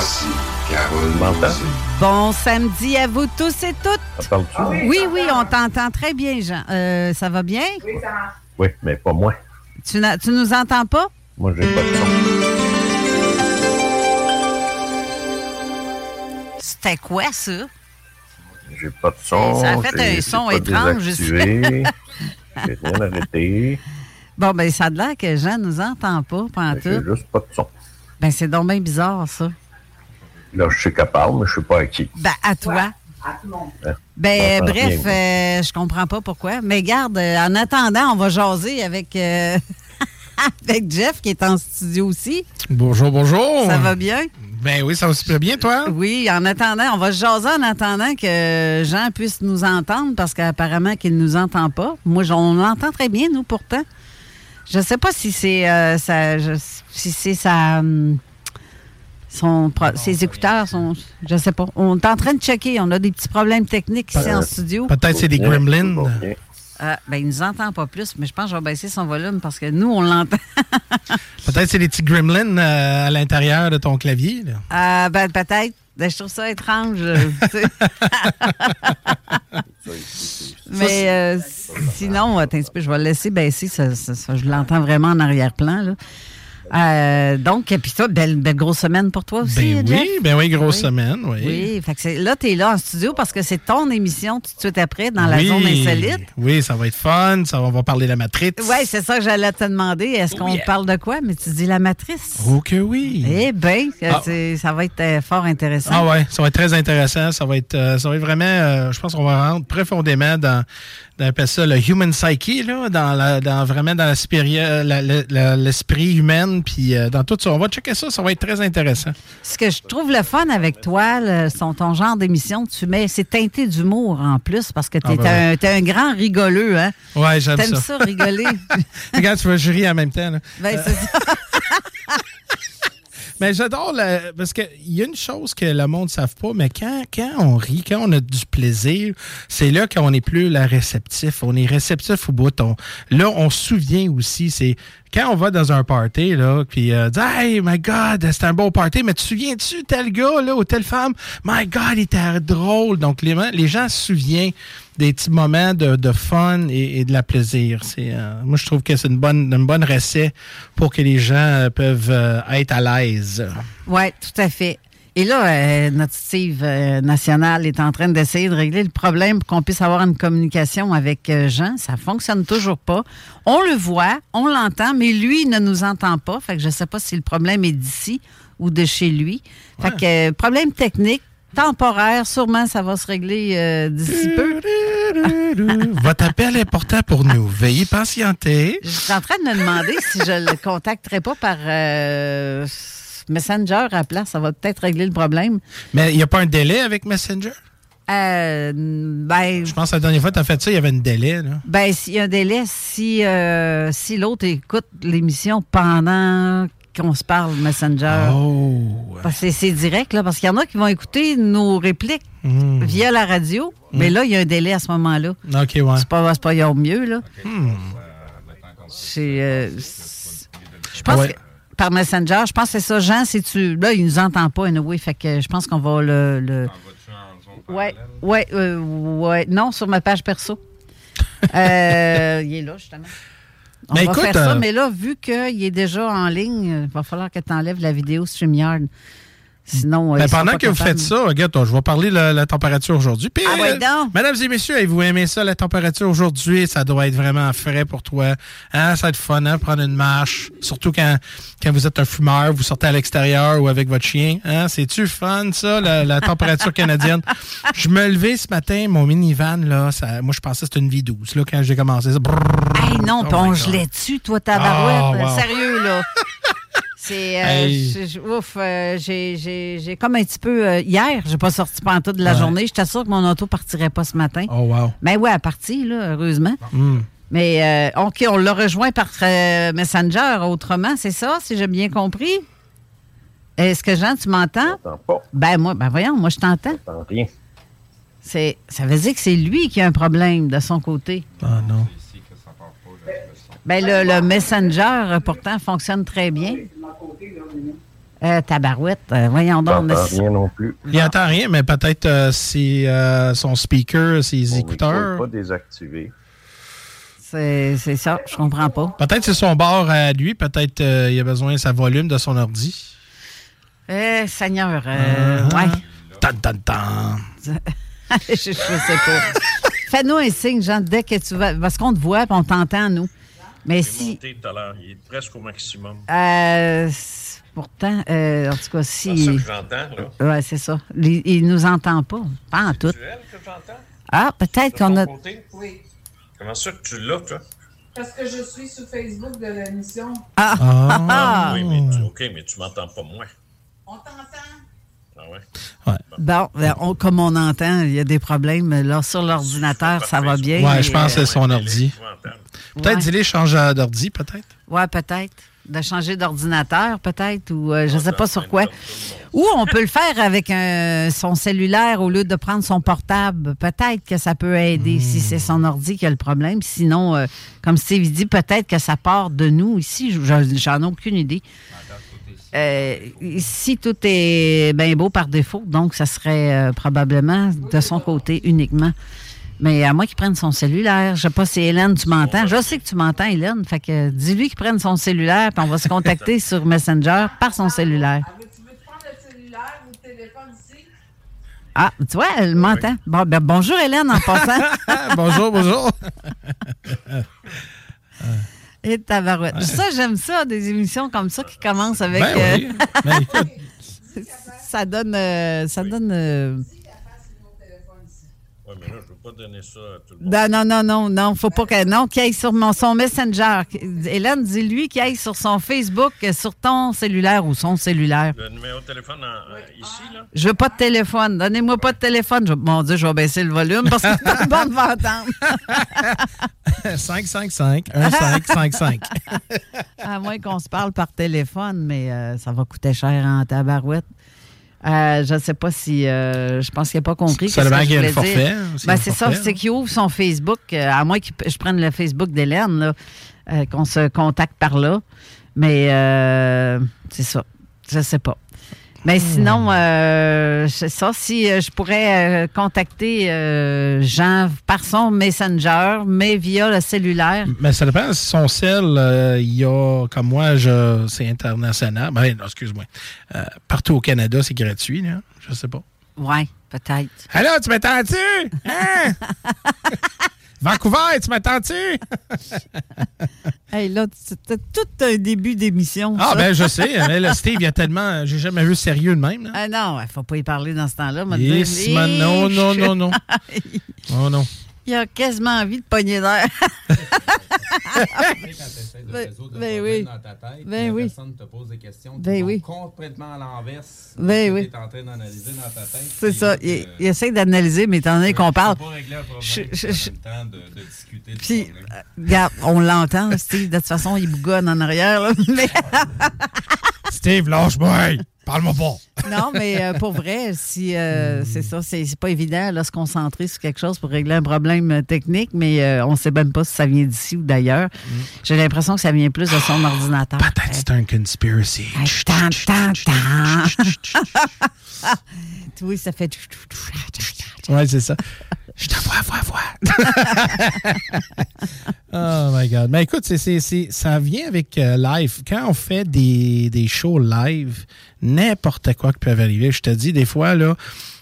Voici Carole. Bon samedi à vous tous et toutes. Ça parle-tu? Oui, oui, on t'entend très bien, Jean. Euh, ça va bien? Oui, mais pas moi. Tu, nous entends pas? Moi, j'ai pas de son. C'était quoi, ça? J'ai pas de son. Ça a fait j'ai- un j'ai son étrange. J'ai rien arrêté. Bon, ben, ça a l'air que Jean nous entend pas, J'ai pantoute. juste pas de son. Ben, c'est donc bien bizarre, ça. Là, je sais qu'elle parle, mais je sais pas à qui. Ben, à toi. Hein? Ben, On entend bref, rien, moi. euh, je comprends pas pourquoi. Mais garde, euh, en attendant, on va jaser avec, euh, avec Jeff, qui est en studio aussi. Bonjour, bonjour. Ça va bien? Ben oui, ça va super bien, toi? Oui, en attendant, on va se jaser en attendant que Jean puisse nous entendre parce qu'apparemment qu'il ne nous entend pas. Moi, on l'entend très bien, nous, pourtant. Je sais pas si c'est euh, ça, je- si c'est sa, hum, son, pro- ses écouteurs sont, je sais pas. On est en train de checker. On a des petits problèmes techniques ici en studio. Peut-être c'est des gremlins. Ah, ben, il nous entend pas plus, mais je pense que je vais baisser son volume parce que nous, on l'entend. Peut-être c'est des petits gremlins euh, à l'intérieur de ton clavier. là. Ah, ben, peut-être. Ben, je trouve ça étrange. euh. Mais euh, sinon, attends un petit peu, je vais le laisser baisser. Ça, ça- ça, je l'entends vraiment en arrière-plan. Euh, donc, puis toi, belle, belle grosse semaine pour toi aussi, Ben Jeff? oui, ben oui, grosse Oui. semaine, oui. Oui, fait que c'est- là, tu es là en studio parce que c'est ton émission tout de suite après dans la Oui, zone insolite. Oui, ça va être fun. Ça, va- on va parler de la matrice. Oui, c'est ça que j'allais te demander. Est-ce qu'on yeah. parle de quoi? Mais tu dis la matrice. Oh que oui. Eh bien, Ah. ça va être euh, fort intéressant. Ah ouais, ça va être très intéressant. Ça va être, euh, ça va être vraiment, euh, je pense qu'on va rentrer profondément dans, appelle ça le human psyche, là, dans, la, dans vraiment dans l'esprit la, la- la- l'esprit humain, puis euh, dans tout ça. On va checker ça, ça va être très intéressant. Ce que je trouve le fun avec toi, son, ton genre d'émission, tu mets, c'est teinté d'humour en plus parce que tu es, Ah, ben un, t'es un grand rigoleux, hein? Ouais, j'aime T'aimes ça. ça, rigoler? Regarde, tu vas jurer en même temps. là. ben, c'est ça. Mais j'adore le- parce qu'il y a une chose que le monde ne savent pas, mais quand, quand on rit, quand on a du plaisir, c'est là qu'on n'est plus la réceptif. On est réceptif au bout. On- là, on se souvient aussi. C'est quand on va dans un party, là, puis euh, Hey, my God, c'était un beau party, mais tu te souviens-tu tel gars, là, ou telle femme? My God, il était drôle. Donc, les, les gens se souviennent des petits moments de, de fun et, et de la plaisir. Euh, moi, je trouve que c'est une bonne, une bonne recette pour que les gens euh, peuvent euh, être à l'aise. Oui, tout à fait. Et là, euh, notre Steve euh, national est en train d'essayer de régler le problème pour qu'on puisse avoir une communication avec euh, Jean. Ça fonctionne toujours pas. On le voit, on l'entend, mais lui il ne nous entend pas. Fait que je sais pas si le problème est d'ici ou de chez lui. Fait que problème technique, temporaire, sûrement ça va se régler euh, d'ici peu. Votre appel est important pour nous. Veuillez patienter. Je suis en train de me demander si je le contacterai pas par euh, Messenger à la place. Ça va peut-être régler le problème. Mais il n'y a pas un délai avec Messenger? Euh, ben, Je pense que la dernière fois que tu as fait ça, il y avait un délai. Là. Ben, s'il y a un délai, si, euh, si l'autre écoute l'émission pendant qu'on se parle Messenger. Oh. C'est direct, là, parce qu'il y en a qui vont écouter nos répliques Hmm. via la radio, mais là, il y a un délai à ce moment-là. OK, ouais. C'est pas, pas au mieux, là. Hmm. C'est. euh, je pense Ouais. que par Messenger, je pense que c'est ça. Jean, si tu. Là, il nous entend pas, anyway, fait que je pense qu'on va le. le... Ouais, ouais, euh, ouais. Non, sur ma page perso. Euh, il est là, justement. On Mais va écoute, faire ça, euh, mais là, vu qu'il est déjà en ligne, il va falloir que tu enlèves la vidéo StreamYard. Sinon, euh, Ben, pendant que vous faites ça, regarde, je vais parler de la, la température aujourd'hui. Ah, ouais, euh, mesdames et messieurs, avez-vous aimé ça, la température aujourd'hui? Ça doit être vraiment frais pour toi. Hein? Ça va être fun, hein? Prendre une marche. Surtout quand, quand vous êtes un fumeur, vous sortez à l'extérieur ou avec votre chien. Hein? C'est-tu fun, ça, la, la température canadienne? Je me levais ce matin, mon minivan, là, ça, moi, je pensais que c'était une vie douce, là, quand j'ai commencé ça. Brrr. Hey, non, Oh on gelait dessus, toi, tabarouette. Oh, wow. Sérieux, là. C'est. euh, Hey. je- je- ouf, euh, j'ai- j'ai j'ai comme un petit peu. euh, hier, j'ai pas sorti pendant toute la Ouais. journée. J'étais sûre que mon auto partirait pas ce matin. Oh, wow. Mais ouais, elle est partie, là, heureusement. Hmm. Mais euh, OK, on l'a rejoint par euh, Messenger autrement, c'est ça, si j'ai bien compris? Est-ce que Jean, tu m'entends? Pas. Ben moi, ben voyons, moi je t'entends. J'entends rien. Ça veut dire que c'est lui qui a un problème de son côté. Ah, non. Ben le, le Messenger, pourtant, fonctionne très bien. Euh, tabarouette, euh, voyons donc. J'entends mais- rien non plus. Il n'entend rien, mais peut-être euh, c'est euh, son speaker, ses écouteurs. n'est pas désactivé. C'est, c'est ça, je comprends pas. Peut-être c'est son bord à lui, peut-être euh, il a besoin de sa volume de son ordi. Eh, Seigneur, euh, Ah. ouais. Tan, tan, tan. je, je sais pas. Fais-nous un signe, Jean, dès que tu vas. Parce qu'on te voit et on t'entend, nous. Mais si. monté tout à l'heure. Il est presque au maximum. euh, pourtant, euh, en tout cas, si. j'entends, là. Ouais, c'est ça. Il, il nous entend pas. Pas en tout. que j'entends? Ah, peut-être qu'on a. Oui. Comment ça que tu l'as, toi? Parce que je suis sur Facebook de l'émission. Ah! Ah. Oui, mais tu, OK, mais tu m'entends pas, moi. On t'entend? Ah ouais? Bon, ben, on- comme on entend, il y a des problèmes. Là, sur l'ordinateur, ça va bien. Ouais, mais, je pense que euh, c'est son ordi. Peut-être Ouais. dis-les change euh, d'ordi, peut-être. Ouais, peut-être. De changer d'ordinateur, peut-être, ou euh, je ne sais pas sur quoi. Ou on peut le faire avec un- son cellulaire au lieu de prendre son portable. Peut-être que ça peut aider si c'est son ordi qui a le problème. Sinon, euh, comme Steve dit, peut-être que ça part de nous ici. Je- J'en ai aucune idée. Euh, ici, tout est bien beau par défaut, donc ça serait euh, probablement de son côté uniquement. Mais à moins qu'il prenne son cellulaire. Je sais pas si Hélène, tu m'entends. Je sais que tu m'entends, Hélène. Fait que dis-lui qu'il prenne son cellulaire, puis on va se contacter sur Messenger par son cellulaire. Tu veux te prendre le cellulaire ou le téléphone ici? Ah, tu vois, elle m'entend. Bon, ben, bonjour, Hélène, en passant. bonjour, bonjour. Et tabarouette. Ça, j'aime ça, des émissions comme ça qui commencent avec. Ben euh, oui. Ben, écoute, ça donne. euh, ça donne. euh, Oui, mais là, je veux pas donner ça à tout le monde. Non, non, non, non, non, faut pas que. Non, qu'il aille sur mon, son Messenger. Hélène, dis-lui qu'il aille sur son Facebook, euh, sur ton cellulaire ou son cellulaire. Le numéro de téléphone en- en- ici, là? Je veux pas de téléphone. Donnez-moi pas de téléphone. Je- mon Dieu, je vais baisser le volume parce que tout le monde va entendre. 555 1555. À moins qu'on se parle par téléphone, mais euh, ça va coûter cher en tabarouette. Euh, je ne sais pas si. euh, je pense qu'il n'a pas compris. Je qu'il y a le forfait, hein, Ben, c'est ça, c'est qu'il ouvre son Facebook, euh, à moins que je prenne le Facebook d'Hélène, euh, qu'on se contacte par là. Mais euh, c'est ça. Je sais pas. Mais sinon, euh, c'est ça. Si euh, je pourrais euh, contacter euh, Jean par son Messenger, mais via le cellulaire. Mais ça dépend. Si son euh, il y a, comme moi, je, c'est international. Ben, non, excuse-moi. Partout au Canada, c'est gratuit, là. Je sais pas. Ouais, peut-être. Alors, tu m'attends-tu? Hein? Vancouver, tu m'attends-tu? Hey, là, c'était tout un début d'émission. Ah, ça. ben, je sais. Mais là, Steve, il y a tellement. J'ai jamais vu sérieux de même, là. Ah non, il faut pas y parler dans ce temps-là. Yes, man, non, non, non, non. Oh non. Il a quasiment envie de pogner d'air. Ben, ben oui. dans ta tête, Ben oui. personne te pose des questions Ben oui. complètement à l'inverse de Ben oui. tu es en train d'analyser dans ta tête. C'est ça. euh, Il, il essaie d'analyser, mais étant donné qu'on parle. Tu peux pas régler un problème Je- puis je- en je- même temps de, de discuter Puis, euh, regarde, on l'entend, Steve. De toute façon, il bougonne en arrière. là. Mais, Steve, lâche-moi. Parle-moi pas. non, mais euh, pour vrai, si euh, c'est ça, c'est pas évident là, se concentrer sur quelque chose pour régler un problème euh, technique, mais euh, on sait même pas si ça vient d'ici ou d'ailleurs. J'ai l'impression que ça vient plus de son ordinateur. Peut-être c'est un conspiracy. Oui, ça fait. Ouais, c'est ça. Je te vois, vois, vois. oh my God. Mais écoute, c'est- ça vient avec euh, live. Quand on fait des, des shows live, n'importe quoi qui peut arriver. Je te dis, des fois, là,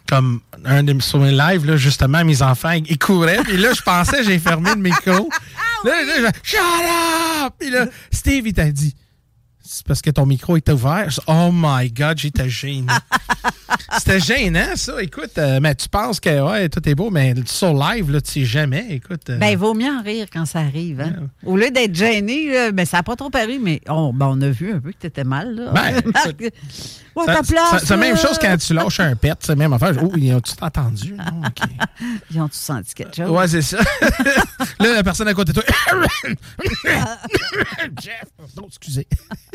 comme un de mes sur mes lives, là, justement, mes enfants, ils couraient. Puis là, je pensais, j'ai fermé le micro. Là, là, je Shut up! Puis là, Steve, il t'a dit. C'est parce que ton micro était ouvert. Oh my God, j'étais gêné. C'était gênant, ça. Écoute, euh, mais tu penses que ouais, tout est beau, mais sur live, là, tu sais jamais. Écoute. euh, Ben, il vaut mieux en rire quand ça arrive. Hein? Au lieu d'être gêné, là, ben, ça n'a pas trop paru, mais on, ben, on a vu un peu que tu étais mal. Là. Ben, ouais, c'est la même chose quand tu lâches un pet, c'est la même affaire. Oh, ils ont-tu entendu? Non. Ils ont-tu senti quelque chose? Ouais, c'est ça. là, la personne à côté de toi. Jeff. Non, excusez.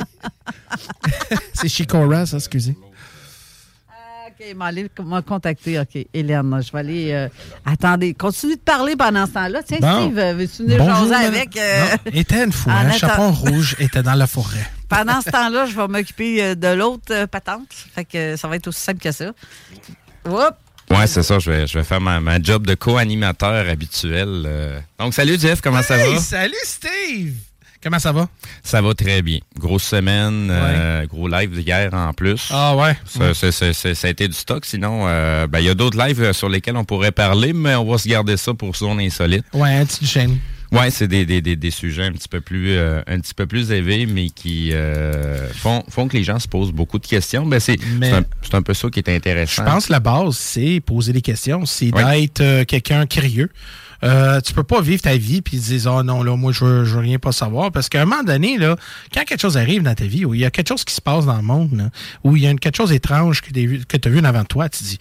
c'est Chikora, ça, excusez. OK, m'a allé m'a contacter. OK, Hélène, je vais aller. euh, attendez, continue de parler pendant ce temps-là. Tiens, Bon. Steve, euh, veux-tu venir Bonjour, jaser avec. euh, Non, était une fois, un chaperon rouge était dans la forêt. Pendant ce temps-là, je vais m'occuper euh, de l'autre euh, patente. Fait que ça va être aussi simple que ça. Oups! Ouais, c'est ça. Je vais, je vais faire ma, ma job de co-animateur habituel. euh. Donc, salut Jeff, comment ça va? salut Steve! Comment ça va? Ça va très bien. Grosse semaine, euh, gros live hier en plus. Ah ouais. Ça, ça- ça- ça- ça a été du stock. Sinon, euh, ben, il y a d'autres lives euh, sur lesquels on pourrait parler, mais on va se garder ça pour zone insolite. Ouais, un petit chaîne. Ouais, c'est des, des, des, des sujets un petit peu plus euh, un petit peu plus élevés, mais qui euh, font, font que les gens se posent beaucoup de questions. Ben c'est un, un peu ça qui est Je intéressant. pense que la base, c'est poser des questions, c'est Oui. d'être euh, quelqu'un curieux. Euh, tu peux pas vivre ta vie puis dire oh non là moi je veux, je veux rien pas savoir. Parce qu'à un moment donné là quand quelque chose arrive dans ta vie où il y a quelque chose qui se passe dans le monde là, où il y a une, quelque chose d'étrange que tu as vu en avant toi tu dis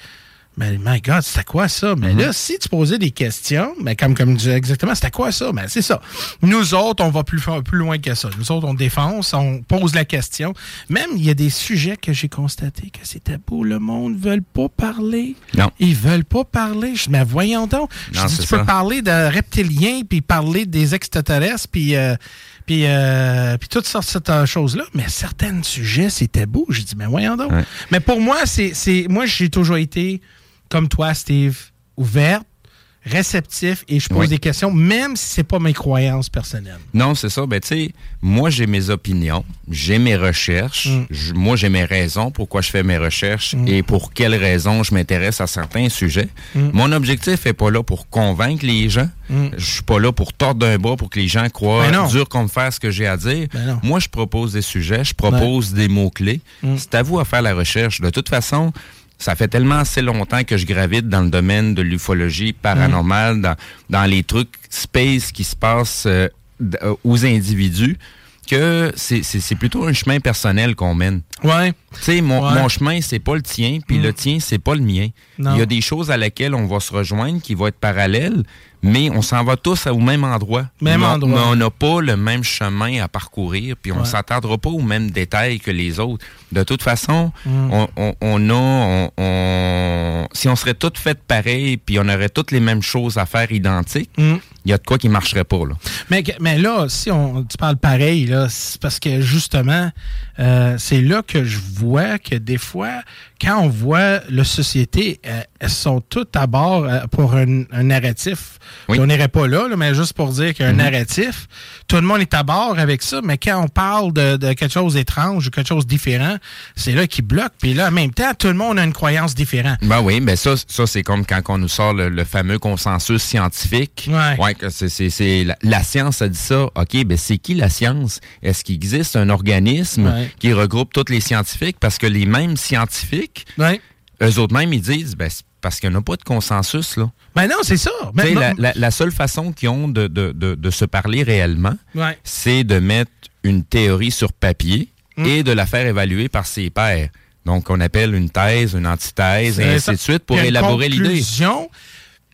mais my God, c'était quoi ça? Mais là, si tu posais des questions, mais comme, comme disait exactement, c'était quoi ça? Mais c'est ça. Nous autres, on va plus, plus loin que ça. Nous autres, on défonce, on pose la question. Même, il y a des sujets que j'ai constaté que c'était beau. Le monde ne veut pas parler. Non. Ils veulent pas parler. Je dis, mais voyons donc. Je dis, c'est tu peux parler de reptiliens, puis parler des extraterrestres, puis... euh, puis, euh, puis toutes sortes de choses-là. Mais certains sujets, c'était beau. J'ai dit, mais voyons donc. Ouais. Mais pour moi, c'est, c'est moi, j'ai toujours été, comme toi, Steve, ouverte, réceptif et je pose Oui. des questions, même si c'est pas mes croyances personnelles. Non, c'est ça. Ben, tu sais, moi, j'ai mes opinions, j'ai mes recherches. Mm. Je- moi, j'ai mes raisons pourquoi je fais mes recherches Mm. et pour quelles raisons je m'intéresse à certains sujets. Mm. Mon objectif est pas là pour convaincre les gens. Je suis pas là pour tordre d'un bras pour que les gens croient Ben dur comme faire ce que j'ai à dire. Ben moi, je propose des sujets, je propose des mots-clés. C'est à vous à faire la recherche. De toute façon, ça fait tellement assez longtemps que je gravite dans le domaine de l'ufologie paranormale, dans, dans les trucs space qui se passent euh, euh, aux individus, que c'est- plutôt un chemin personnel qu'on mène. Ouais. Tu sais, mon, Ouais. mon chemin, c'est pas le tien, puis Mm. le tien, c'est pas le mien. Non. Il y a des choses à laquelle on va se rejoindre qui vont être parallèles, mais on s'en va tous au même endroit. Même mais, on- endroit. mais on n'a pas le même chemin à parcourir, puis on Ouais. s'attardera pas aux mêmes détails que les autres. De toute façon, Mm. on, on- on a... on- si on serait tous faits pareil, puis on aurait toutes les mêmes choses à faire identiques, Mm. Il y a de quoi qui marcherait pas, là. Mais, mais là, si on, tu parles pareil, là, c'est parce que justement, euh, c'est là que je voit que des fois, quand on voit la société, euh, elles sont toutes à bord euh, pour un, un narratif. On n'irait pas là, là, mais juste pour dire qu'il y a un Mhm. narratif. Tout le monde est à bord avec ça, mais quand on parle de, de quelque chose d'étrange ou quelque chose de différent, c'est là qui bloque. Puis là, en même temps, tout le monde a une croyance différente. Ben oui, ben ça, ça c'est comme quand on nous sort le, le fameux consensus scientifique. Ouais. Que c'est, la, la science a dit ça. OK, ben c'est qui la science? Est-ce qu'il existe un organisme Ouais. qui regroupe tous les scientifiques? Parce que les mêmes scientifiques, Ouais. eux autres mêmes, ils disent, ben parce qu'il n'y en a pas de consensus, là. Ben non, c'est ça. Ben non. la, la- la seule façon qu'ils ont de, de- de- de se parler réellement, Ouais. c'est de mettre une théorie sur papier Mm. et de la faire évaluer par ses pairs. Donc, on appelle une thèse, une antithèse, et ainsi ça. de suite pour élaborer l'idée.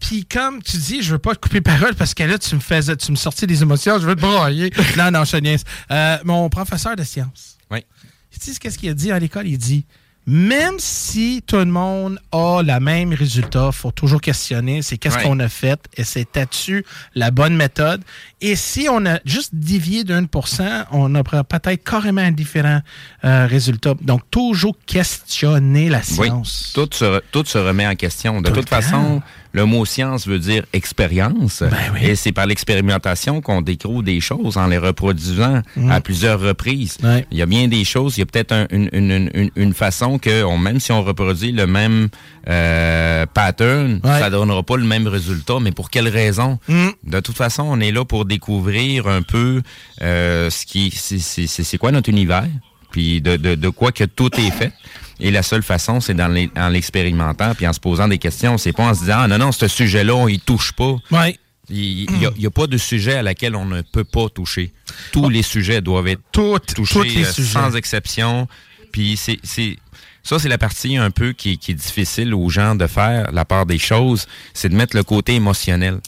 Puis comme tu dis, je veux pas te couper parole parce que là, tu me faisais, tu me sortais des émotions, je veux te broyer. non, non, je niaise. Euh, mon professeur de sciences, Oui. tu sais qu'est-ce qu'il a dit à l'école? Il dit, même si tout le monde a le même résultat, faut toujours questionner, c'est qu'est-ce qu'on a fait? Et c'était-tu la bonne méthode? Et si on a juste dévié d'un pour cent, on a peut-être carrément un différent euh, résultat. Donc, toujours questionner la Oui, science. tout se, re- tout se remet en question. De Tout toute façon. Le mot science veut dire expérience. Ben oui. Et c'est par l'expérimentation qu'on découvre des choses en les reproduisant Mm. à plusieurs reprises. Ouais. Il y a bien des choses, il y a peut-être un- une, une- une- une façon que, on- même si on reproduit le même euh, pattern, Ouais. ça donnera pas le même résultat. Mais pour quelle raison? Mm. De toute façon, on est là pour découvrir un peu euh, ce qui, c'est quoi notre univers, puis de, de, de quoi que tout est fait. Et la seule façon, c'est dans les- en l'expérimentant, puis en se posant des questions. C'est pas en se disant, ah, non, non, ce sujet-là, on y touche pas. Ouais. Il n'y a, pas de sujet à laquelle on ne peut pas toucher. Tous les sujets doivent être Toutes, touchés tous les euh, sujets. sans exception. Puis c'est c'est- ça, c'est la partie un peu qui, qui est difficile aux gens de faire, la part des choses, c'est de mettre le côté émotionnel.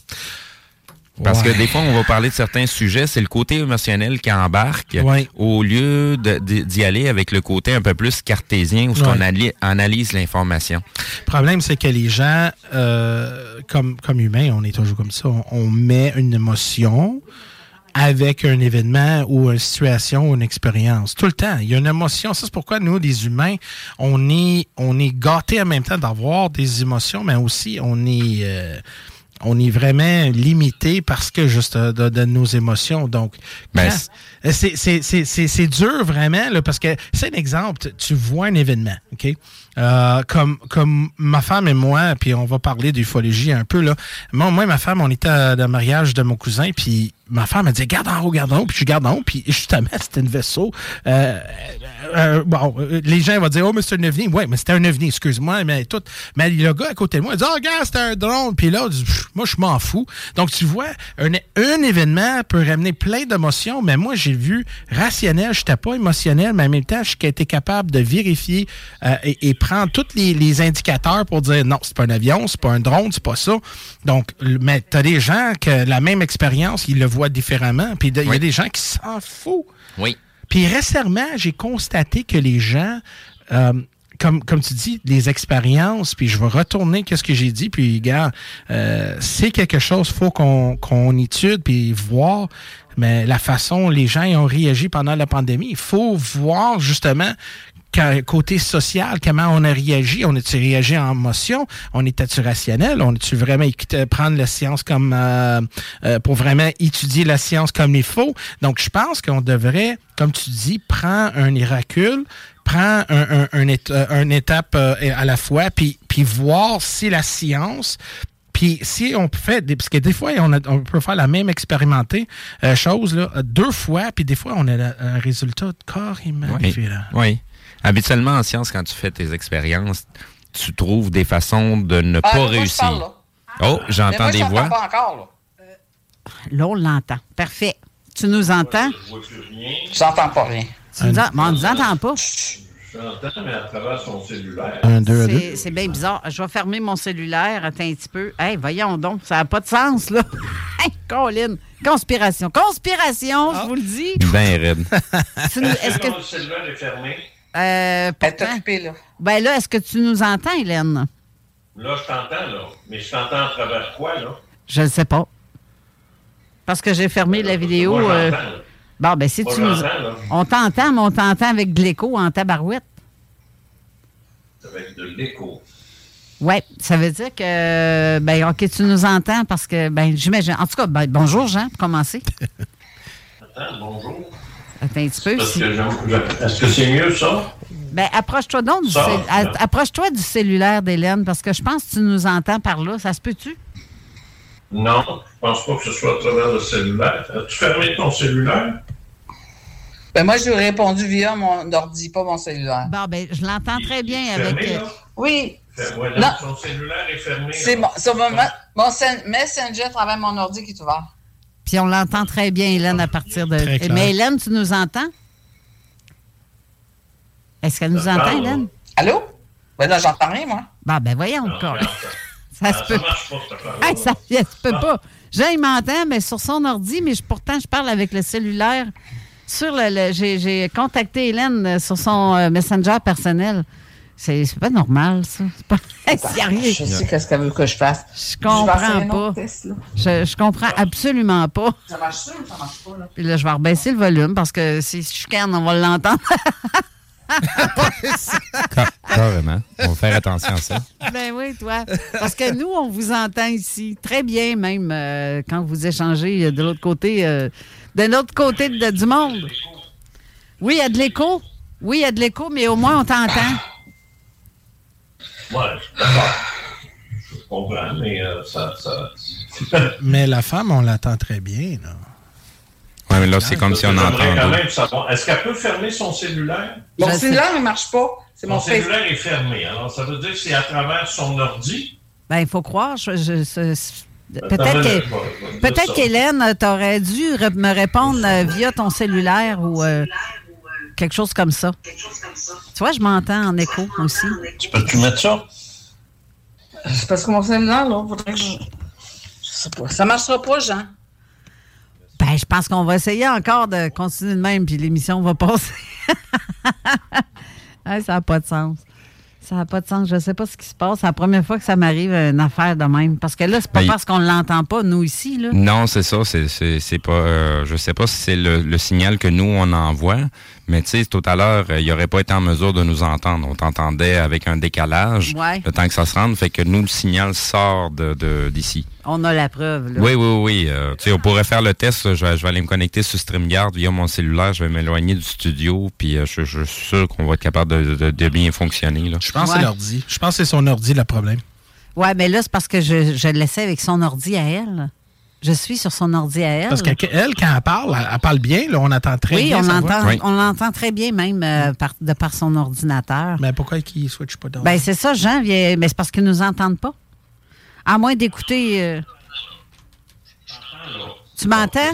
Parce Ouais. que des fois, on va parler de certains sujets, c'est le côté émotionnel qui embarque Ouais. au lieu d'y aller avec le côté un peu plus cartésien où Ouais. ali- analyse l'information. Le problème, c'est que les gens, euh, comme, comme humains, on est toujours comme ça, on, on met une émotion avec un événement ou une situation ou une expérience. Tout le temps. Il y a une émotion. Ça, c'est pourquoi nous, les humains, on est, on est gâtés en même temps d'avoir des émotions, mais aussi on est... euh, on est vraiment limité parce que juste euh, de, de nos émotions. Donc, Ben, euh, c'est- c'est c'est- c'est- c'est dur vraiment, là, parce que c'est un exemple. Tu- Tu vois un événement, OK? Euh, comme, comme ma femme et moi, puis on va parler d'ufologie un peu, là. Moi, moi et ma femme, on était à le mariage de mon cousin, puis ma femme a dit Garde en haut, garde en haut, puis je garde en haut, puis justement, c'était une vaisseau. Euh, euh, bon, les gens vont dire Oh, mais c'est un ovni. Oui, mais c'était un ovni, excuse-moi, mais tout. Mais le gars à côté de moi, il dit Oh, regarde, c'était un drone, puis là, moi, je m'en fous. Donc, tu vois, un, un événement peut ramener plein d'émotions, mais moi, j'ai vu rationnel, je n'étais pas émotionnel, mais en même temps, j'ai été capable de vérifier et, et tous les, les indicateurs pour dire non, c'est pas un avion, c'est pas un drone, c'est pas ça. Donc, mais tu as des gens que la même expérience, ils le voient différemment, puis il y a des gens qui s'en foutent. Oui. Puis récemment, j'ai constaté que les gens, euh, comme, comme tu dis, les expériences, puis je vais retourner qu'est-ce que j'ai dit, puis gars, euh, c'est quelque chose, faut qu'on qu'on étude puis voir, mais la façon les gens ont réagi pendant la pandémie, il faut voir justement côté social, comment on a réagi? On a-tu réagi en émotion? On était-tu rationnel? On a-tu vraiment écouté- prendre la science comme euh, euh, pour vraiment étudier la science comme il faut? Donc, je pense qu'on devrait, comme tu dis, prendre un recul, prendre un, un, un euh, une étape euh, à la fois, puis, puis voir si la science puis si on fait, des- parce que des fois, on, a- on peut faire la même expérimentée euh, chose là, deux fois, puis des fois, on a un résultat carrément Oui. différent. Oui. Habituellement, en science, quand tu fais tes expériences, tu trouves des façons de ne Ah, pas je réussir. parle, là. Oh, j'entends des voix. pas encore, là. Là, on l'entend. Parfait. Tu nous entends? Je vois plus rien. J'entends pas rien. Tu nous en- mais on nous entend pas. J'entends, mais à travers son cellulaire. Un, deux, deux. C'est- bien bizarre. Je vais fermer mon cellulaire. Attends un petit peu. Hey, voyons donc. Ça n'a pas de sens, là. Hey, Colin. Conspiration. Conspiration, je vous le dis. Ben raide. Tu Est-ce que. Le cellulaire est fermé. Euh, Elle est pourtant- occupée, là. ben là, est-ce que tu nous entends, Hélène? Là, je t'entends, là. Mais je t'entends à travers quoi, là? Je ne sais pas. Parce que j'ai fermé la vidéo. Moi, euh. Bon, ben si Moi, tu nous. là. On t'entend, mais on t'entend avec de l'écho en tabarouette. avec de l'écho. Oui, ça veut dire que, ben, OK, tu nous entends parce que, ben, j'imagine. En tout cas, ben, bonjour, Jean, pour commencer. Attends, bonjour. Attends un petit peu. Parce si- que j'aime- j'aime- Est-ce que c'est mieux, ça? Ben, approche-toi donc du, cell- là. approche-toi du cellulaire d'Hélène parce que je pense que tu nous entends par là. Ça se peut-tu? Non, je pense pas que ce soit à travers le cellulaire. As-tu fermé ton cellulaire? Ben moi, je lui ai répondu via mon ordi, pas mon cellulaire. Bon, ben, je l'entends très bien avec. Fermé, euh, là? Oui. Non. Son cellulaire est fermé. C'est mon, mon, mon sen- Messenger à travers mon ordi qui est ouvert. Puis on l'entend très bien, Hélène, à partir de. Très clair. Mais Hélène, tu nous entends? Est-ce qu'elle nous entend, Hélène? Allô? Ben là, j'entends rien, moi. Bon, ben voyons encore. Ça se peut. marche pas. Hey, ça ça se peut pas. Jean, il m'entend, mais sur son ordi, mais je- pourtant, je parle avec le cellulaire. Sur le, le- j'ai, j'ai contacté Hélène euh, sur son euh, Messenger personnel. C'est, c'est pas normal, ça. C'est pas... Rien. Je sais qu'est-ce qu'elle veut que je fasse. Je comprends pas. test. Je, je comprends absolument pas. Ça marche ça ou ça marche pas, là? Puis là, je vais rebaisser le volume parce que si je chicane, on va l'entendre. Ca- Carrément. On va faire attention à ça. ben oui, toi. Parce que nous, on vous entend ici très bien, même euh, quand vous échangez de l'autre côté, euh, de l'autre côté de- du monde. Oui, il y a de l'écho. Oui, il y a de l'écho, mais au moins on t'entend. Ouais, d'accord. Je comprends, mais euh, ça, ça... Mais la femme, on l'attend très bien. Là. Ouais, mais là, c'est comme si on quand même savoir. Est-ce qu'elle peut fermer son cellulaire? Mon cellulaire, il marche pas. C'est Mon cellulaire est fermé. Alors, ça veut dire que c'est à travers son ordi? Ben, il faut croire. je- je- peut-être peut-être ça. qu'Hélène, t'aurais dû me répondre euh, via ton cellulaire ou euh, quelque chose comme ça. Tu vois, je m'entends en écho aussi. Tu peux-tu mettre ça? C'est parce que mon cellulaire, là, faudrait que je. Je sais pas. Ça marchera pas, Jean. Ben, je pense qu'on va essayer encore de continuer de même, puis l'émission va passer. Ça n'a pas de sens. Ça n'a pas de sens. Je ne sais pas ce qui se passe. C'est la première fois que ça m'arrive une affaire de même. Parce que là, c'est pas Ben, parce qu'on ne l'entend pas, nous, ici. Là. Non, c'est ça. C'est, pas. euh, je sais pas si c'est le, le signal que nous on envoie, mais tu sais, tout à l'heure, euh, il n'aurait pas été en mesure de nous entendre. On t'entendait avec un décalage. Ouais. Le temps que ça se rende, fait que nous le signal sort de, de- d'ici. On a la preuve. Là. Oui, oui, oui. euh, tu sais, on pourrait faire le test. Je vais, je vais aller me connecter sur StreamYard via mon cellulaire. Je vais m'éloigner du studio, puis euh, je, je suis sûr qu'on va être capable de, de- de bien fonctionner. Là. Je pense que Ouais. c'est l'ordi. Je pense que c'est son ordi le problème. Ouais, mais là, c'est parce que je, je le laissais avec son ordi à elle. Je suis sur son ordi à elle. Parce qu'elle, quand elle parle, elle, elle parle bien. Là, on entend très oui, bien. on l'entend, on l'entend très bien, même euh, par, de par son ordinateur. Mais pourquoi il ne switch pas d'ordi? Ben, c'est ça, Jean. vient- Mais c'est parce qu'ils nous entendent pas. À moins d'écouter. euh, Tu m'entends?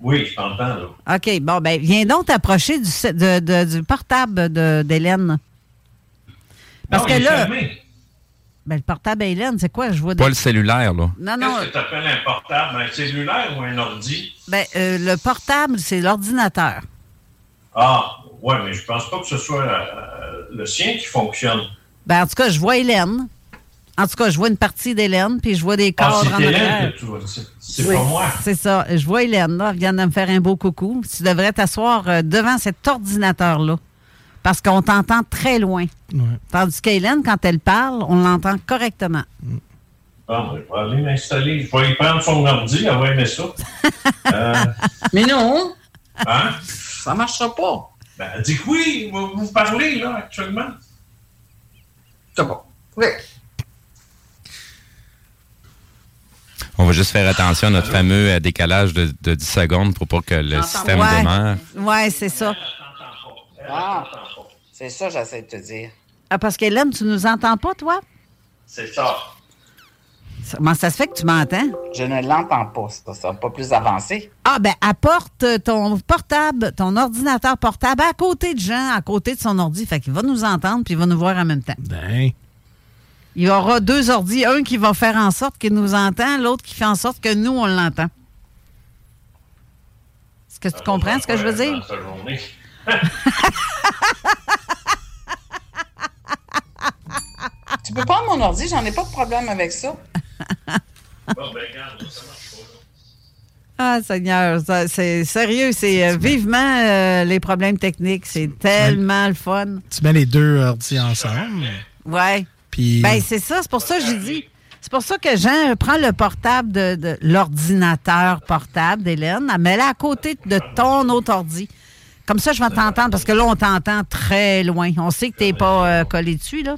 Oui, je t'entends, là. OK, bon, ben, viens donc t'approcher du, se- de- de- du portable de- d'Hélène. Parce Non, que là, ben, le portable d'Hélène, c'est quoi? Je vois des- Pas le cellulaire, là. Non, non. Qu'est-ce que tu appelles un portable? Un cellulaire ou un ordi? Ben, euh, le portable, c'est l'ordinateur. Ah, ouais, mais je pense pas que ce soit euh, le sien qui fonctionne. Ben, en tout cas, je vois Hélène. En tout cas, je vois une partie d'Hélène, puis je vois des Ah, cadres en c'est arrière. C'est- C'est Oui, pas moi. C'est ça. Je vois Hélène, là. Elle vient de me faire un beau coucou. Tu devrais t'asseoir euh, devant cet ordinateur-là. Parce qu'on t'entend très loin. Tandis qu'Hélène, quand elle parle, on l'entend correctement. Ah, ben, je vais aller m'installer. Je vais y prendre son ordi, elle va aimer ça. Euh, Mais non, hein? ça marchera pas. Ben, elle dit que oui, vous, vous parlez, là, actuellement. C'est bon. Oui. On va juste faire attention à notre fameux euh, décalage de, de 10 secondes pour pas que le système Ouais. démarre. Ouais, c'est ça. Ah, c'est ça, j'essaie de te dire. Ah, parce qu'Hélène, tu nous entends pas, toi? C'est ça. Comment ça se fait que tu m'entends? Je ne l'entends pas, ça. Ça pas plus avancé. Ah, ben, apporte ton portable, ton ordinateur portable à côté de Jean, à côté de son ordi. Fait qu'il va nous entendre puis il va nous voir en même temps. Ben. Il y aura deux ordis. Un qui va faire en sorte qu'il nous entend, l'autre qui fait en sorte que nous, on l'entend. Est-ce que tu comprends ce que je veux dire? Tu peux prendre mon ordi, j'en ai pas de problème avec ça. Bon, ben, regarde, ça marche Ah, Seigneur, c'est sérieux, c'est euh, vivement euh, les problèmes techniques. C'est tellement le fun. Tu mets les deux ordi ensemble. Ouais. Puis. Ben, c'est ça, c'est pour ça que j'ai dit. C'est pour ça que Jean prend le portable de, de l'ordinateur portable d'Hélène, elle met-le à côté de ton autre ordi. Comme ça, je vais t'entendre, parce que là, on t'entend très loin. On sait que tu n'es pas euh, collé dessus, là.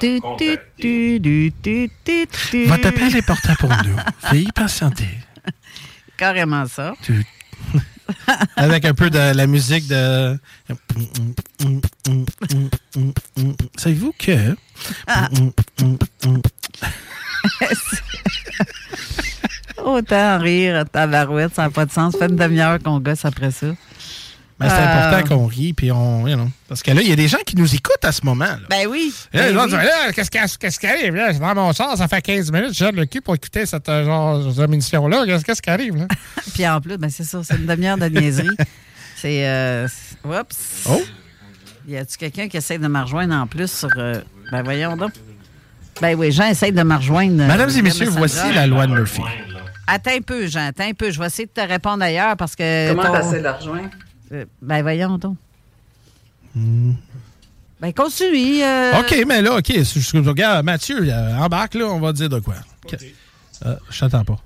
Tu, tu, tu, tu, tu, tu, tu. Votre appel est porté pour nous. Veuillez patienter. Carrément ça. Tu- Avec un peu de la musique de. Savez-vous que. Autant rire, tabarouette, ça n'a pas de sens. Fait une demi-heure qu'on gosse après ça. Mais c'est Euh, important qu'on rit, puis on. you know. Parce que là, il y a des gens qui nous écoutent à ce moment. Là. Ben oui. Et là, Ben les autres oui. disent, Là, qu'est-ce qui arrive? Là? Dans mon sens, ça fait 15 minutes, je donne le cul pour écouter cette euh, genre d'émission-là. Qu'est-ce qu'est-ce qui arrive? Là? Puis en plus, ben c'est ça, c'est une demi-heure de niaiserie. c'est. Euh, oups. Oh! Y a-tu quelqu'un qui essaie de me rejoindre en plus sur. euh, ben voyons donc. Ben oui, Jean essaie de me rejoindre. euh, Mesdames et messieurs, voici la loi de Murphy. Attends un peu, Jean, attends un peu. Je vais essayer de te répondre ailleurs parce que. Comment ton- t'essaies de la rejoindre? Euh, Ben voyons donc. Ben continue. euh, OK, mais là, OK. je- regarde, Mathieu, euh, embarque, là, on va dire de quoi. OK. Euh, je t'attends pas.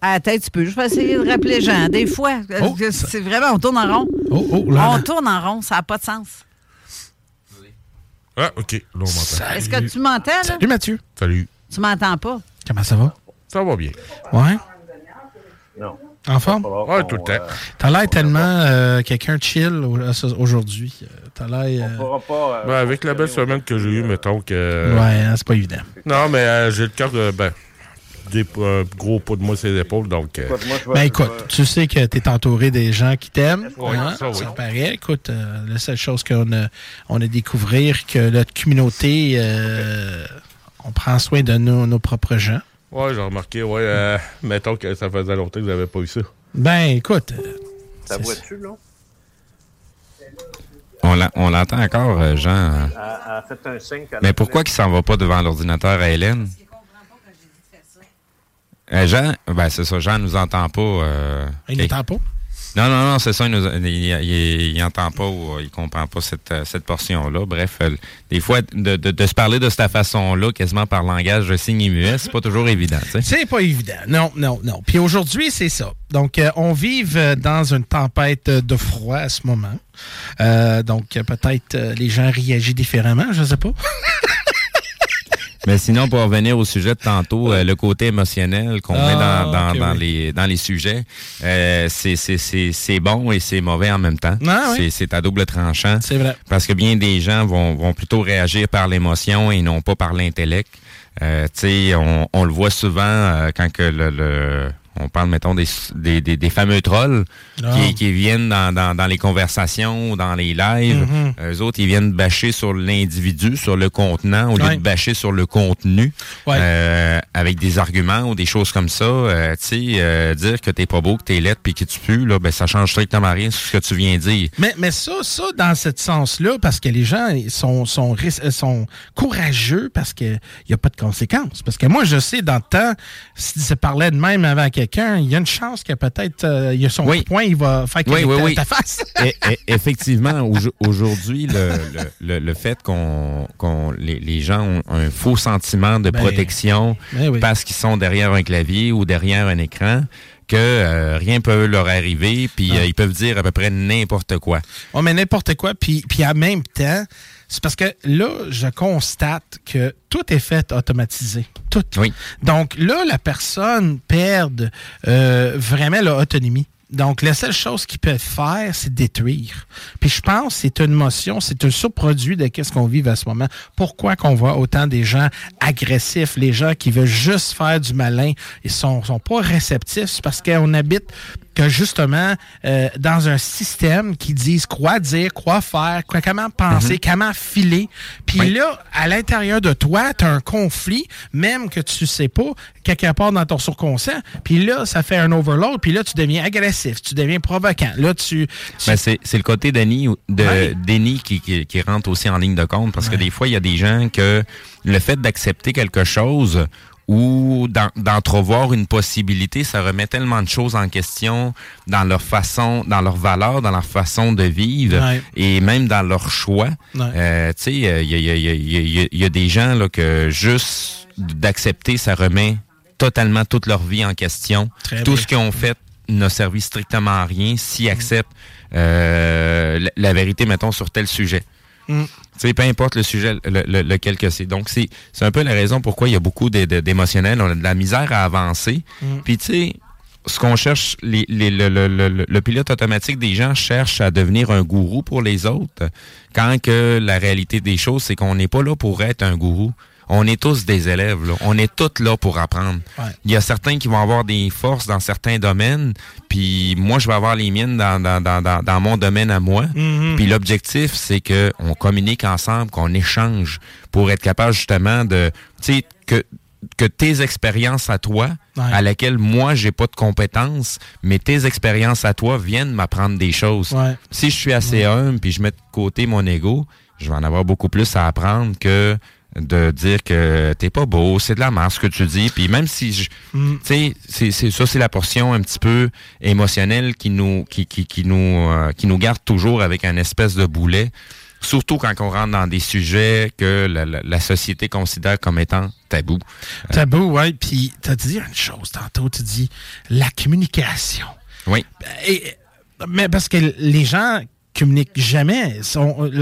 Attends un petit peu. Je vais essayer de rappeler Jean. Des fois, Oh, c'est vraiment, on tourne en rond. Oh, oh, là, On là. tourne en rond, ça n'a pas de sens. Ah, OK. Là, on m'entend. Est-ce que tu m'entends, là? Salut, Mathieu. Salut. Tu m'entends pas? Comment ça va? Ça va bien. Ouais? Non. En forme? Ouais, tout le temps. T'as l'air tellement euh, quelqu'un de chill au- aujourd'hui. Euh, T'as l'air. euh, Ben, avec la belle semaine que j'ai eue, mettons que. Ouais, hein, c'est pas évident. Non, mais euh, j'ai le cœur, euh, ben, des euh, gros poids de moi sur les épaules, donc. euh, Ben écoute, tu sais que tu es entouré des gens qui t'aiment. Oui, hein, ça, oui. paraît. Écoute, euh, la seule chose qu'on a, on a découvert que notre communauté, euh, on prend soin de nos, nos propres gens. Ouais, j'ai remarqué, ouais. euh, mettons que ça faisait longtemps que vous n'avez pas eu ça. Ben écoute, euh, Ça voit-tu, là? On l'en- on l'entend encore, euh, Jean. Elle a fait un signe qu'elle Mais pourquoi qu'il s'en va pas devant l'ordinateur à Hélène? Euh, Jean, ben c'est ça, Jean nous entend pas. euh, il n'entend pas? Non, non, non, c'est ça, il, nous- il, il- pas ou euh, il comprend pas cette, euh, cette portion-là. Bref, euh, des fois, de, de- de se parler de cette façon-là, quasiment par langage de signe et muet, c'est pas toujours évident. C'est pas évident. Non, non, non. Puis aujourd'hui, c'est ça. Donc, euh, on vive dans une tempête de froid à ce moment. Euh, donc, peut-être euh, les gens réagissent différemment, je sais pas. Mais sinon, pour revenir au sujet de tantôt, euh, le côté émotionnel qu'on Ah, met dans, dans, ok, dans oui. les, dans les sujets, euh, c'est- c'est c'est- c'est bon et c'est mauvais en même temps. Ah, oui. C'est- C'est à double tranchant. C'est vrai. Parce que bien des gens vont, vont plutôt réagir par l'émotion et non pas par l'intellect. Euh, tu sais, on, on le voit souvent euh, quand que le, le- on parle, mettons, des, des, des, des fameux trolls Ah. qui, qui viennent dans, dans, dans les conversations, dans les lives. Mhm. Eux autres, ils viennent bâcher sur l'individu, sur le contenant, au lieu Ouais. de bâcher sur le contenu, Ouais. euh, avec des arguments ou des choses comme ça. Euh, tu sais, euh, dire que t'es pas beau, que t'es laid, puis que tu pues, là, ben ça change strictement rien sur ce que tu viens dire. Mais, mais ça, ça, dans ce sens-là, parce que les gens ils sont, sont, euh, sont courageux parce qu'il n'y a pas de conséquences. Parce que moi, je sais, dans le temps, si se parlait de même avant quelqu'un, il y a une chance que peut-être euh, il y a son Oui. point, il va faire Oui, oui, ta, ta face. Et- et- effectivement, aujo- aujourd'hui, le, le, le- fait qu'on les, les gens ont un faux sentiment de Ben, protection ben parce qu'ils sont derrière un clavier ou derrière un écran, que euh, rien peut leur arriver, puis euh, ils peuvent dire à peu près n'importe quoi. On met n'importe quoi, puis, puis en même temps, c'est parce que là, je constate que tout est fait automatisé. Tout. Oui. Donc là, la personne perd euh, vraiment l'autonomie. Donc, la seule chose qu'ils peuvent faire, c'est détruire. Puis je pense que c'est une motion, c'est un surproduit de qu'est-ce qu'on vit à ce moment. Pourquoi qu'on voit autant des gens agressifs, les gens qui veulent juste faire du malin, ils sont, sont pas réceptifs, c'est parce qu'on habite que justement, euh, dans un système qui dise quoi dire, quoi faire, quoi, comment penser, Mhm. comment filer. Puis là, à l'intérieur de toi, tu as un conflit, même que tu sais pas, quelque part dans ton subconscient. Puis là, ça fait un overload. Puis là, tu deviens agressif, tu deviens provoquant. Là, tu... tu- Ben, c'est c'est le côté déni, de, Ouais. déni qui, qui, qui rentre aussi en ligne de compte parce que des fois, il y a des gens que le fait d'accepter quelque chose ou d'en- d'entrevoir une possibilité, ça remet tellement de choses en question dans leur façon, dans leur valeur, dans leur façon de vivre Ouais. et même dans leur choix. Ouais. Euh, tu sais, euh, il y a, il y a- y y des gens là, que juste d'accepter, ça remet totalement toute leur vie en question. Très Tout bien. ce qu'ils ont fait n'a servi strictement à rien s'ils acceptent euh, la, la vérité, mettons, sur tel sujet. Mm. Sais, peu importe le sujet, le, le- lequel que c'est. Donc, c'est c'est un peu la raison pourquoi il y a beaucoup d'émotionnels. On a de la misère à avancer. Mm. Puis, tu sais, ce qu'on cherche, les, les- le, le- le- le pilote automatique des gens cherche à devenir un gourou pour les autres, quand que la réalité des choses, c'est qu'on n'est pas là pour être un gourou. On est tous des élèves, là. On est tous là pour apprendre. Ouais. Il y a certains qui vont avoir des forces dans certains domaines, puis moi, je vais avoir les miennes dans, dans, dans, dans, dans mon domaine à moi. Mhm. Puis l'objectif, c'est que on communique ensemble, qu'on échange pour être capable justement de, tu sais, que que tes expériences à toi, Ouais. à laquelle moi j'ai pas de compétences, mais tes expériences à toi viennent m'apprendre des choses. Ouais. Si je suis assez humble puis je mets de côté mon ego, je vais en avoir beaucoup plus à apprendre que de dire que t'es pas beau, c'est de la masse ce que tu dis. Puis même si je, Mm. tu sais, c'est, c'est ça, c'est la portion un petit peu émotionnelle qui nous, qui, qui, qui nous, euh, qui nous garde toujours avec un espèce de boulet. Surtout quand on rentre dans des sujets que la, la- la société considère comme étant tabou. Tabou, ouais. Puis, tu as dit une chose tantôt, tu dis la communication. Oui. Et, mais parce que les gens communiquent jamais.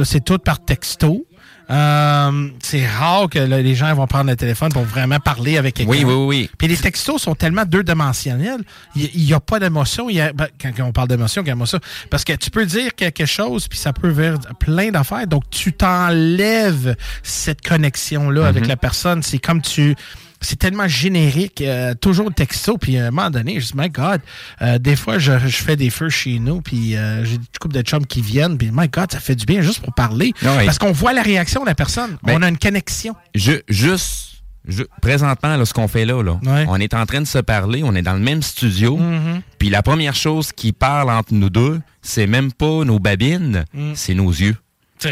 C'est tout par texto. Euh, c'est rare que là, les gens vont prendre le téléphone pour vraiment parler avec quelqu'un. Oui, oui, oui. Puis les textos sont tellement deux-dimensionnels, il n'y a pas d'émotion. il y a- ben, quand, quand on parle d'émotion, quand ça. Parce que tu peux dire quelque chose, puis ça peut vers plein d'affaires. Donc, tu t'enlèves cette connexion-là avec Mhm. la personne. C'est comme tu. C'est tellement générique, euh, toujours texto, puis à un moment donné, je dis, my God, euh, des fois, je, je fais des feux chez nous, puis euh, j'ai une couple de chums qui viennent, puis my God, ça fait du bien juste pour parler. Ouais. Parce qu'on voit la réaction de la personne. Ben, on a une connexion. Je, juste, ju- présentement, là, ce qu'on fait là, là on est en train de se parler, on est dans le même studio, Mhm. puis la première chose qui parle entre nous deux, c'est même pas nos babines, Mm. c'est nos yeux.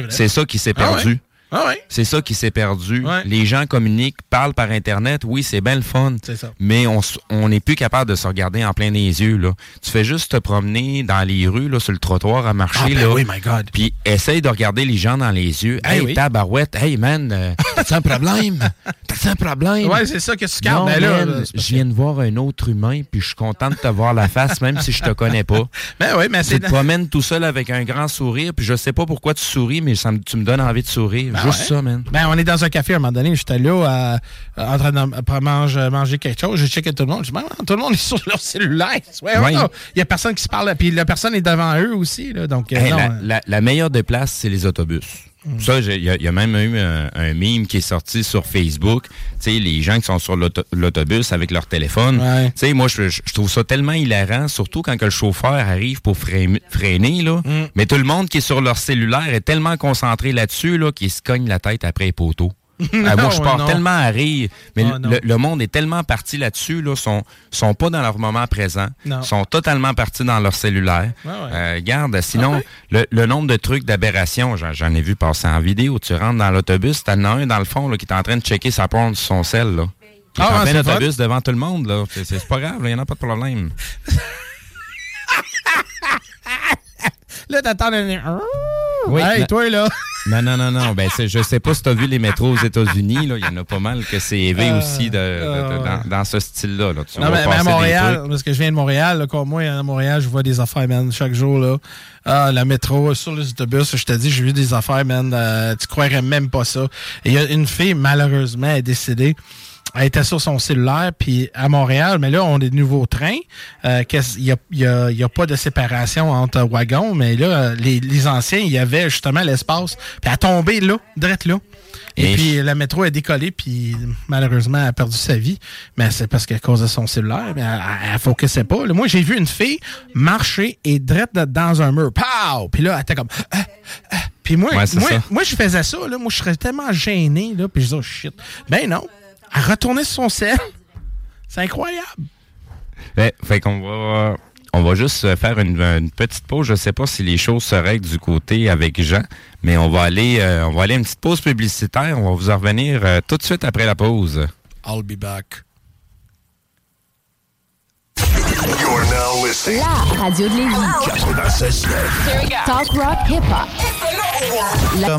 C'est ça qui s'est Ah ouais? Ah ouais. C'est ça qui s'est perdu. Ouais. Les gens communiquent, parlent par Internet. Oui, c'est bien le fun. C'est ça. Mais on n'est plus capable de se regarder en plein des yeux. Là. Tu fais juste te promener dans les rues, là, sur le trottoir à marcher. Ah, ben là, oui, my God. Puis essaye de regarder les gens dans les yeux. Ben hey, oui. tabarouette, hey man, euh, t'as-tu un problème? T'as-tu un problème? Ouais, c'est ça que tu gardes. Ben là, man, je viens de voir un autre humain, puis je suis content de te voir la face, même si je te connais pas. Ben oui, mais Tu c'est. te promènes tout seul avec un grand sourire, puis je sais pas pourquoi tu souris, mais ça me- tu me donnes envie de sourire. Ben Juste ouais? ça, man. Ben, on est dans un café à un moment donné. J'étais là euh, en train de manger, manger quelque chose. J'ai checké tout le monde. Je dis, Ben, tout le monde est sur leur cellulaire. Ouais. Il y a personne qui se parle. Puis la personne est devant eux aussi. Là, donc, euh, Hey, non, la, euh, la- la meilleure des places, c'est les autobus. Mm. Ça, il y, a- il y a même eu un, un meme qui est sorti sur Facebook. Tu sais, les gens qui sont sur l'auto- l'autobus avec leur téléphone. Ouais. Sais, moi, je, je trouve ça tellement hilarant, surtout quand que le chauffeur arrive pour freiner, freiner, là. Mm. Mais tout le monde qui est sur leur cellulaire est tellement concentré là-dessus, là, qu'il se cogne la tête après les poteaux. Ah, moi, je pars non. tellement à rire. Mais Oh, non. le, le monde est tellement parti là-dessus, là, sont, sont pas dans leur moment présent. Non. sont totalement partis dans leur cellulaire. Ouais, ouais. Euh, regarde, sinon, le, le nombre de trucs d'aberration, j'en, j'en ai vu passer en vidéo. Tu rentres dans l'autobus, t'en as un dans le fond là, qui est en train de checker sa porn sur son sel. Là. Qui est Ah, en ouais, plein c'est autobus devant tout le monde. Là. C'est, c'est pas grave, il n'y en a pas de problème. Là, t'attends. le- Oui, hey, toi, là. Non, non, non, non. Ben, je sais pas si tu as vu les métros aux États-Unis. là. Il y en a pas mal que c'est élevé Euh, aussi de, de- de- euh, dans, dans ce style-là. là. Non, mais, mais à Montréal, parce que je viens de Montréal, là, comme moi, à Montréal, je vois des affaires, man, chaque jour, là. Ah, la métro, sur les autobus, je te dis, j'ai vu des affaires, man, euh, tu croirais même pas ça. Il y a une fille, malheureusement, est décédée. Elle était sur son cellulaire, puis à Montréal, mais là, on a des nouveaux trains. Euh, qu'est-ce- Il n'y a, y a- y a pas de séparation entre wagons, mais là, euh, les, les anciens, il y avait justement l'espace. Puis elle a tombé là, direct là. Et Et puis la métro a décollé, puis malheureusement, elle a perdu sa vie. Mais c'est parce qu'à cause de son cellulaire, mais elle, elle, elle focusait pas. Là, moi, j'ai vu une fille marcher et direct dans un mur. Pow! Puis là, elle était comme... Ah, ah. Puis moi, Ouais, moi, moi, je faisais ça. Là, moi, je serais tellement gêné. Là, puis je disais, oh shit. Ben non. Elle retournait sur son sel. C'est incroyable. Ouais, fait qu'on va, on va juste faire une, une petite pause. Je sais pas si les choses se règlent du côté avec Jean, mais on va aller, euh, on va aller à une petite pause publicitaire. On va vous en revenir euh, tout de suite après la pause. I'll be back. You're now listening. La radio de Lévis. 96.9. Talk rock hip hop. La-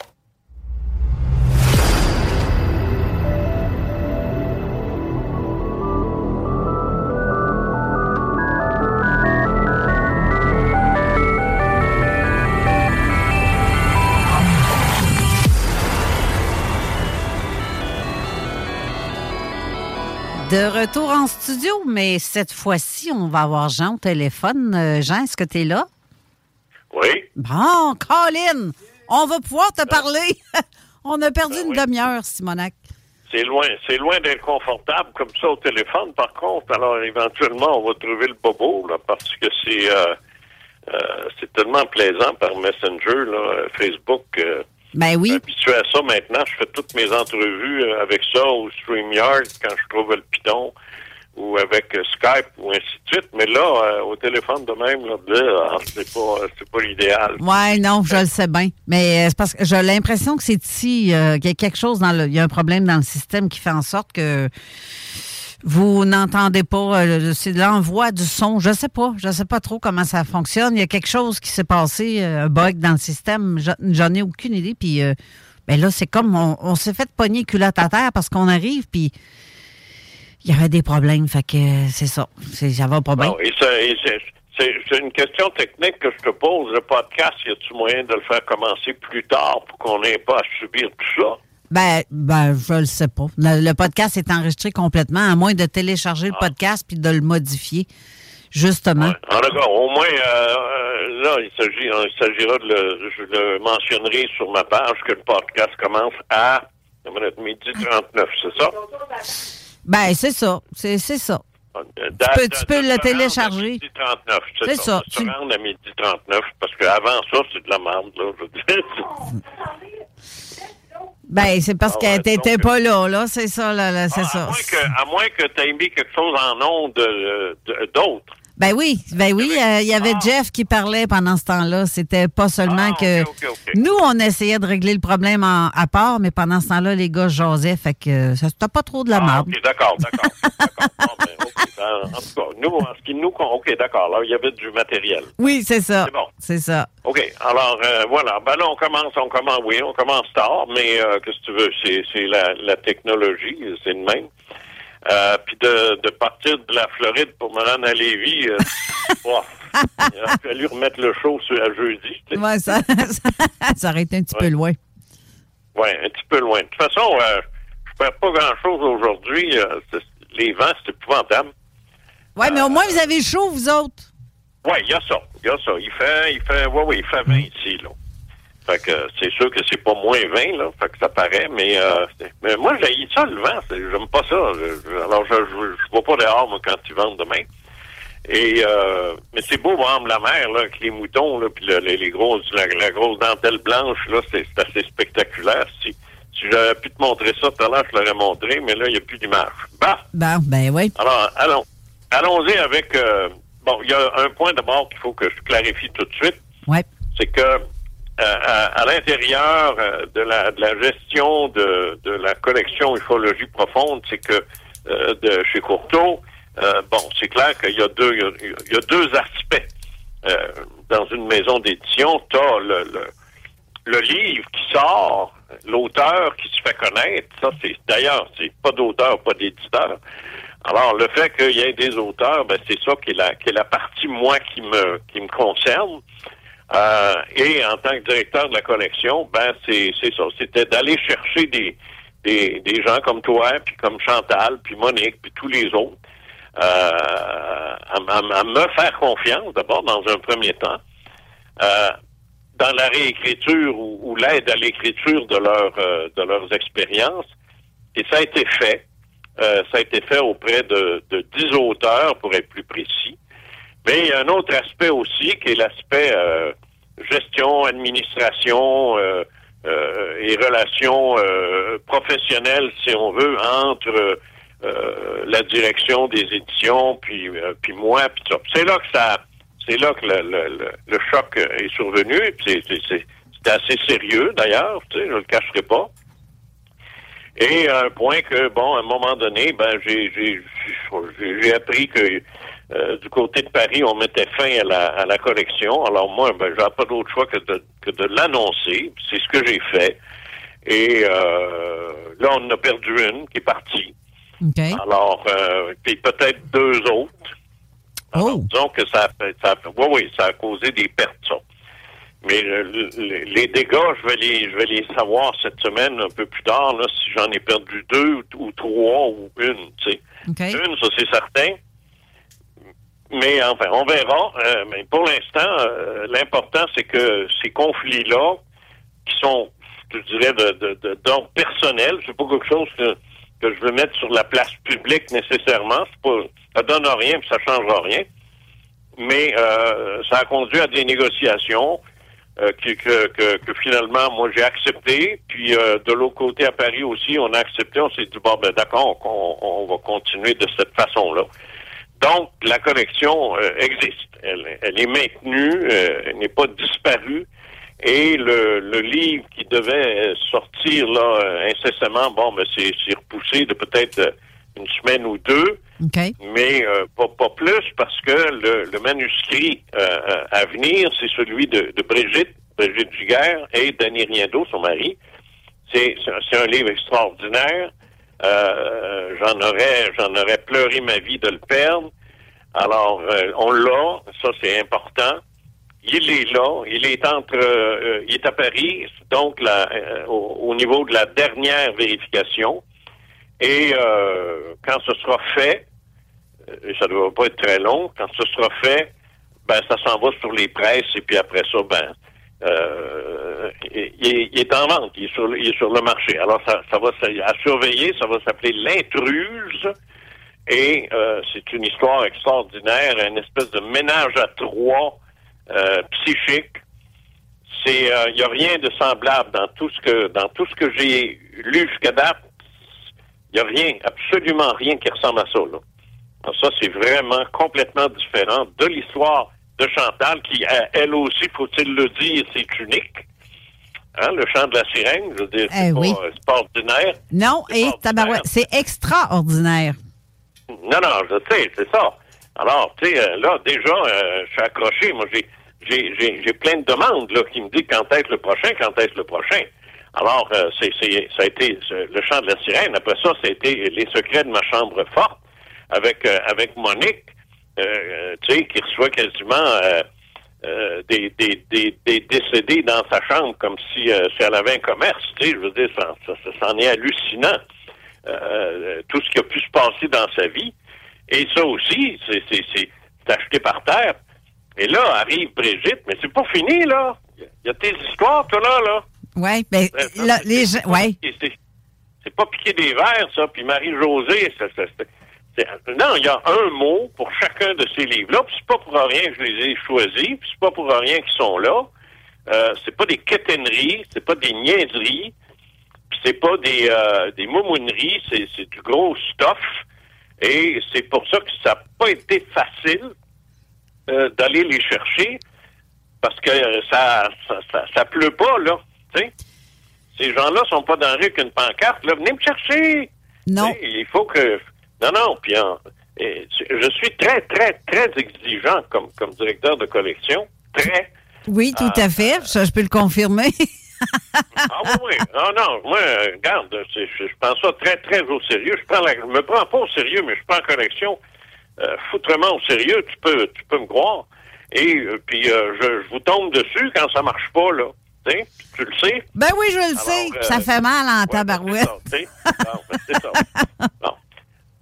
De retour en studio, mais cette fois-ci, on va avoir Jean au téléphone. Euh, Jean, est-ce que tu es là? Oui. Bon, Colin, on va pouvoir te parler. on a perdu une demi-heure, Simonac. C'est loin, c'est loin d'être confortable comme ça au téléphone. Par contre, alors éventuellement, on va trouver le bobo là, parce que c'est euh, euh, c'est tellement plaisant par Messenger, là, Facebook. Ben oui. habitué à ça maintenant. Je fais toutes mes entrevues euh, avec ça ou StreamYard quand je trouve le piton ou avec euh, Skype ou ainsi de suite. Mais là, euh, au téléphone de même, là, bleu, c'est pas, c'est pas l'idéal. Ouais, non, je le sais bien. Mais c'est parce que j'ai l'impression que c'est ici, euh, qu'il y a quelque chose dans le. Il y a un problème dans le système qui fait en sorte que vous n'entendez pas. euh, c'est l'envoi du son. Je sais pas. Je sais pas trop comment ça fonctionne. Il y a quelque chose qui s'est passé, euh, un bug dans le système. Je- J'en ai aucune idée. Puis euh, ben là, c'est comme on, s'est fait pogner culotte à terre parce qu'on arrive, puis il y avait des problèmes. Fait que euh, c'est ça. Et c'est, c'est- c'est une question technique que je te pose. Le podcast, y a-tu moyen de le faire commencer plus tard pour qu'on n'ait pas à subir tout ça? Ben, ben, je le sais pas. Le, le podcast est enregistré complètement, à moins de télécharger le podcast puis de le modifier, justement. En tout cas, au moins, euh, euh, là, il, s'agit, il s'agira de le, je le mentionnerai sur ma page que le podcast commence à midi 39, c'est ça? Ben, c'est ça. C'est ça. Tu peux- tu peux le télécharger. Midi 39, c'est, ça. tu- rendre à midi 39, parce qu'avant ça, c'est de la merde, là. je veux dire. Ben, c'est parce Ah ouais, t'était donc, pas là, là. C'est ça, là, là, c'est ça. À moins que, à moins que tu aies mis quelque chose en ondes de, de- d'autres. Ben oui, ben oui, euh, il y avait Jeff qui parlait pendant ce temps-là. C'était pas seulement que nous on essayait de régler le problème en- à part, mais pendant ce temps-là les gars jasaient, fait que euh, ça c'était pas trop de la merde. D'accord, d'accord. En, en tout cas, nous, en ce qui nous... OK, d'accord. Là, il y avait du matériel. Oui, c'est ça. C'est bon. C'est ça. OK. Alors, euh, voilà. Ben là, on commence, on commence, oui, on commence tard, mais euh, qu'est-ce que tu veux? C'est, c'est la, la technologie, c'est le même. Euh, puis de, de partir de la Floride pour me rendre à Lévis, euh, il a fallu remettre le show sur à jeudi. Ouais, ça, ça, ça aurait été un petit peu loin. Oui, un petit peu loin. De toute façon, euh, je perds pas grand-chose aujourd'hui. Euh, les vents, c'est épouvantable. Ouais, mais au moins vous avez chaud vous autres. Oui, il y a ça. Il y a ça. Il fait, il fait, ouais, ouais, il fait 20 ici, là. Fait que euh, c'est sûr que c'est pas moins 20, là. Fait que ça paraît, mais, euh, mais moi, j'ai ça, le vent. J'aime pas ça. Je- alors, je, je, je vois pas dehors, moi, quand ils vendent demain. Et, euh, mais c'est beau voir la mer, là, avec les moutons, là, puis le- les, les grosses, la, la grosse dentelle blanche, là, c'est c'est assez spectaculaire. Si, si j'avais pu te montrer ça tout à l'heure, je l'aurais montré, mais là, il n'y a plus d'image. Bah! Bon, ben oui. Alors, allons. Allons-y avec. euh, bon, il y a un point d'abord qu'il faut que je clarifie tout de suite. Ouais. C'est que euh, à, à l'intérieur euh, de, la, de la gestion de, de la collection ufologie profonde, c'est que euh, de chez Courteau, euh, bon, c'est clair qu'il y a deux, il y a, il y a deux aspects euh, dans une maison d'édition. T'as le, le, le livre qui sort, l'auteur qui se fait connaître. Ça, c'est d'ailleurs, c'est pas d'auteur, pas d'éditeur. Alors, le fait qu'il y ait des auteurs, ben, c'est ça qui est la, qui est la partie, moi, qui me, qui me concerne. Euh, et en tant que directeur de la collection, ben, c'est, ça. C'était d'aller chercher des, des, des gens comme toi, puis comme Chantal, puis Monique, puis tous les autres, euh, à, à- à me faire confiance, d'abord, dans un premier temps, euh, dans la réécriture ou, ou l'aide à l'écriture de, euh, de leurs expériences. Et ça a été fait. Euh, ça a été fait auprès de, de 10 auteurs, pour être plus précis. Mais il y a un autre aspect aussi, qui est l'aspect euh, gestion, administration euh, et relations professionnelles, si on veut, entre la direction des éditions, puis, puis moi, puis ça. C'est là que ça, c'est là que le, choc est survenu. C'est, assez sérieux d'ailleurs, je le cacherai pas. Et un point que, bon, à un moment donné, ben, j'ai, j'ai, j'ai, appris que euh, du côté de Paris, on mettait fin à la, à la collection. Alors moi, ben, j'avais pas d'autre choix que de, que de l'annoncer. C'est ce que j'ai fait. Et euh, là, on en a perdu une qui est partie. Alors, euh, puis peut-être deux autres. Alors, disons que ça ça oui, oui, ça a causé des pertes, ça. Mais euh, le- le- les dégâts, je vais les, je vais les savoir cette semaine un peu plus tard, là, si j'en ai perdu deux ou, ou trois ou une, tu sais. Une, ça c'est certain. Mais enfin, on verra. Euh, mais pour l'instant, euh, l'important, c'est que ces conflits-là, qui sont, je dirais, de, de, de- d'ordre personnel, c'est pas quelque chose que, que je veux mettre sur la place publique nécessairement. C'est pas, ça donne rien, puis ça changera rien. Mais euh, ça a conduit à des négociations euh, que, que, que, finalement, moi, j'ai accepté. Puis euh, de l'autre côté, à Paris aussi, on a accepté. On s'est dit, bon, ben d'accord, on, on va continuer de cette façon-là. Donc, la collection euh, existe. Elle, elle est maintenue, euh, elle n'est pas disparue. Et le, le livre qui devait euh, sortir là incessamment, bon, ben c'est repoussé de peut-être une semaine ou deux, mais euh, pas, pas plus parce que le, le manuscrit euh, à venir, c'est celui de, de Brigitte, Brigitte Giguère et Danny Riendo, son mari. C'est un- livre extraordinaire. Euh, j'en aurais j'en aurais pleuré ma vie de le perdre. Alors euh, on l'a, ça c'est important. Il est là, il est entre euh, il est à Paris, donc la, euh, au, au niveau de la dernière vérification. Et euh, quand ce sera fait, ça ne doit pas être très long, quand ce sera fait, ben ça s'en va sur les presses et puis après ça, ben euh, il, est en vente, il est sur, le- marché. Alors ça, va à surveiller, ça va s'appeler l'intruse. Et euh, c'est une histoire extraordinaire, une espèce de ménage à trois euh, psychique. C'est, il n'y a rien de semblable dans tout ce que dans tout ce que j'ai lu jusqu'à date. Il n'y a rien, absolument rien qui ressemble à ça. Là. Ça, c'est vraiment complètement différent de l'histoire de Chantal, qui, elle- elle aussi, faut-il le dire, c'est unique. Hein, le chant de la sirène, je veux dire, c'est Eh pas, oui. c'est pas ordinaire. Non, et tabarouette, c'est extraordinaire. Non, non, je sais, c'est ça. Alors, tu sais, euh, là, déjà, euh, je suis accroché. Moi, j'ai, plein de demandes là, qui me disent quand est-ce le prochain, quand est-ce le prochain. Alors, euh, c'est, ça a été euh, le chant de la sirène. Après ça, ça a été les secrets de ma chambre forte avec euh, avec Monique, euh, euh, tu sais, qui reçoit quasiment euh, des, des, des, des décédés dans sa chambre comme si, euh, si elle avait un commerce. Tu sais, je veux dire, ça, ça, ça, c'en est hallucinant. Euh, tout ce qui a pu se passer dans sa vie. Et ça aussi, c'est, c'est, c'est, c'est acheté par terre. Et là, arrive Brigitte, mais c'est pas fini, là. Il y a tes histoires, toi, là, là. Oui, ben, Euh, là, les gens, ouais. C'est, c'est pas piquer des verres, ça. Puis Marie-Josée, ça, non, il y a un mot pour chacun de ces livres-là. Puis c'est pas pour rien que je les ai choisis. Puis c'est pas pour rien qu'ils sont là. Euh, c'est pas des quétaineries, c'est pas des niaiseries. Puis c'est pas des, euh, des moumouneries, c'est, c'est du gros stuff. Et c'est pour ça que ça n'a pas été facile euh, d'aller les chercher parce que ça, ça, ça, ça pleut pas, là. Ces gens-là sont pas dans la rue qu'une pancarte. Là, venez me chercher. Non. Il faut que Non, non, puis en- et je suis très, très, très exigeant comme, comme directeur de collection. Très. Oui, tout à fait. Ça, je peux le confirmer. Ah oui, oui. Non, non, moi, euh, regarde, je, je prends ça très, très au sérieux. Je prends la, je me prends pas au sérieux, mais je prends collection euh, foutrement au sérieux. Tu peux, tu peux me croire. Et euh, puis, euh, je, je vous tombe dessus quand ça marche pas, là. Tu le sais. Ben oui, je le Alors, sais. euh, ça fait mal en tabarouette. Tu sais? Bon, ben, c'est ça.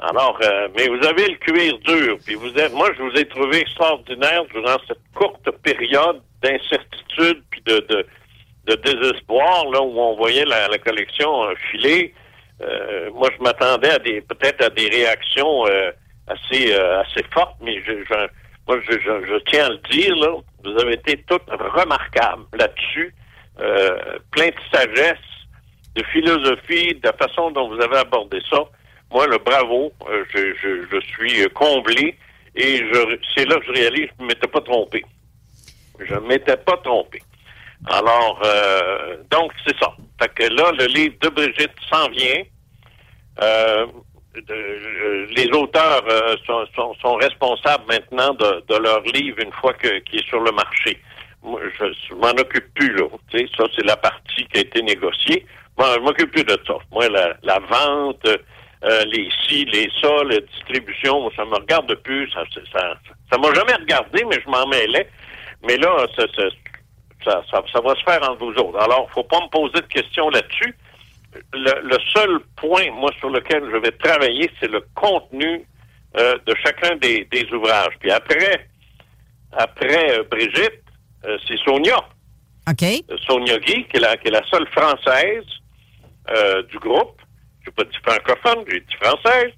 Alors, euh, mais vous avez le cuir dur, puis vous êtes, moi, je vous ai trouvé extraordinaire durant cette courte période d'incertitude puis de, de, de désespoir, là, où on voyait la, la collection euh, filer. Euh, moi, je m'attendais à des, peut-être à des réactions euh, assez, euh, assez fortes, mais je, je- moi, je, je, je tiens à le dire, là, vous avez été toutes remarquables là-dessus, euh, plein de sagesse, de philosophie, de la façon dont vous avez abordé ça. Moi, le bravo, euh, je, je, je suis euh, comblé et c'est là que je réalise que je ne m'étais pas trompé. Je ne m'étais pas trompé. Alors, euh, donc, c'est ça. Fait que là, le livre de Brigitte s'en vient. Euh, euh, les auteurs sont, sont- sont responsables maintenant de, de leur livre une fois qu'il est sur le marché. Moi, je, m'en occupe plus, là. Tu sais, ça, c'est la partie qui a été négociée. Moi, je m'occupe plus de ça. Moi, la, la vente, euh, les ci, les ça, la distribution, ça me regarde plus. Ça, ça, ça, ça m'a jamais regardé, mais je m'en mêlais. Mais là, ça, ça, ça, ça, ça va se faire entre vous autres. Alors, faut pas me poser de questions là-dessus. Le, le seul point, moi, sur lequel je vais travailler, c'est le contenu euh, de chacun des, des ouvrages. Puis après, après euh, Brigitte, euh, c'est Sonia. OK. Euh, Sonia Guy, qui est la, qui est la seule française euh, du groupe. Je pas dit francophone, j'ai dit française.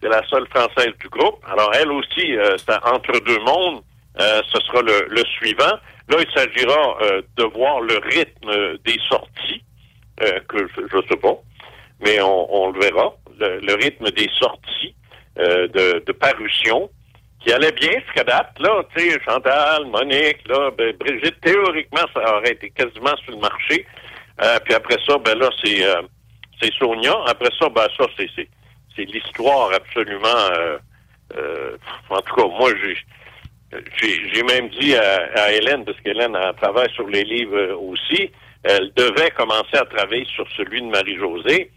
C'est la seule française du groupe. Alors, elle aussi, euh, c'est entre deux mondes. Euh, ce sera le, le suivant. Là, il s'agira euh, de voir le rythme des sorties, euh, que je ne sais pas, mais on, on le verra. Le, le rythme des sorties euh, de, de parution qui allait bien jusqu'à date. Là, tu sais, Chantal, Monique, là, ben, Brigitte, théoriquement, ça aurait été quasiment sur le marché. Euh, puis après ça, ben là, c'est euh, c'est Sonia. Après ça, ben ça, c'est c'est l'histoire absolument. euh, euh, en tout cas, moi, j'ai j'ai j'ai même dit à, à Hélène, parce qu'Hélène elle travaille sur les livres aussi, elle devait commencer à travailler sur celui de Marie-Josée.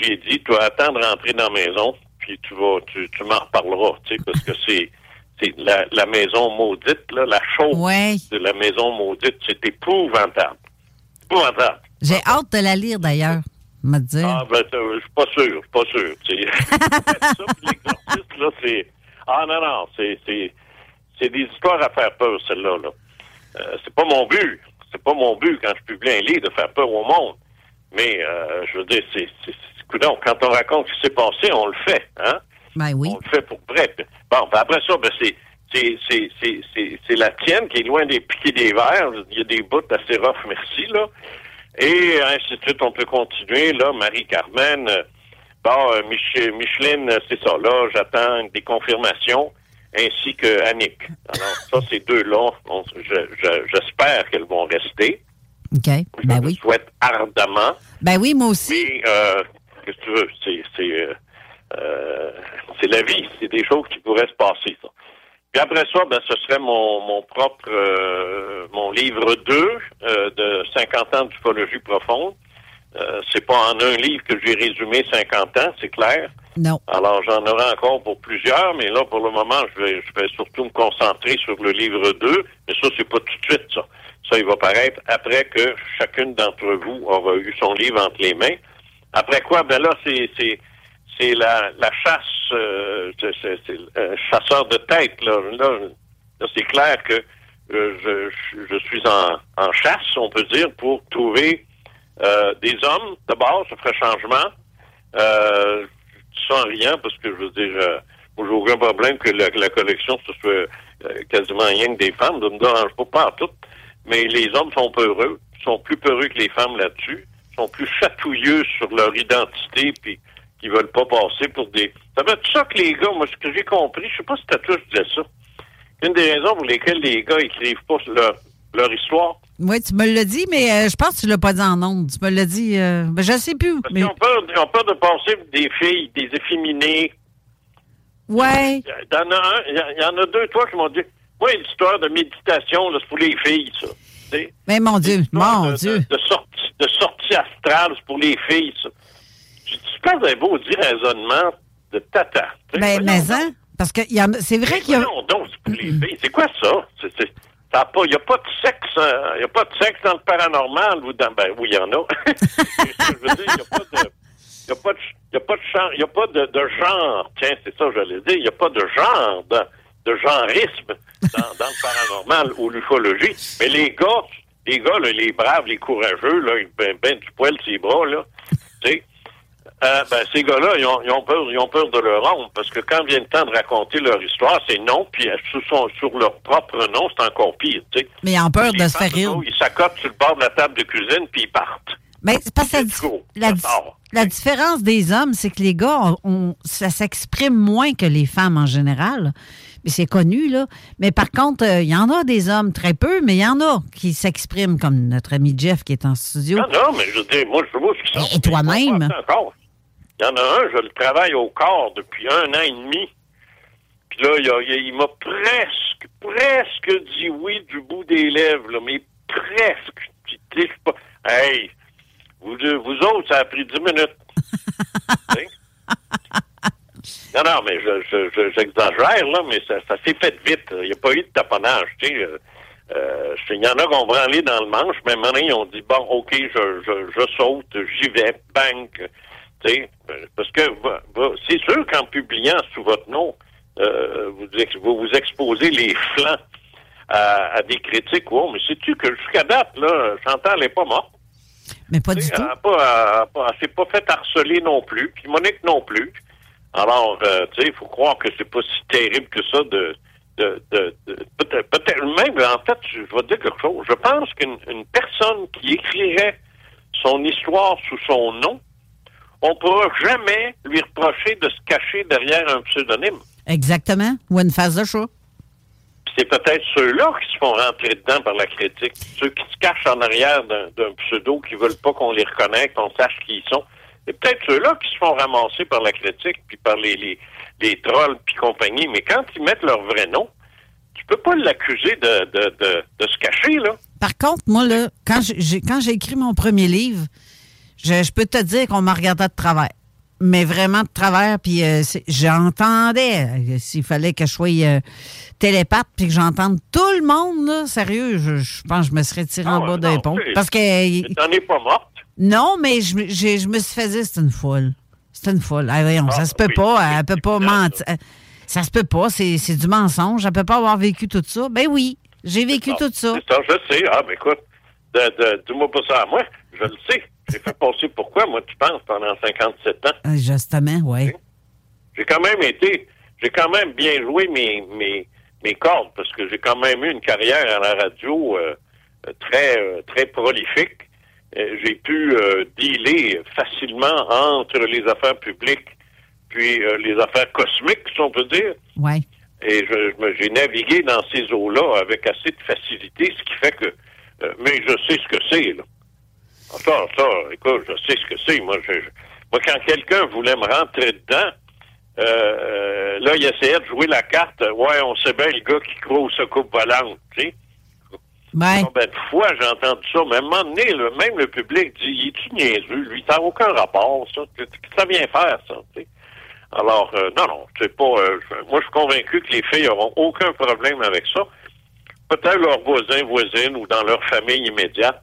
J'ai dit, tu vas attendre rentrer dans la maison, puis tu vas, tu, tu m'en reparleras, tu sais, parce que c'est c'est la, la maison maudite, là, la chose Ouais. de la maison maudite, c'est épouvantable. Épouvantable. J'ai hâte de la lire, d'ailleurs. Me dire. Ah, ben, je suis pas sûr, je suis pas sûr. ça, l'exorciste, là, c'est. Ah, non, non, c'est, des histoires à faire peur, celle-là, là. Euh, c'est pas mon but. C'est pas mon but, quand je publie un livre, de faire peur au monde. Mais, euh, je veux dire, c'est, coudonc, quand on raconte ce qui s'est passé, on le fait, hein? Ben oui. On le fait pour vrai. Bon, ben après ça, ben c'est, c'est la tienne qui est loin des piquets des verres. Il y a des bouts assez rough, merci, là. Et ainsi de suite, on peut continuer, là. Marie-Carmen, euh, bon, euh, Mich- Micheline, euh, c'est ça, là, j'attends des confirmations, ainsi que Annick. Alors, ça, ces deux-là, j'espère qu'elles vont rester. OK. Ben oui. Je souhaite ardemment. Ben oui, moi aussi. Mais, euh, que tu veux? C'est, c'est, euh, euh, c'est la vie. C'est des choses qui pourraient se passer, ça. Puis après ça, ben, ce serait mon, mon propre, euh, mon livre 2 euh, de 50 ans d'ufologie profonde. Euh, c'est pas en un livre que j'ai résumé 50 ans, c'est clair. Non. Alors, j'en aurai encore pour plusieurs, mais là, pour le moment, je vais, je vais surtout me concentrer sur le livre 2. Mais ça, c'est pas tout de suite, ça. Ça, il va paraître après que chacune d'entre vous aura eu son livre entre les mains. Après quoi, ben là, c'est, c'est, c'est la, la chasse, euh, c'est, un chasseur de tête, là. Là, c'est clair que euh, je, je- suis en, chasse, on peut dire, pour trouver euh, des hommes, d'abord, ça ferait changement. Euh, sans rien, parce que je veux dire, euh, j'ai aucun problème que la, collection, ce soit euh, quasiment rien que des femmes. Ça me dérange pas partout. Mais les hommes sont peureux, sont plus peureux que les femmes là-dessus, sont plus chatouilleux sur leur identité, puis qui veulent pas passer pour des... Ça veut être ça que les gars, moi, ce que j'ai compris, je sais pas si t'as tous disais ça. Une des raisons pour lesquelles les gars écrivent pas leur, leur histoire, Oui, tu me l'as dit, mais euh, je pense que tu l'as pas dit en ondes. Tu me l'as dit. euh, ben, je sais plus. Mais... Ils ont peur, ils ont peur de passer pour des filles, des efféminées, Ouais. Il y en a un, il y en a deux, trois qui m'ont dit, moi, l'histoire de méditation, là, c'est pour les filles, ça. Mais mon Dieu, mon de, Dieu. De, de sortie, de sortie astrale, c'est pour les filles, ça. Je dis, c'est pas un beau dire raisonnement de tata. tu. Ben, Voyons mais hein, parce que c'est vrai qu'il y a. Voyons donc, c'est quoi ça? C'est- Il n'y a pas de sexe, euh, il y a pas de sexe dans le paranormal ou dans. Ben oui, il y en a. Mais ce que je veux dire, il n'y a pas de. Il n'y a pas de, il a pas de, chan- il y a pas de, de genre. Tiens, c'est ça que j'allais dire. Il n'y a pas de genre, de, de genrisme dans, dans le paranormal ou l'ufologie. Mais les gars, les gars, là, les braves, les courageux, là, ils ben, ben du poil sur les bras, là, tu sais, euh, ben, ces gars-là, ils ont, ils ont peur, ils ont peur de leur honte, parce que quand vient le temps de raconter leur histoire, c'est non, puis euh, sous son, sur leur propre nom, c'est encore pire, tu sais. Mais ils ont peur de se faire rire. Ils s'accotent sur le bord de la table de cuisine, puis ils partent. Mais c'est parce que go. la, la différence des hommes, c'est que les gars, on- on- ça s'exprime moins que les femmes en général. Mais c'est connu, là. Mais par contre, euh, il y en a des hommes, très peu, mais il y en a qui s'expriment, comme notre ami Jeff qui est en studio. Non, non, mais je dire, moi, je vois ce sont. Et toi-même? Il y en a un, je le travaille au corps depuis un an et demi. Puis là, il, m'a presque, presque dit oui du bout des lèvres, là, mais presque. Puis, tu sais, je pas. Hey, vous, deux- vous autres, ça a pris 10 minutes. Non, non, mais je, je, je- j'exagère, là, mais ça, ça s'est fait vite. Il n'y a pas eu de taponnage, tu sais. euh, euh, Il y en a qui ont branlé dans le manche, mais maintenant, ils ont dit, bon, OK, je, je, je saute, j'y vais, bang. Tu sais, euh, parce que c'est sûr qu'en publiant sous votre nom, euh, vous, vous vous exposez les flancs à, à des critiques. Oh, mais sais-tu que jusqu'à date, là, Chantal n'est pas morte. Mais pas du Elle tout. pas, elle s'est pas fait harceler non plus, puis Monique non plus. Alors, euh, tu sais, il faut croire que c'est pas si terrible que ça de... de, de, de- peut-être, peut-être même, en fait, je vais te dire quelque chose. Je pense qu'une une personne qui écrirait son histoire sous son nom, on pourra jamais lui reprocher de se cacher derrière un pseudonyme. Exactement. Ou une phase de chat. C'est peut-être ceux-là qui se font rentrer dedans par la critique. Ceux qui se cachent en arrière d'un pseudo, qui veulent pas qu'on les reconnaisse, qu'on sache qui ils sont. C'est peut-être ceux-là qui se font ramasser par la critique, puis par les, les, les trolls, puis compagnie. Mais quand ils mettent leur vrai nom, tu peux pas l'accuser de, de, de, de se cacher, là. Par contre, moi, là, quand j'ai- j'ai quand j'ai écrit mon premier livre, je, je peux te dire qu'on m'a regardé de travers. Mais vraiment de travers, puis euh, j'entendais euh, s'il fallait que je sois euh, télépathe, puis que j'entende tout le monde, là, sérieux, je, je pense que je me serais tiré en bas d'un pont. Parce que. T'en es pas morte? Non, mais je, me- j'ai- je me suis fait dire c'est une folle. C'est une folle. Ah, voyons, ça se peut pas. Elle peut pas mentir. Ça se peut pas. C'est du mensonge. Elle peut pas avoir vécu tout ça. Ben oui, j'ai vécu tout ça. Ça, je sais. Ah, ben écoute, dis-moi pas ça à moi. Je le sais. J'ai fait passer pourquoi, moi, tu penses, pendant 57 ans? Euh, Justement, oui. J'ai quand même été, j'ai quand même bien joué mes, mes, mes cordes parce que j'ai quand même eu une carrière à la radio euh, euh, très, euh, très prolifique. Euh, j'ai pu euh, dealer facilement entre les affaires publiques puis euh, les affaires cosmiques, si on peut dire. Oui. Et je, j'ai navigué dans ces eaux-là avec assez de facilité, ce qui fait que, euh, mais je sais ce que c'est, là. Ça, ça, écoute, je sais ce que c'est. Moi, je, je- moi, quand quelqu'un voulait me rentrer dedans, euh, euh, là, il essayait de jouer la carte. Ouais, on sait bien le gars qui croit au coupe volante, tu sais. Ouais. Combien de fois j'ai entendu ça, mais à un moment donné, là, même le public dit, il est-tu niaiseux, lui, ça n'a aucun rapport, ça. Ça vient faire, ça, tu sais. Alors, euh, non, non, c'est pas. euh, moi, je suis convaincu que les filles n'auront aucun problème avec ça. Peut-être leurs voisins, voisines ou dans leur famille immédiate.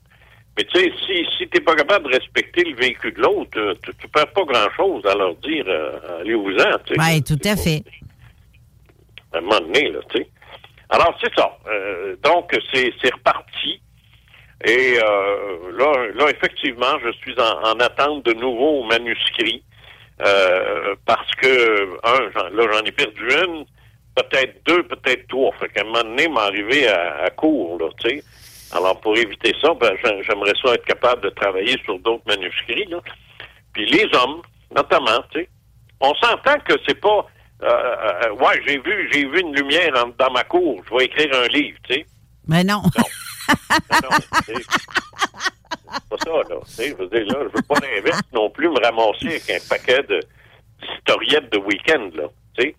Mais tu sais, si, si tu n'es pas capable de respecter le vécu de l'autre, euh, tu ne perds pas grand-chose à leur dire euh, allez-vous-en. tu sais. Oui, tout à fait. À un moment donné, là, tu sais. Alors, c'est ça. Euh, donc, c'est reparti. Et euh, là, là, effectivement, je suis en, en attente de nouveaux manuscrits. euh, parce que, un, là, j'en ai perdu une, peut-être deux, peut-être trois. Fait qu'à un moment donné, m'arriver à, à court, là, tu sais. Alors, pour éviter ça, ben, j'a- j'aimerais ça être capable de travailler sur d'autres manuscrits, là. Puis les hommes, notamment, tu sais. On s'entend que c'est pas... euh, euh, ouais, j'ai vu, j'ai vu une lumière en- dans ma cour. Je vais écrire un livre, tu sais. Mais non. Non, sais. C'est pas ça, là. Tu sais, je veux dire, là, je veux pas l'inverse non plus me ramasser avec un paquet de d'historiettes de week-end, là. Tu sais.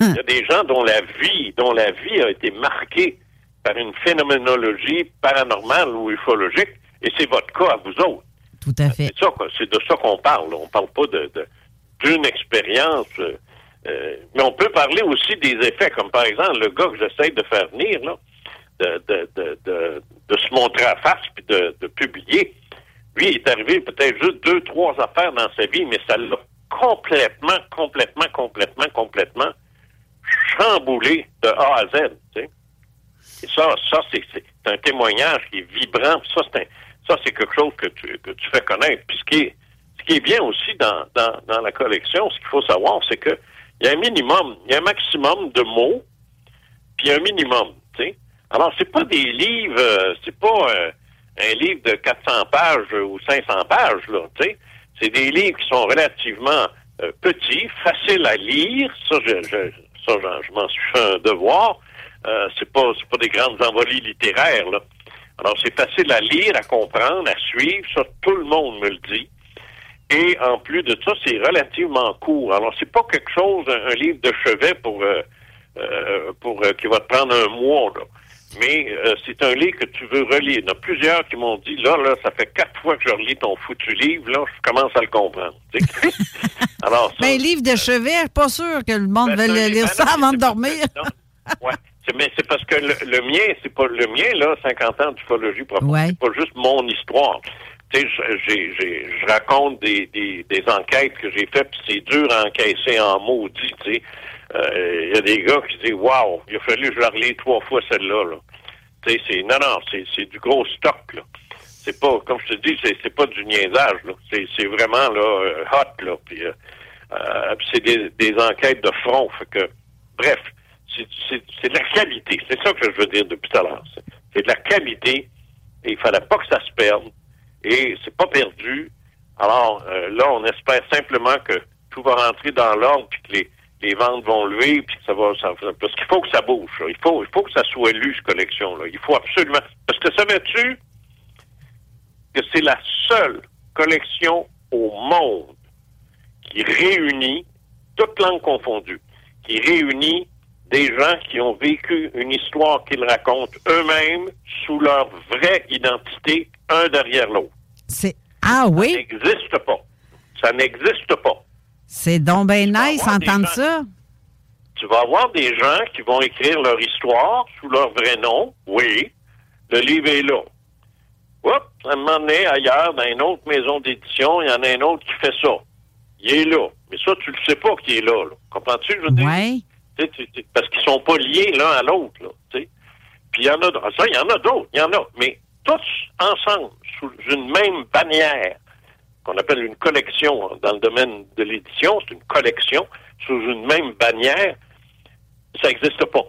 Il y a des gens dont la vie, dont la vie a été marquée par une phénoménologie paranormale ou ufologique, et c'est votre cas à vous autres. Tout à fait. C'est ça, quoi. c'est de ça qu'on parle. On parle pas de d'une expérience. euh, euh, mais on peut parler aussi des effets, comme par exemple le gars que j'essaie de faire venir, là, de, de, de, de, de se montrer à face puis de, de publier. Lui, il est arrivé peut-être juste deux, trois affaires dans sa vie, mais ça l'a complètement, complètement, complètement, complètement chamboulé de A à Z. Tu sais. Et ça, ça c'est, un témoignage qui est vibrant. Ça, c'est ça, c'est quelque chose que tu, que tu fais connaître. Puis ce qui est, ce qui est bien aussi dans, dans, dans la collection, ce qu'il faut savoir, c'est que il y a un minimum, il y a un maximum de mots, puis un minimum. Tu sais. Alors, c'est pas des livres, euh, c'est pas euh, un livre de 400 pages ou 500 pages. Tu sais. C'est des livres qui sont relativement euh, petits, faciles à lire. Ça, je, ça, je m'en suis fait un devoir. Euh, c'est pas, c'est pas des grandes envolées littéraires, là. Alors, c'est facile à lire, à comprendre, à suivre. Ça, tout le monde me le dit. Et en plus de ça, c'est relativement court. Alors, c'est pas quelque chose, un, un livre de chevet pour, euh, euh, pour euh, qui va te prendre un mois, là. Mais euh, c'est un livre que tu veux relire. Il y en a plusieurs qui m'ont dit, là, là, ça fait quatre fois que je relis ton foutu livre, là, je commence à le comprendre. Alors, ça, Ben, livre de chevet, pas sûr que le monde Ben, livre- lire ça avant de dormir. Ouais. C'est- Mais c'est parce que le, le mien, c'est pas le mien, là, 50 ans d'ufologie profonde. Ouais. C'est pas juste mon histoire. Tu sais, je- j'ai, j'ai, je raconte des, des, des enquêtes que j'ai faites, puis c'est dur à encaisser en maudit, tu sais. Euh, Il y a des gars qui disent, waouh, il a fallu que je la relise trois fois celle-là, là. Tu sais, c'est, non, non, c'est, c'est du gros stock, là. C'est pas, comme je te dis, c'est, c'est pas du niaisage, là. C'est, c'est vraiment, là, euh, hot, là. Puis, euh, euh, c'est des, des enquêtes de front. Fait que, bref, c'est, de la qualité. C'est ça que je veux dire depuis tout à l'heure. C'est, de la qualité et il fallait pas que ça se perde. Et c'est pas perdu. Alors euh, là, on espère simplement que tout va rentrer dans l'ordre puis que les, les ventes vont lever puis que ça va, ça, parce qu'il faut que ça bouge. là. Il faut, il faut que ça soit lu cette collection là. Il faut absolument. Parce que savais-tu que c'est la seule collection au monde qui réunit, toutes langues confondues, qui réunit des gens qui ont vécu une histoire qu'ils racontent eux-mêmes sous leur vraie identité, un derrière l'autre. C'est Ah Ça oui? n'existe pas. Ça n'existe pas. C'est donc bien nice entendre gens- ça. Tu vas avoir des gens qui vont écrire leur histoire sous leur vrai nom. Oui, le livre est là. Oups, à un moment donné, ailleurs, dans une autre maison d'édition, il y en a un autre qui fait ça. Il est là. Mais ça, tu le sais pas qu'il est là. là. Comprends-tu, je veux dire? Oui. Parce qu'ils sont pas liés l'un à l'autre. Puis il y en a d- ça, il y en a d'autres, il y en a. Mais tous ensemble, sous une même bannière, qu'on appelle une collection hein, dans le domaine de l'édition, c'est une collection sous une même bannière, ça n'existe pas.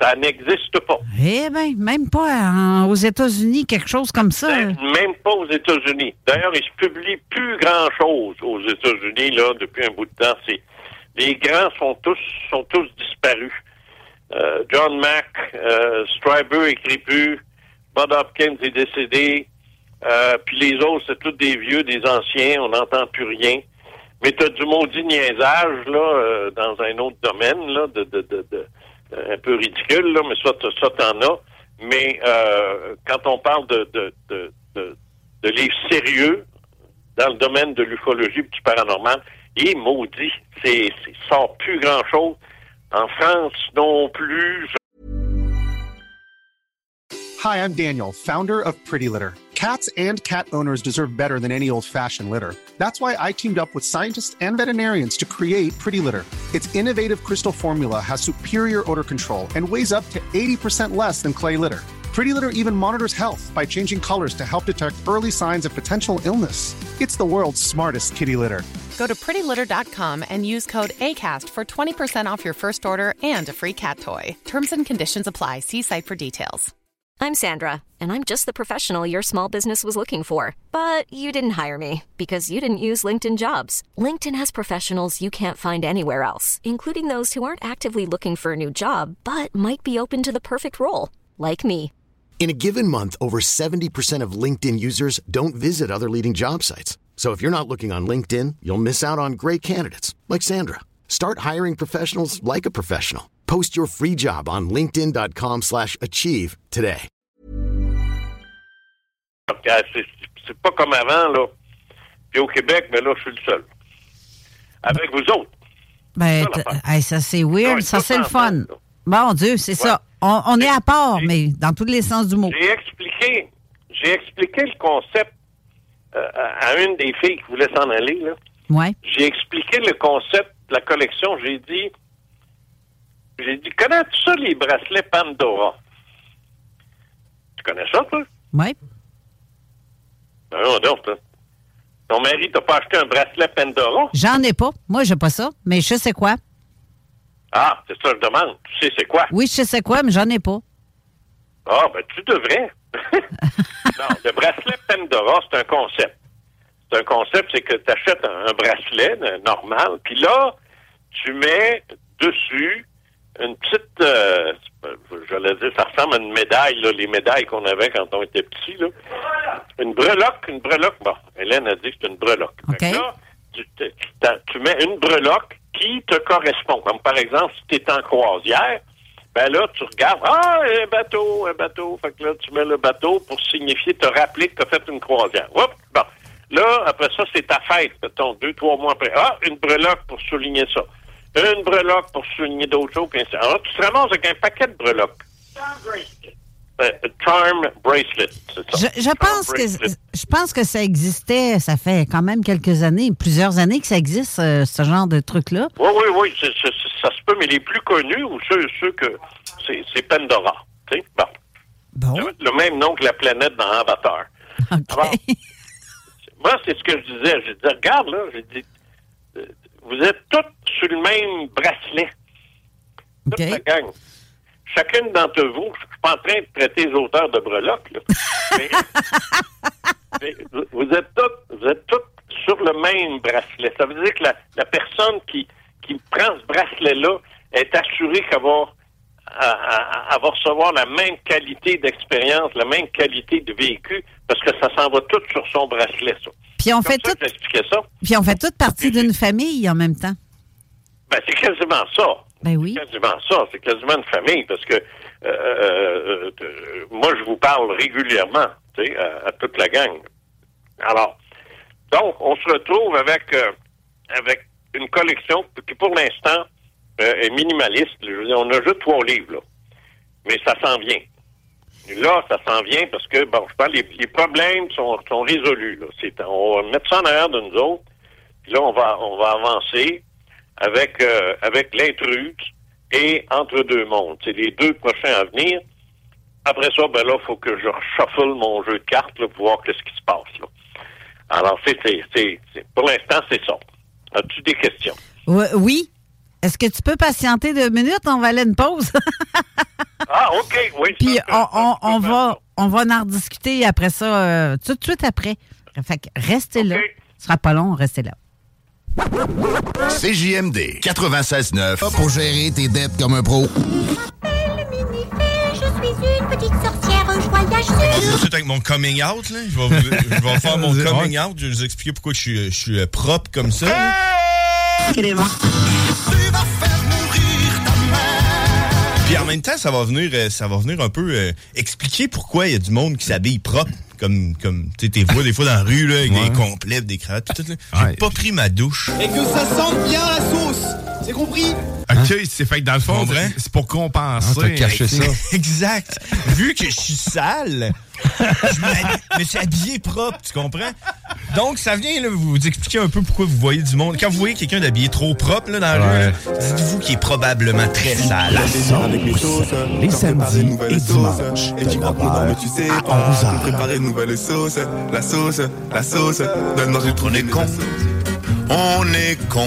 Ça n'existe pas. Eh bien, même pas en- aux États-Unis, quelque chose comme ça. Même pas aux États-Unis. D'ailleurs, il se publie plus grand-chose aux États-Unis là depuis un bout de temps. C'est les grands sont tous sont tous disparus. Euh, John Mack, euh, Stryber écrit plus, Bud Hopkins est décédé, euh, puis les autres c'est tous des vieux, des anciens, on n'entend plus rien. Mais t'as du maudit niaisage là euh, dans un autre domaine là de, de, de, de- un peu ridicule là, mais ça ça t'en as. Mais euh, quand on parle de, de, de, de, de livres sérieux dans le domaine de l'ufologie et du paranormal, maudit, c'est plus grand chose. En France non plus. Hi, I'm Daniel, founder of Pretty Litter. Cats and cat owners deserve better than any old fashioned litter. That's why I teamed up with scientists and veterinarians to create Pretty Litter. Its innovative crystal formula has superior odor control and weighs up to 80% less than clay litter. Pretty Litter even monitors health by changing colors to help detect early signs of potential illness. It's the world's smartest kitty litter. Go to prettylitter.com and use code ACAST for 20% off your first order and a free cat toy. Terms and conditions apply. See site for details. I'm Sandra, and I'm just the professional your small business was looking for. But you didn't hire me because you didn't use LinkedIn jobs. LinkedIn has professionals you can't find anywhere else, including those who aren't actively looking for a new job but might be open to the perfect role, like me. In a given month, over 70% of LinkedIn users don't visit other leading job sites. So if you're not looking on LinkedIn, you'll miss out on great candidates like Sandra. Start hiring professionals like a professional. Post your free job on linkedin.com/achieve slash achieve today. C'est c'est pas comme avant, là. Puis au Québec, mais là, je suis le seul. Avec vous autres. Ben, Ça, hey, ça c'est weird, ah Ouais, ça c'est le fun. ensemble. Bon Dieu, c'est ça. On, on est à part, mais dans tous les sens du mot. J'ai expliqué, j'ai expliqué le concept euh, à une des filles qui voulait s'en aller, là. Ouais. J'ai expliqué le concept de la collection. J'ai dit, j'ai dit, connais-tu ça, les bracelets Pandora? Tu connais ça, toi? Ouais. Ben non, donc, toi. Ton mari t'a pas acheté un bracelet Pandora? J'en ai pas. Moi, j'ai pas ça, mais je sais quoi. Ah, c'est ça que je demande. Tu sais c'est quoi? Oui, je sais quoi, mais j'en ai pas. Ah, ben tu devrais. non, le bracelet Pandora, c'est un concept. C'est un concept, c'est que tu achètes un, un bracelet normal, puis là, tu mets dessus une petite, euh, j'allais dire, ça ressemble à une médaille, là, les médailles qu'on avait quand on était petit, là. Une breloque, une breloque. Bon, Hélène a dit que c'est une breloque. Que là, tu, tu mets une breloque qui te correspond. Comme par exemple, si tu es en croisière, ben là, tu regardes, ah, un bateau, un bateau. Fait que là, tu mets le bateau pour signifier, te rappeler que tu as fait une croisière. Oups, bon. Là, après ça, c'est ta fête, mettons, deux, trois mois après. Ah, une breloque pour souligner ça. Une breloque pour souligner d'autres choses. Alors, tu te ramasses avec un paquet de breloques. Euh, charm bracelet, ça. Je, je Charm pense que je pense que ça existait, ça fait quand même quelques années, plusieurs années que ça existe, euh, ce genre de truc-là. Oui, oui, oui, c'est- ça se peut, mais les plus connus, ou ceux, ceux que c'est Pandora. tu sais. Bon. Le, le même nom que la planète dans Avatar. Alors, moi, c'est ce que je disais. J'ai dit, regarde, là, j'ai dit, euh, vous êtes tous sur le même bracelet. Toute la gang. Chacune d'entre vous, je suis pas en train de traiter les auteurs de breloques, là. mais, mais vous- êtes tous, vous êtes tous sur le même bracelet. Ça veut dire que la, la personne qui, qui prend ce bracelet-là est assurée qu'elle va, à- à- à- elle va recevoir la même qualité d'expérience, la même qualité de véhicule, parce que ça s'en va tout sur son bracelet, ça. Puis on Comme fait ça tout, ça. puis on fait toute partie d'une famille en même temps. Ben, c'est quasiment ça. Ben oui. C'est quasiment ça. C'est quasiment une famille parce que euh, euh, euh, moi, je vous parle régulièrement tu sais, à, toute la gang. Alors, donc, on se retrouve avec, euh, avec une collection qui, pour l'instant, euh, est minimaliste. Je veux dire, on a juste trois livres, là. Mais ça s'en vient. Là, ça s'en vient parce que, bon, je parle, les, problèmes sont, résolus. Là. On va mettre ça en arrière de nous autres. Puis là, on va, on va avancer avec, euh, avec l'intruse et entre deux mondes. C'est les deux prochains à venir. Après ça, ben là, il faut que je reshuffle mon jeu de cartes là, pour voir qu'est-ce qui se passe. Là. Alors, c'est, c'est, pour l'instant, c'est ça. As-tu des questions? Oui. Est-ce que tu peux patienter deux minutes? On va aller à une pause. Ah, OK, oui. Puis on, on- on va, on va en rediscuter après ça, euh, tout de suite après. Fait que restez là. Ce sera pas long, restez là. CJMD 96.9 pour gérer tes dettes comme un pro. Je suis une petite sorcière joyeuse. Tout de suite avec mon coming out, là. Je vais, je faire mon coming out. Je vais vous expliquer pourquoi je suis, je suis euh, propre comme ça. Puis en même temps, ça va venir, euh, ça va venir un peu euh, expliquer pourquoi il y a du monde qui s'habille propre. Comme, comme tu sais, t'es vois des fois dans la rue, là, avec Ouais. des complets, des cravates, tout, tout. J'ai pas pris ma douche. Et que ça sente bien la sauce. C'est compris? OK, c'est fait que dans le fond, c'est- c'est pour compenser. Ah, t'as caché ça. exact. Vu que je suis sale, je me suis habillé propre, tu comprends? Donc, ça vient là, vous expliquer un peu pourquoi vous voyez du monde. Quand vous voyez quelqu'un d'habillé trop propre là, dans la rue, dites-vous qu'il est probablement très sale. Les samedis et dimanches, Et tu crois pas, mais tu sais pas. Préparer une nouvelle sauce. La sauce, la sauce. Donne-moi une On est con. On est con.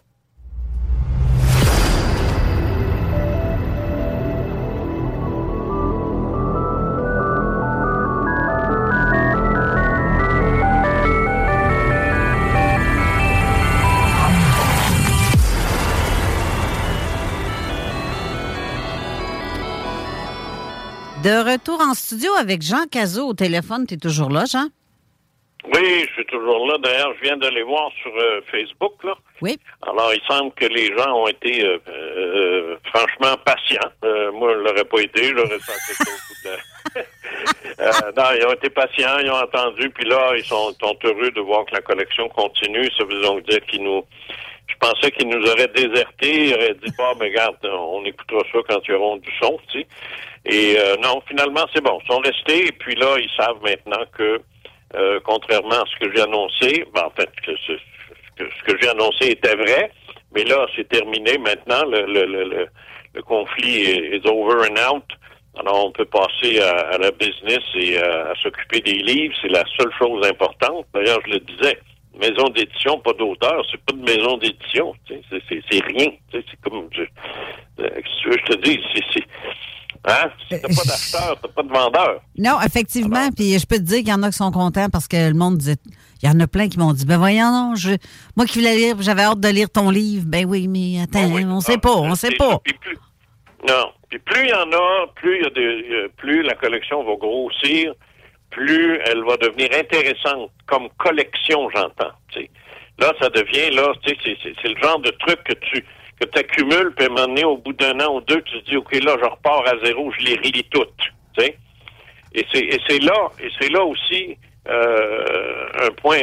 De retour en studio avec Jean Cazot au téléphone. Tu es toujours là, Jean? Oui, je suis toujours là. D'ailleurs, je viens de les voir sur euh, Facebook. Là. Oui. Alors, il semble que les gens ont été euh, euh, franchement patients. Moi, je l'aurais pas été. J'aurais senti ça au de non, ils ont été patients, ils ont entendu, puis là, ils sont, sont heureux de voir que la collection continue. Ça veut donc dire qu'ils nous... Je pensais qu'ils nous auraient désertés, ils auraient dit, bah, mais regarde, on écoutera ça quand ils auront du son, tu sais. Et euh, non, finalement, c'est bon. Ils sont restés, et puis là, ils savent maintenant que, euh, contrairement à ce que j'ai annoncé, ben, en fait, que ce, que ce que j'ai annoncé était vrai, mais là, c'est terminé maintenant. Le, le, le, le, conflit est, over and out. Alors, on peut passer à, à la business et à, s'occuper des livres. C'est la seule chose importante. D'ailleurs, je le disais, maison d'édition, pas d'auteur, c'est pas de maison d'édition. C'est, rien. C'est comme... Je, euh, tu veux je te dis? C'est, hein? Si t'as pas d'acheteur, t'as pas de vendeur. Non, effectivement. Puis je peux te dire qu'il y en a qui sont contents parce que le monde disait. Il y en a plein qui m'ont dit Ben voyons, non, je, moi qui voulais lire, j'avais hâte de lire ton livre. Ben oui, mais attends, on sait pas, on sait pas. Puis plus, non. Puis plus il y en a, plus il y a de, plus la collection va grossir, plus elle va devenir intéressante comme collection, j'entends. Là, ça devient là, c'est le genre de truc que tu que tu accumules, puis à un moment donné, au bout d'un an ou deux, tu te dis OK, là, je repars à zéro, je les relis toutes. Tu sais. Et c'est là et c'est là aussi euh, un point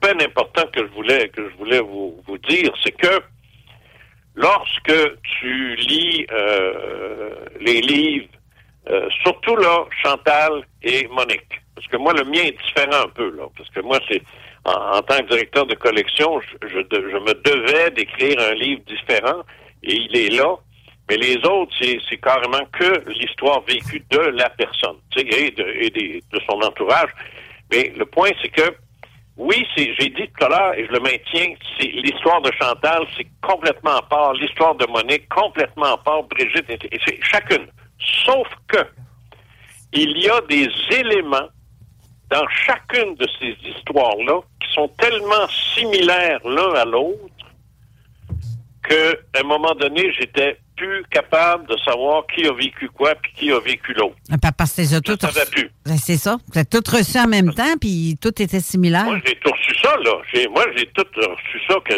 peine important que je voulais que je voulais vous, vous dire, c'est que lorsque tu lis euh, les livres, euh, surtout là, Chantal et Monique, parce que moi, le mien est différent un peu, là, parce que moi, c'est en, en tant que directeur de collection, je, je, je me devais d'écrire un livre différent, et il est là. Mais les autres, c'est, carrément que l'histoire vécue de la personne, et, de, et de son entourage. Mais le point, c'est que oui, j'ai dit tout à l'heure, et je le maintiens, c'est l'histoire de Chantal, c'est complètement à part. L'histoire de Monique, complètement à part. Brigitte, et, c'est chacune. Sauf que, il y a des éléments dans chacune de ces histoires-là sont tellement similaires l'un à l'autre qu'à un moment donné, j'étais plus capable de savoir qui a vécu quoi puis qui a vécu l'autre. Ah, pa- Parce que t'es tout Je savais plus. Ben, C'est ça. Vous êtes tout reçu en même temps, puis tout était similaire. Moi, j'ai tout reçu ça, là. Moi, j'ai tout reçu ça que,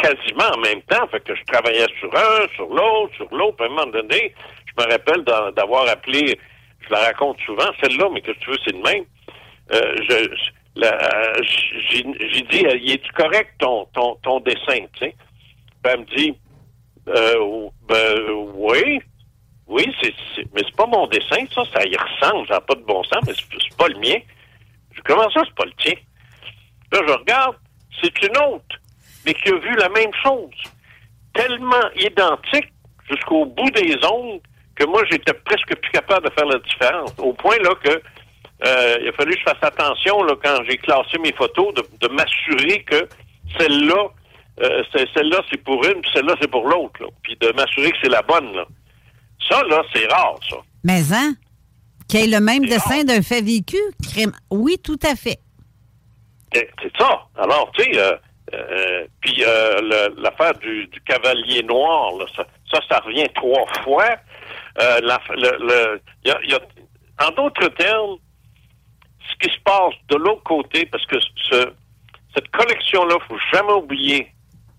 quasiment en même temps. Fait que je travaillais sur un, sur l'autre, sur l'autre. Puis À un moment donné, je me rappelle d'a- d'avoir appelé, je la raconte souvent, celle-là, mais que tu veux, c'est le même. Euh, je, j'ai dit, euh, il est correct ton, ton, ton dessin, tu sais? Puis elle me dit, euh, ben, oui, oui, c'est, mais c'est pas mon dessin, ça, ça y ressemble, ça n'a pas de bon sens, mais c'est, pas le mien. Je comment ça, c'est pas le tien? Là, je regarde, c'est une autre, mais qui a vu la même chose. Tellement identique jusqu'au bout des ongles que moi, j'étais presque plus capable de faire la différence. Au point, là, que euh, il a fallu que je fasse attention, là, quand j'ai classé mes photos, de, de m'assurer que celle-là, euh, celle-là, c'est pour une, puis celle-là, c'est pour l'autre. Puis de m'assurer que c'est la bonne, là. Ça, là, c'est rare, ça. Mais hein? Qu'il y ait le même dessin d'un fait vécu? crime. Oui, tout à fait. C'est c'est ça. Alors, tu sais, euh, euh, puis euh, l'affaire du, du cavalier noir, là, ça, ça, ça revient trois fois. La- le- le- y a- y a- en d'autres termes, ce qui se passe de l'autre côté, parce que ce, cette collection-là, faut jamais oublier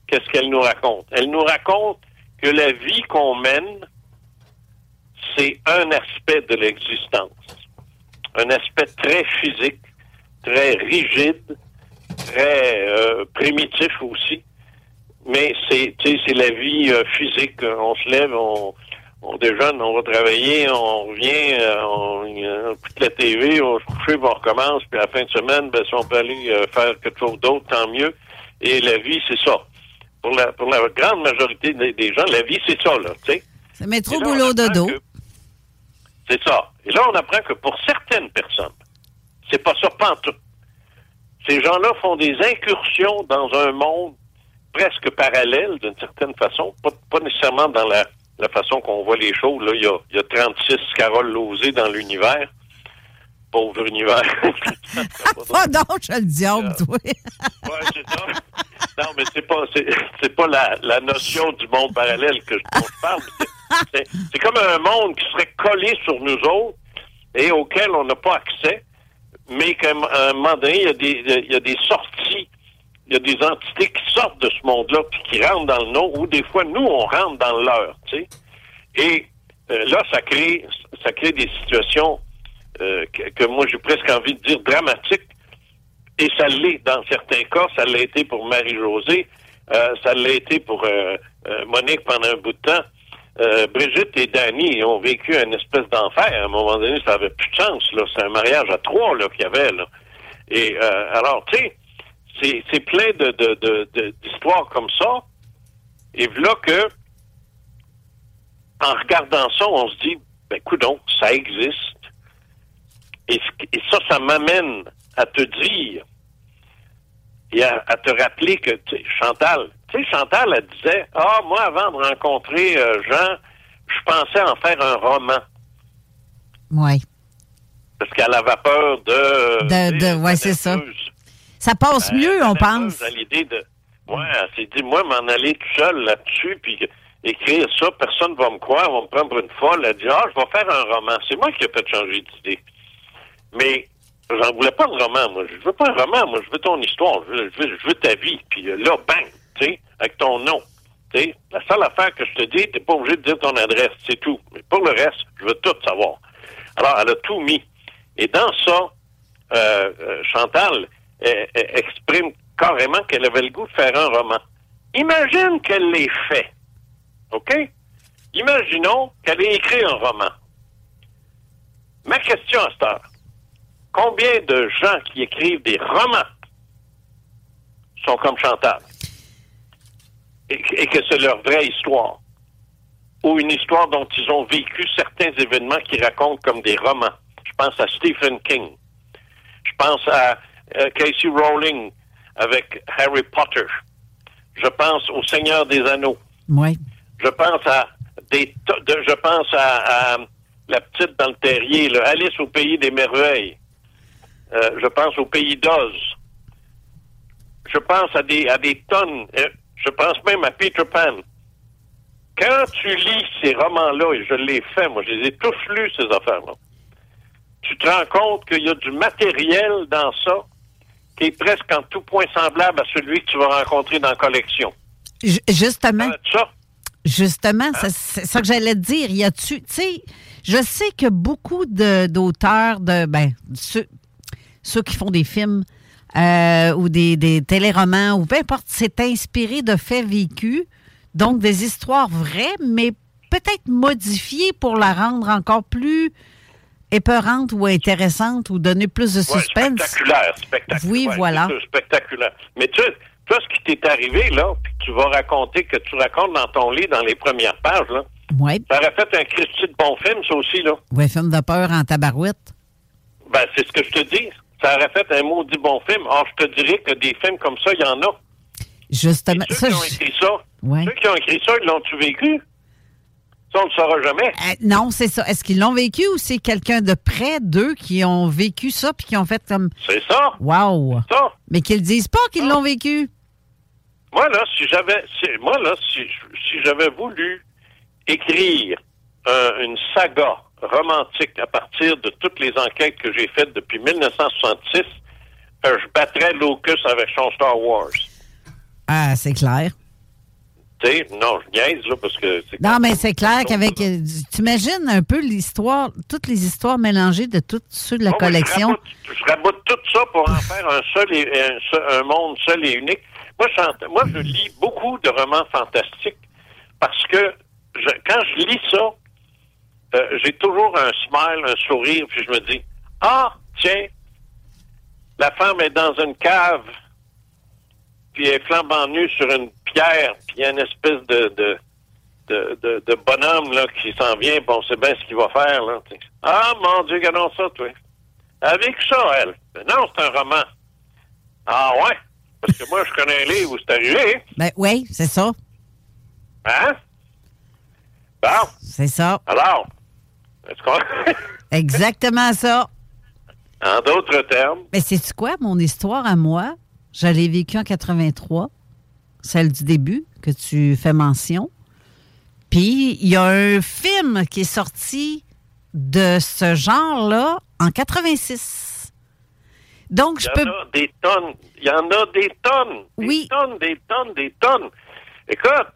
qu'est-ce qu'elle nous raconte. Elle nous raconte que la vie qu'on mène, c'est un aspect de l'existence. Un aspect très physique, très rigide, très euh, primitif aussi. Mais c'est, c'est la vie euh, physique. On se lève, on, on déjeune, on va travailler, on revient, euh, on, euh, on écoute la TV, on se couche, on recommence, puis à la fin de semaine, ben, si on peut aller euh, faire quelque chose d'autre, tant mieux. Et la vie, c'est ça. Pour la, pour la grande majorité des, des gens, la vie, c'est ça, là, tu sais. C'est métro, boulot, dodo. C'est ça. Et là, on apprend que pour certaines personnes, c'est pas ça pantoute. Ces gens-là font des incursions dans un monde presque parallèle, d'une certaine façon, pas, pas nécessairement dans la, la façon qu'on voit les choses. Là, il y a, il y a 36 Carole Lozé dans l'univers. Pauvre univers. Ah non, je le diable, toi. Ouais, c'est ça. Non, mais c'est pas, c'est, pas la, la notion du monde parallèle que je, parle. C'est, comme un monde qui serait collé sur nous autres et auxquels on n'a pas accès, mais qu'à un moment donné, il y, a des, il y a des sorties, il y a des entités qui sortent de ce monde-là, puis qui rentrent dans le nôtre, ou des fois, nous, on rentre dans le leur, tu sais. Et euh, là, ça crée, ça crée des situations euh, que, moi, j'ai presque envie de dire dramatiques, et ça l'est dans certains cas, ça l'a été pour Marie-Josée, euh, ça l'a été pour Monique pendant un bout de temps. Brigitte et Danny ont vécu une espèce d'enfer. À un moment donné, ça avait plus de sens. Là. C'est un mariage à trois là, qu'il y avait. Là. Et alors, tu sais, c'est, c'est plein de, de, de- de- d'histoires comme ça. Et voilà que, en regardant ça, on se dit, ben, donc, ça existe. Et, ça, ça m'amène à te dire et à, à te rappeler que, tu sais, Chantal, tu sais, Chantal, elle disait, ah, moi, avant de rencontrer euh, Jean, je pensais en faire un roman. Oui. Parce qu'elle avait peur de... De, de, ouais, c'est ça. Ça passe Euh, mieux, on pense. à l'idée de... Ouais, elle s'est dit, moi, m'en aller tout seul là-dessus, puis écrire ça, personne va me croire, va me prendre pour une folle. Elle dit, ah, je vais faire un roman. C'est moi qui ai fait changer d'idée. Mais j'en voulais pas de roman, moi. Je veux pas un roman, moi. Je veux ton histoire. Je veux, je veux- je veux ta vie. Puis euh, là, bang, tu sais, avec ton nom. Tu sais, la seule affaire que je te dis, t'es pas obligé de dire ton adresse, c'est tout. Mais pour le reste, je veux tout savoir. Alors, elle a tout mis. Et dans ça, euh, euh, Chantal exprime carrément qu'elle avait le goût de faire un roman. Imagine qu'elle l'ait fait. OK? Imaginons qu'elle ait écrit un roman. Ma question à cette heure, combien de gens qui écrivent des romans sont comme Chantal? Et, et que c'est leur vraie histoire? Ou une histoire dont ils ont vécu certains événements qui racontent comme des romans? Je pense à Stephen King. Je pense à Casey Rowling avec Harry Potter. Je pense au Seigneur des Anneaux. Oui. Je pense à des de- je pense à, à la petite dans le terrier, là, Alice au pays des merveilles. Euh, je pense au pays d'Oz. Je pense à des à des tonnes. euh, je pense même à Peter Pan. Quand tu lis ces romans-là, et je l'ai fait, moi, je les ai tous lus, ces affaires-là, tu te rends compte qu'il y a du matériel dans ça qui est presque en tout point semblable à celui que tu vas rencontrer dans la collection. Ju- Justement. Ça, Justement, ça- c'est ça que j'allais te dire. Y a-tu, tu sais, je sais que beaucoup de- d'auteurs, de, ben, ceux, ceux qui font des films euh, ou des, des téléromans ou peu importe, c'est inspiré de faits vécus, donc des histoires vraies, mais peut-être modifiées pour la rendre encore plus épeurante ou intéressante ou donner plus de Ouais, suspense? spectaculaire, spectaculaire. Oui, voilà. spectaculaire. Mais tu sais, toi, ce qui t'est arrivé, là, puis que tu vas raconter, que tu racontes dans ton livre, dans les premières pages, là, Oui. ça aurait fait un Christy de bon film, ça aussi, là. Ouais, film de peur en tabarouette. Ben, c'est ce que je te dis. Ça aurait fait un maudit bon film. Or, je te dirais que des films comme ça, il y en a. Justement. Ceux ça, qui ont écrit ça, Ouais. ceux qui ont écrit ça, ils l'ont-tu vécu? Ça, on ne le saura jamais. Euh, non, c'est ça. Est-ce qu'ils l'ont vécu ou c'est quelqu'un de près d'eux qui ont vécu ça puis qui ont fait comme. C'est ça. Wow! Ça. Mais qu'ils disent pas qu'ils l'ont vécu. Moi, là, si j'avais, si- moi, là, si, si j'avais voulu écrire euh, une saga romantique à partir de toutes les enquêtes que j'ai faites depuis 1966, euh, je battrais Locus avec son Star Wars. Ah, c'est clair. Non, je niaise, là, parce que c'est Non, mais c'est clair qu'avec. euh, Tu imagines un peu l'histoire, toutes les histoires mélangées de tous ceux de la ben, collection. Je raboute, je raboute tout ça pour en faire un seul et un, seul- un monde seul et unique. Moi, je, moi, je lis beaucoup de romans fantastiques parce que je- quand je lis ça, euh, j'ai toujours un smile, un sourire, puis je me dis Ah, tiens, la femme est dans une cave, puis elle est flambant nue sur une pierre, puis il y a une espèce de, de, de, de- de bonhomme là, qui s'en vient, puis on sait bien ce qu'il va faire. Là. Ah, mon Dieu, regardons ça, toi. Elle a vécu ça, elle. Mais non, c'est un roman. Ah ouais? Parce que moi, je connais un livre où c'est arrivé. Ben oui, c'est ça. Hein? Bon, C'est ça. alors, est-ce qu'on... Exactement ça. en d'autres termes, Mais c'est quoi, mon histoire à moi? Je l'ai vécue en 83, celle du début que tu fais mention. Puis il y a un film qui est sorti de ce genre-là en 86. Donc, Il je y peux... en a des tonnes. Il y en a des tonnes. Des tonnes, des tonnes, des tonnes. Écoute,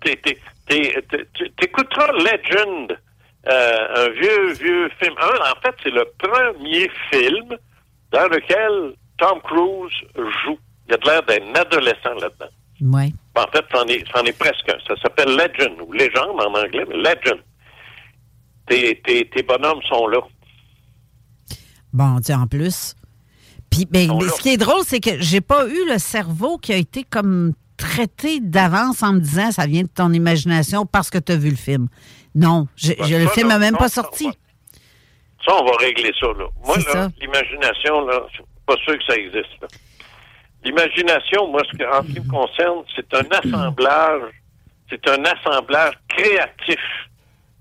t'écouteras Legend, euh, un vieux, vieux film. Un, en fait, c'est le premier film dans lequel Tom Cruise joue. Il a de l'air d'un adolescent là-dedans. Oui. En fait, c'en est, est presque un. Ça s'appelle Legend, ou Légende en anglais, mais Legend. Tes, tes, tes bonhommes sont là. Bon, tiens, en plus. Puis, ben, mais ce qui est drôle, c'est que j'ai pas eu le cerveau qui a été comme traité d'avance en me disant ça vient de ton imagination parce que tu as vu le film. Non, j'ai- le ça, film n'a même non, pas sorti. Ça, on va régler ça, là. Moi, là, l'imagination, là, je suis pas sûr que ça existe, là. L'imagination, moi, ce que, en ce qui me concerne, c'est un assemblage, c'est un assemblage créatif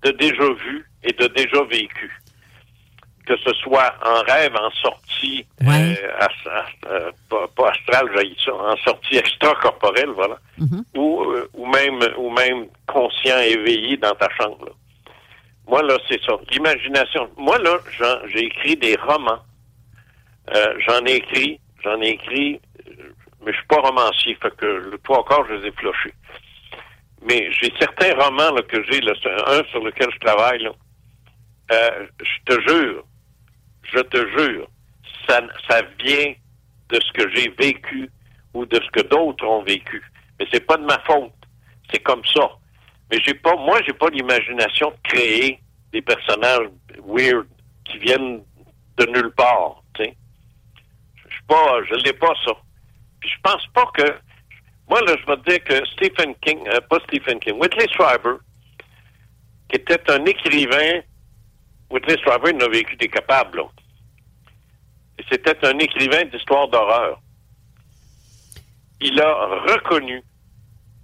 de déjà vu et de déjà vécu. Que ce soit en rêve, en sortie, euh, as- euh, pas, pas ça, en sortie extracorporelle, voilà, ou, euh, ou même ou même conscient, éveillé dans ta chambre. là. Moi, là, c'est ça. L'imagination. Moi, là, j'ai écrit des romans. Euh, j'en ai écrit, j'en ai écrit, mais je suis pas romancier, fait que le trois encore, je les ai flochés. Mais j'ai certains romans là, que j'ai, un sur lequel je travaille, là. Euh, je te jure, je te jure, ça, ça vient de ce que j'ai vécu ou de ce que d'autres ont vécu. Mais c'est pas de ma faute. C'est comme ça. Mais j'ai pas, moi, j'ai pas l'imagination de créer des personnages weird qui viennent de nulle part. Tu sais, je suis pas, je l'ai pas ça. Puis je pense pas que, moi là, je vais te dire que Stephen King, euh, pas Stephen King, Whitley Strieber, qui était un écrivain, Whitley Strieber il a vécu des capables. Là. Et c'était un écrivain d'histoire d'horreur. Il a reconnu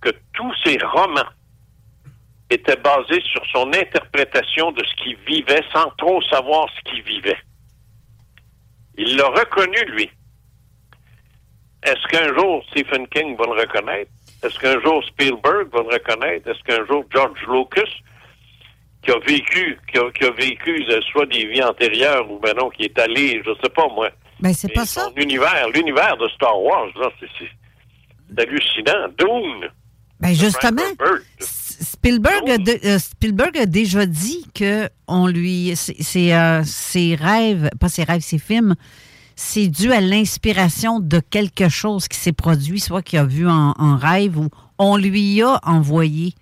que tous ses romans était basé sur son interprétation de ce qu'il vivait sans trop savoir ce qu'il vivait. Il l'a reconnu, lui. Est-ce qu'un jour Stephen King va le reconnaître? Est-ce qu'un jour Spielberg va le reconnaître? Est-ce qu'un jour George Lucas, qui a vécu, qui a, qui a vécu euh, soit des vies antérieures ou ben non, qui est allé, je sais pas moi. Ben, c'est Mais pas ça. son univers, l'univers de Star Wars, là, c'est, hallucinant. Dune. Ben, justement. Spielberg a, de- euh, Spielberg a déjà dit que on lui, euh, ses rêves, pas ses rêves, ses films, c'est dû à l'inspiration de quelque chose qui s'est produit, soit qu'il a vu en, en rêve ou on lui a envoyé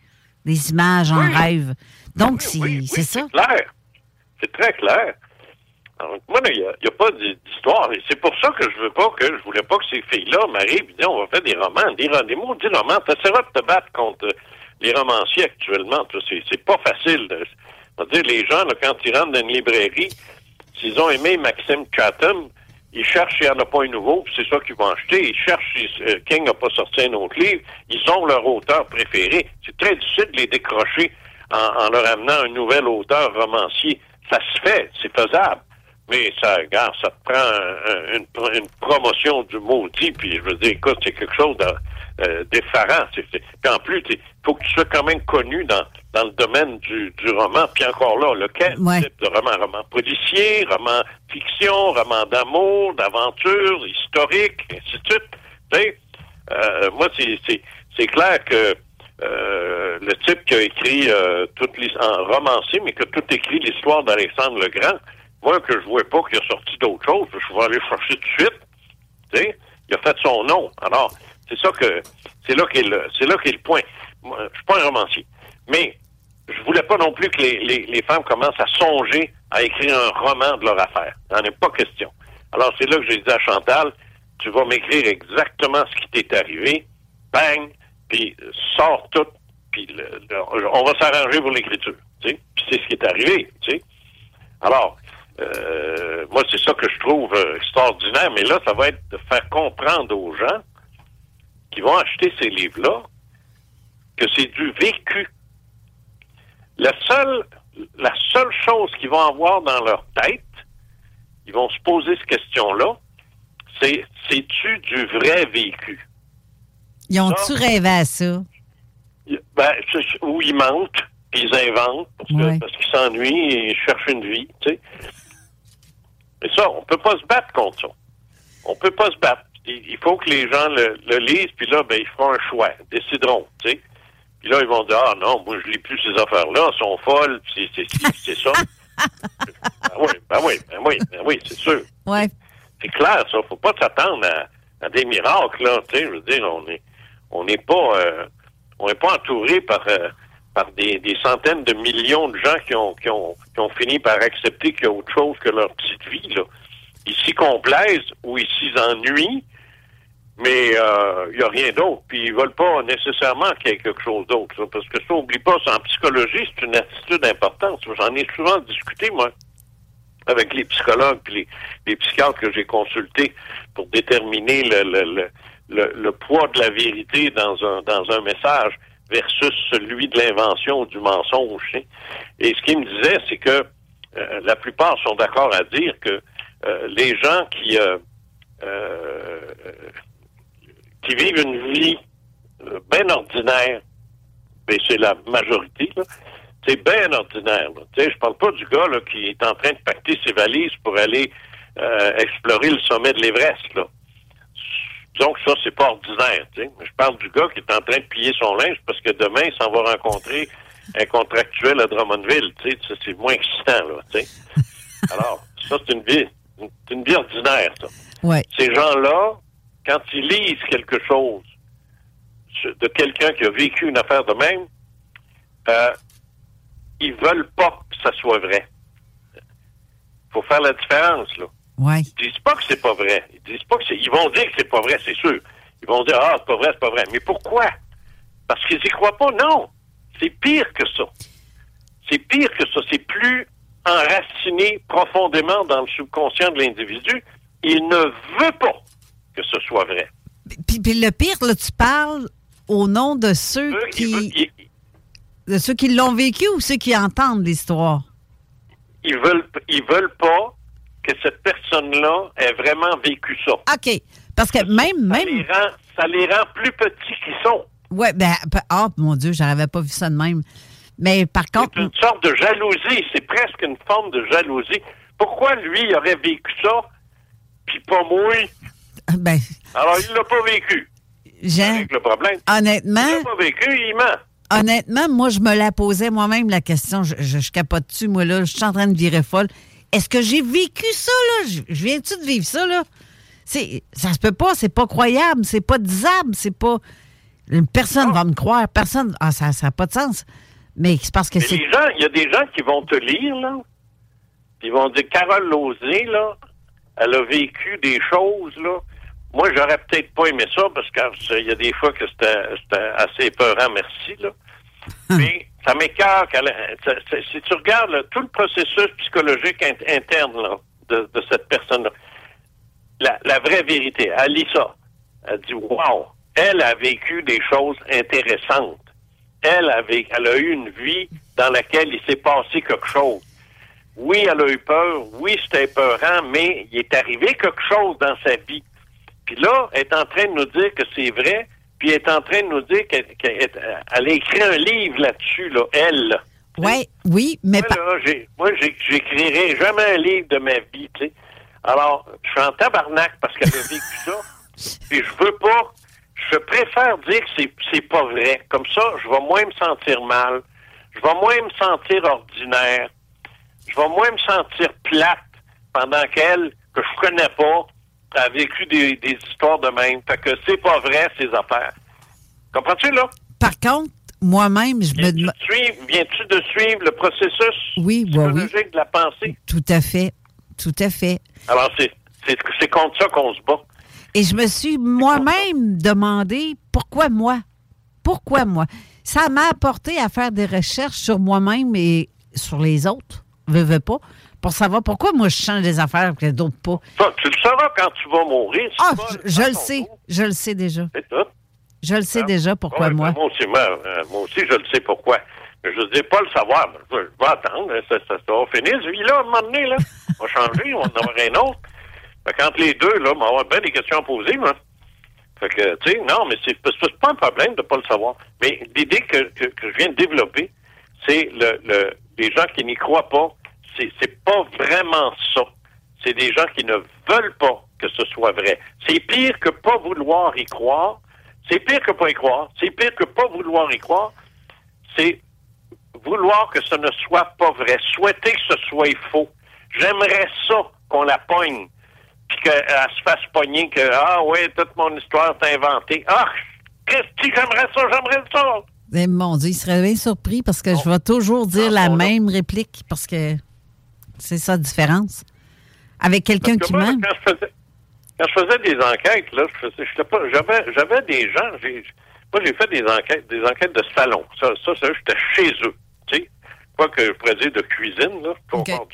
des images en Oui. rêve. Donc, Oui, c'est oui, oui, c'est ça? clair. C'est très clair. Alors, moi, il n'y a, pas d'histoire. Et c'est pour ça que je veux pas que, je voulais pas que ces filles-là m'arrivent et disent, on va faire des romans, des, des maudits romans. T'essaieras de te battre contre les romanciers actuellement. C'est, pas facile. veux dire, les gens, là, quand ils rentrent dans une librairie, s'ils ont aimé Maxime Chatham, ils cherchent s'il n'y en a pas un nouveau, puis c'est ça qu'ils vont acheter. Ils cherchent si euh, King n'a pas sorti un autre livre. Ils ont leur auteur préféré. C'est très difficile de les décrocher en, en leur amenant un nouvel auteur romancier. Ça se fait, c'est faisable. Mais ça, regarde, ça te prend un- un- une, une promotion du maudit, puis je veux dire, écoute, c'est quelque chose de- euh, d'effarant. C'est- Puis en plus, il faut que tu sois quand même connu dans, dans le domaine du, du roman. Puis encore là, lequel? Ouais. type de roman? Roman policier, roman fiction, roman d'amour, d'aventure, historique, ainsi de suite. Tu sais, euh, moi, c'est- clair que euh, le type qui a écrit euh, toute l'his- en romancé, mais qui a tout écrit l'histoire d'Alexandre le Grand, moi, que je vois pas qu'il a sorti d'autres choses, je vais aller chercher tout de suite. Tu sais, il a fait son nom. Alors, c'est ça que c'est là qu'est le c'est là qu'est le point. Moi, je suis pas un romancier. Mais je voulais pas non plus que les, les, femmes commencent à songer à écrire un roman de leur affaire. N'en est pas question. Alors, c'est là que j'ai dit à Chantal, tu vas m'écrire exactement ce qui t'est arrivé, bang, puis sors tout, puis on va s'arranger pour l'écriture. Tu sais? Puis c'est ce qui est arrivé. Tu sais? Alors, euh, moi, c'est ça que je trouve euh, extraordinaire, mais là, ça va être de faire comprendre aux gens qui vont acheter ces livres-là que c'est du vécu. La seule, la seule chose qu'ils vont avoir dans leur tête, ils vont se poser cette question-là, c'est c'est-tu du vrai vécu? Ils ont-tu rêvé à ça? Ben, ou ils mentent, puis ils inventent parce que- Ouais. parce qu'ils s'ennuient et ils cherchent une vie, tu sais. Mais ça, on peut pas se battre contre ça. On peut pas se battre. Il faut que les gens le, le lisent, puis là, ben, ils feront un choix, décideront, tu sais. Puis là, ils vont dire, ah non, moi, je lis plus ces affaires-là, elles sont folles, puis c'est ça. ben oui, ben oui, ben oui, ben oui, c'est sûr. Ouais. C'est clair, ça. Faut pas s'attendre à, à des miracles, là. Tu sais, je veux dire, on est, on n'est pas, euh, on n'est pas entouré par, euh, par des, des centaines de millions de gens qui ont, qui ont, qui ont fini par accepter qu'il y a autre chose que leur petite vie, là. Ils s'y complaisent ou ils s'y ennuient, mais euh, il n'y a rien d'autre. Puis ils veulent pas nécessairement qu'il y ait quelque chose d'autre. Parce que ça, oublie pas, en psychologie, c'est une attitude importante. J'en ai souvent discuté, moi avec les psychologues les, les psychiatres que j'ai consultés pour déterminer le, le, le, le poids de la vérité dans un, dans un message versus celui de l'invention ou du mensonge. sais. Et ce qu'ils me disaient, c'est que euh, la plupart sont d'accord à dire que euh, les gens qui, euh, qui vivent une vie bien ordinaire, et c'est la majorité, c'est bien ordinaire. je parle pas du gars là, qui est en train de pacter ses valises pour aller explorer le sommet de l'Everest. Là. Disons que ça, c'est pas ordinaire. tu sais. Mais Je parle du gars qui est en train de plier son linge parce que demain, il s'en va rencontrer un contractuel à Drummondville. C'est moins excitant. Là. Alors, ça, c'est une vie, c'est une vie ordinaire, ça. Ouais. Ces gens-là, quand ils lisent quelque chose de quelqu'un qui a vécu une affaire de même, euh, ils veulent pas que ça soit vrai. faut faire la différence, là. Ouais. Ils disent pas que c'est pas vrai. Ils disent pas que c'est. Ils vont dire que c'est pas vrai, c'est sûr. Ils vont dire Ah, c'est pas vrai, c'est pas vrai. Mais pourquoi? Parce qu'ils y croient pas. Non. C'est pire que ça. C'est pire que ça. C'est plus enraciné profondément dans le subconscient de l'individu. Il ne veut pas que ce soit vrai. Puis, puis le pire, là, tu parles au nom de ceux qui. De ceux qui l'ont vécu ou ceux qui entendent l'histoire? Ils veulent, ils veulent pas que cette personne-là ait vraiment vécu ça. OK. Parce que même. Ça même... les rend, ça les rend plus petits qu'ils sont. Ouais, ben, ah, mon Dieu, j'avais pas vu ça de même. Mais par contre. C'est une sorte de jalousie. C'est presque une forme de jalousie. Pourquoi lui, il aurait vécu ça, puis pas moi? Ben, Alors, il l'a pas vécu. Avec le problème. honnêtement. Il l'a pas vécu, il ment. Honnêtement, moi, je me la posais moi-même, la question. Je, je, je capote dessus, moi, là? Je suis en train de virer folle. Est-ce que j'ai vécu ça, là? Je, viens-tu de vivre ça, là? C'est, ça se peut pas, c'est pas croyable, c'est pas disable, c'est pas. Personne va me croire, personne. Ah, ça n'a pas de sens. Mais c'est parce que c'est. il y a des gens qui vont te lire, là, puis ils vont dire Carole Lozé, là, elle a vécu des choses, là. Moi, j'aurais peut-être pas aimé ça parce qu'il y a des fois que c'était c'était assez épeurant, merci, là. Mais ça ça- Si tu regardes tout le processus psychologique int- interne de, cette personne-là, la, vraie vérité, elle lit ça. Elle dit Wow, elle a vécu des choses intéressantes. Elle elle a eu une vie dans laquelle il s'est passé quelque chose. Oui, elle a eu peur. Oui, c'était épeurant, mais il est arrivé quelque chose dans sa vie. Puis là, elle est en train de nous dire que c'est vrai, puis elle est en train de nous dire qu'elle elle a écrit un livre là-dessus, là, elle. là. Ouais, oui, mais. Moi, moi, j'écrirai jamais un livre de ma vie, tu sais. Alors, je suis en tabarnak parce qu'elle a vécu ça. Puis je veux pas, je préfère dire que c'est pas vrai. Comme ça, je vais moins me sentir mal. Je vais moins me sentir ordinaire. Je vais moins me sentir plate pendant qu'elle, que je connais pas, a vécu des, des histoires de même. Fait que c'est pas vrai, ces affaires. Comprends-tu, là? Par contre, moi-même, je me demande. Viens-tu de suivre le processus Oui, ouais, oui. psychologique de la pensée? Tout à fait. Tout à fait. Alors, c'est, c'est, c'est contre ça qu'on se bat. Et je me suis moi-même demandé pourquoi moi? Pourquoi moi? Ça m'a apporté à faire des recherches sur moi-même et sur les autres, veux, veux pas, pour savoir pourquoi moi je change des affaires que d'autres pas. Ça, tu le sauras quand tu vas mourir. Ah, je, je le sais, je le sais déjà. C'est tout. Je le sais déjà pourquoi Ouais, moi. ben, Moi aussi, moi, euh, moi aussi, je le sais pourquoi. Mais je ne dis pas le savoir. Je, je vais attendre. hein, Ça, ça, ça va finir, ce vie-là, à un moment donné. Là. On va changer, on en avoir un autre. Fait qu'entre les deux, là, on va avoir bien des questions à poser, moi. Fait que, tu sais, non, mais c'est c'est pas un problème de ne pas le savoir. Mais l'idée que, que, que je viens de développer, c'est le, le, les gens qui n'y croient pas. C'est, pas vraiment ça. C'est des gens qui ne veulent pas que ce soit vrai. C'est pire que pas vouloir y croire. C'est pire que pas y croire. C'est pire que pas vouloir y croire. C'est vouloir que ce ne soit pas vrai. Souhaiter que ce soit faux. J'aimerais ça qu'on la pogne. Puis qu'elle se fasse pogner que, ah ouais, toute mon histoire est inventée. Ah, Christy, j'aimerais ça, j'aimerais ça. Eh, mon Dieu, il serait bien surpris parce que je vais toujours dire la même réplique parce que c'est ça la différence? Avec quelqu'un qui moi, m'aime? Quand je faisais, quand je faisais des enquêtes, là, j'avais, j'avais des gens, moi, j'ai fait des enquêtes, des enquêtes de salon. Ça, ça, ça j'étais chez eux, tu sais. Quoi que je pourrais dire de cuisine, là, pour du temps.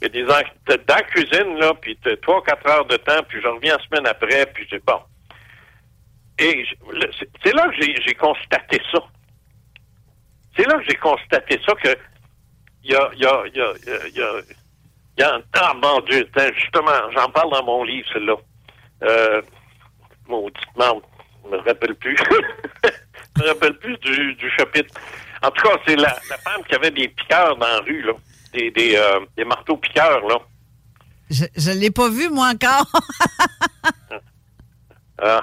Mais des enquêtes dans la cuisine, là, puis trois, quatre heures de temps, puis je reviens la semaine après, puis j'ai, bon. Et c'est- c'est là que j'ai, j'ai constaté ça. C'est là que j'ai constaté ça que il y a, y a, y a, y a- y un ah mon Dieu, justement, j'en parle dans mon livre, celle-là. Euh, mauditement, je me rappelle plus. je me rappelle plus du, du chapitre. En tout cas, c'est la, la femme qui avait des piqueurs dans la rue, là. Des, des, euh, des marteaux piqueurs, là. Je ne l'ai pas vu, moi, encore. Ah,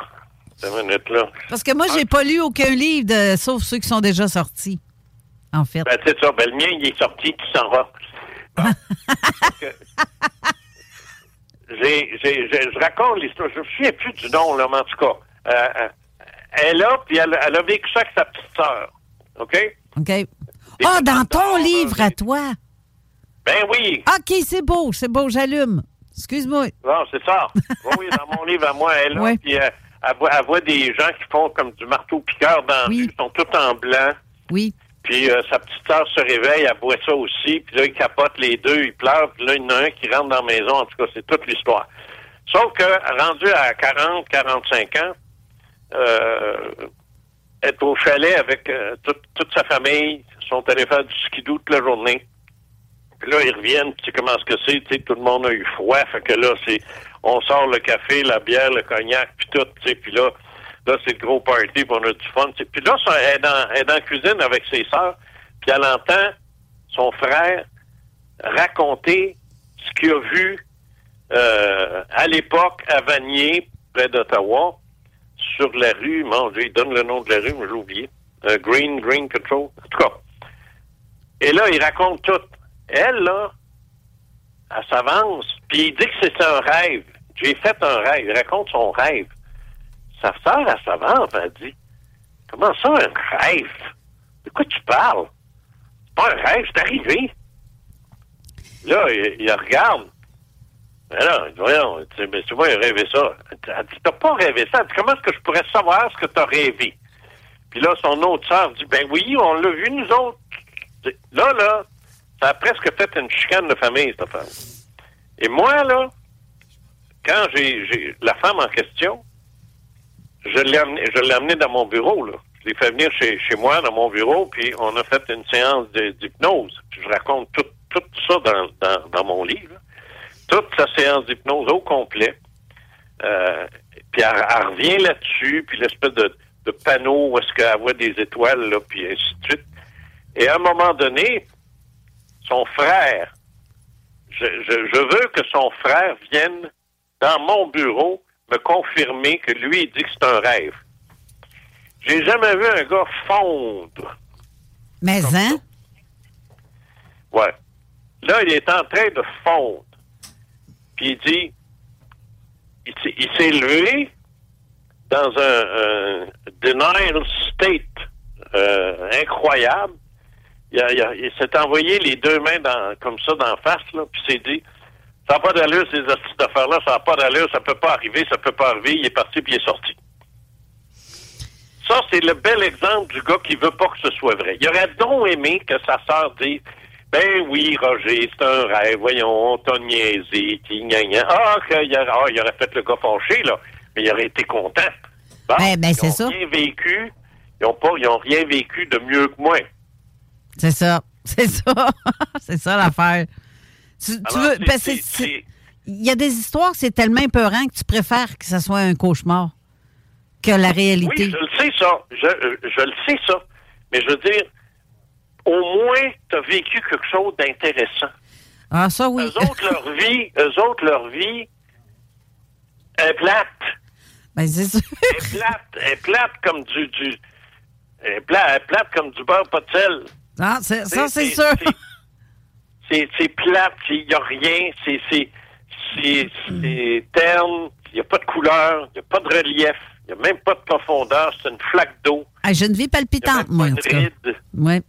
une minute, là. parce que moi, j'ai pas lu aucun livre, de, sauf ceux qui sont déjà sortis, en fait. Ben, c'est ça. Ben, le mien, il est sorti, qui s'en va. Bon. J'ai- je raconte l'histoire. Je me souviens plus du nom, là, mais en tout cas. euh, euh, elle a, puis elle, elle a vécu ça avec sa petite sœur. OK? OK. Ah, dans ton livre à toi. Ben oui. OK, c'est beau, c'est beau, j'allume. Excuse-moi. Non, c'est ça. Oui, oui, dans mon livre à moi, elle a, Ouais. puis euh, elle, voit, elle voit des gens qui font comme du marteau-piqueur dans rue, ils sont tous en blanc. Oui. Puis euh, sa petite sœur se réveille, elle voit ça aussi, puis là, ils capotent les deux, ils pleurent, puis là, il y en a un qui rentre dans la maison, en tout cas, c'est toute l'histoire. Sauf que, rendu à 40, 45 ans, euh, est au chalet avec euh, toute, sa famille, sont allés faire du skidoo toute la journée. Puis là, ils reviennent, tu sais comment ce que c'est, tu sais, tout le monde a eu froid, fait que là, c'est, on sort le café, la bière, le cognac, puis tout, tu sais, puis là, là, c'est le gros party, puis on a du fun. Puis là, ça, elle, est dans, elle est dans la cuisine avec ses sœurs, puis elle entend son frère raconter ce qu'il a vu euh, à l'époque à Vanier, près d'Ottawa, sur la rue, mon Dieu, il donne le nom de la rue, mais j'ai oublié. Euh, Green, Green Control. En tout cas. Et là, il raconte tout. Elle, là, elle s'avance, puis il dit que c'est un rêve. J'ai fait un rêve. Il raconte son rêve. Sa sœur, elle s'avance, elle dit Comment ça, un rêve? De quoi tu parles? C'est pas un rêve, c'est arrivé. Là, il, regarde. Mais dit, voyons, mais tu vois, il a rêvé ça. Elle dit, t'as pas rêvé ça? Elle dit, comment est-ce que je pourrais savoir ce que t'as rêvé? Puis là, son autre sœur dit, ben oui, on l'a vu, nous autres. Là, là, ça a presque fait une chicane de famille, cette affaire. Et moi, là, quand j'ai la femme en question, je l'ai amené, dans mon bureau, là. Je l'ai fait venir chez, moi, dans mon bureau, puis on a fait une séance d'hypnose. Je raconte tout, ça dans, mon livre. Toute sa séance d'hypnose au complet. Euh, puis elle, revient là-dessus, puis l'espèce de, panneau où est-ce qu'elle voit des étoiles, puis ainsi de suite. Et à un moment donné, son frère, je, je veux que son frère vienne dans mon bureau me confirmer que lui, il dit que c'est un rêve. J'ai jamais vu un gars fondre. Mais, hein? Ouais. Là, il est en train de fondre. Puis il dit, il, s'est- levé dans un, un denial state euh, incroyable. Il, s'est envoyé les deux mains dans, comme ça d'en face, là, puis s'est dit, ça n'a pas d'allure, ces astuces d'affaires-là, ça n'a pas d'allure, ça peut pas arriver, ça peut pas arriver. Il est parti, puis il est sorti. Ça, c'est le bel exemple du gars qui veut pas que ce soit vrai. Il aurait donc aimé que sa sœur dise Ben oui, Roger, c'est un rêve, voyons, on t'a niaisé, ti, gna, gna. Ah, aurait, ah, il aurait fait le gars fâché, là, mais il aurait été content. Bon, Ben, ben, ils c'est ça. rien vécu, ils ont pas, ils ont rien vécu de mieux que moi. C'est ça. C'est ça. c'est ça l'affaire. Tu, tu Alors, veux. Il y a des histoires c'est tellement épeurant que tu préfères que ça soit un cauchemar que la réalité. Oui, je le sais, ça. Je, euh, je le sais, ça. Mais je veux dire, au moins, tu as vécu quelque chose d'intéressant. Ah, ça, oui. Eux autres, leur vie, eux autres, leur vie est plate. Ben, c'est sûr. Elle est plate. Est plate comme du... du est plate, est plate comme du beurre pas de sel. Ah, c'est- ça, C'est- sûr. C'est- C'est c'est plate, il n'y a rien, c'est c'est- c'est- c'est terne, il n'y a pas de couleur, il n'y a pas de relief, il n'y a même pas de profondeur, c'est une flaque d'eau. Ah, j'ai une vie palpitante, moi, en tout cas. ride. Ouais.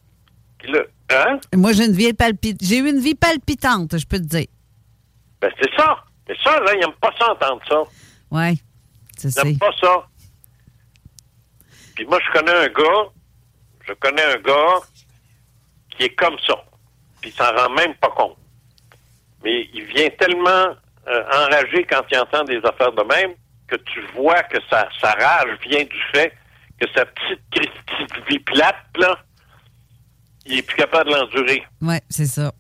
Puis là, hein? Moi, j'ai une vie palpitante. J'ai eu une vie palpitante, je peux te dire. Ben, c'est ça. Mais ça, là, ils n'aiment pas ça entendre ça. C'est Ils n'aiment pas ça. Puis moi, je connais un gars, je connais un gars qui est comme ça. Puis il s'en rend même pas compte. Mais il vient tellement euh, enragé quand il entend des affaires de même que tu vois que sa, sa rage vient du fait que sa petite de vie plate, là, il est plus capable de l'endurer. Ouais, c'est ça.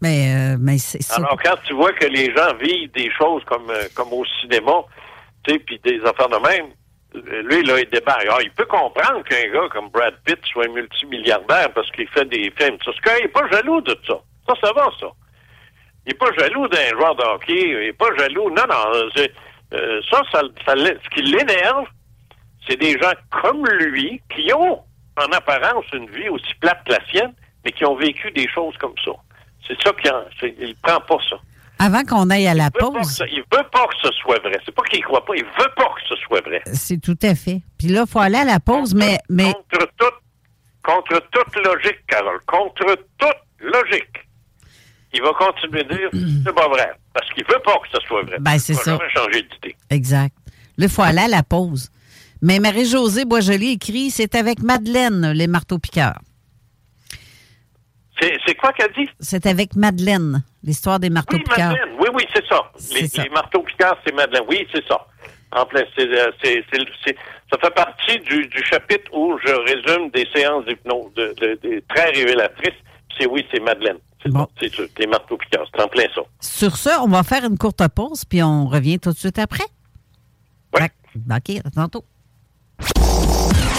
Mais, euh, mais c'est ça. Alors, quand tu vois que les gens vivent des choses comme, euh, comme au cinéma, tu sais, puis des affaires de même, lui, là, il débarque. Alors, il peut comprendre qu'un gars comme Brad Pitt soit multimilliardaire parce qu'il fait des films. Parce qu'il n'est pas jaloux de ça. Ça, ça va, ça. Il n'est pas jaloux d'un joueur de hockey. Il n'est pas jaloux. Non, non. euh, ça, ça, ce qui l'énerve, c'est des gens comme lui qui ont, en apparence, une vie aussi plate que la sienne, mais qui ont vécu des choses comme ça. C'est ça qu'il prend pas ça. Avant qu'on aille à la Il pause, il veut pas que ce soit vrai. C'est pas qu'il croit pas, il veut pas que ce soit vrai. c'est tout à fait. Puis là, il faut aller à la pause, mais, mais Contre toute, contre toute logique, Carole, contre toute logique, il va continuer de dire c'est pas vrai. Parce qu'il veut pas que ce soit vrai. Ben, c'est il va ça. jamais changer d'idée. exact. Là, il faut aller à la pause. Mais Marie-Josée Boisjoli écrit C'est avec Madeleine, les marteaux-piqueurs. C'est c'est quoi qu'elle dit? C'est avec Madeleine, l'histoire des Oui, marteaux-piqueurs. Madeleine. Oui, oui, c'est ça. Les, ça. les marteaux piqueurs, c'est Madeleine. Oui, c'est ça. En plein, c'est, euh, c'est- c'est- c'est- ça fait partie du, du chapitre où je résume des séances d'hypnose de, de- de- très révélatrices. C'est oui, c'est Madeleine. C'est sûr. Les marteaux piqueurs, c'est en plein ça. Sur ce, on va faire une courte pause, puis on revient tout de suite après. Oui. OK, à tantôt.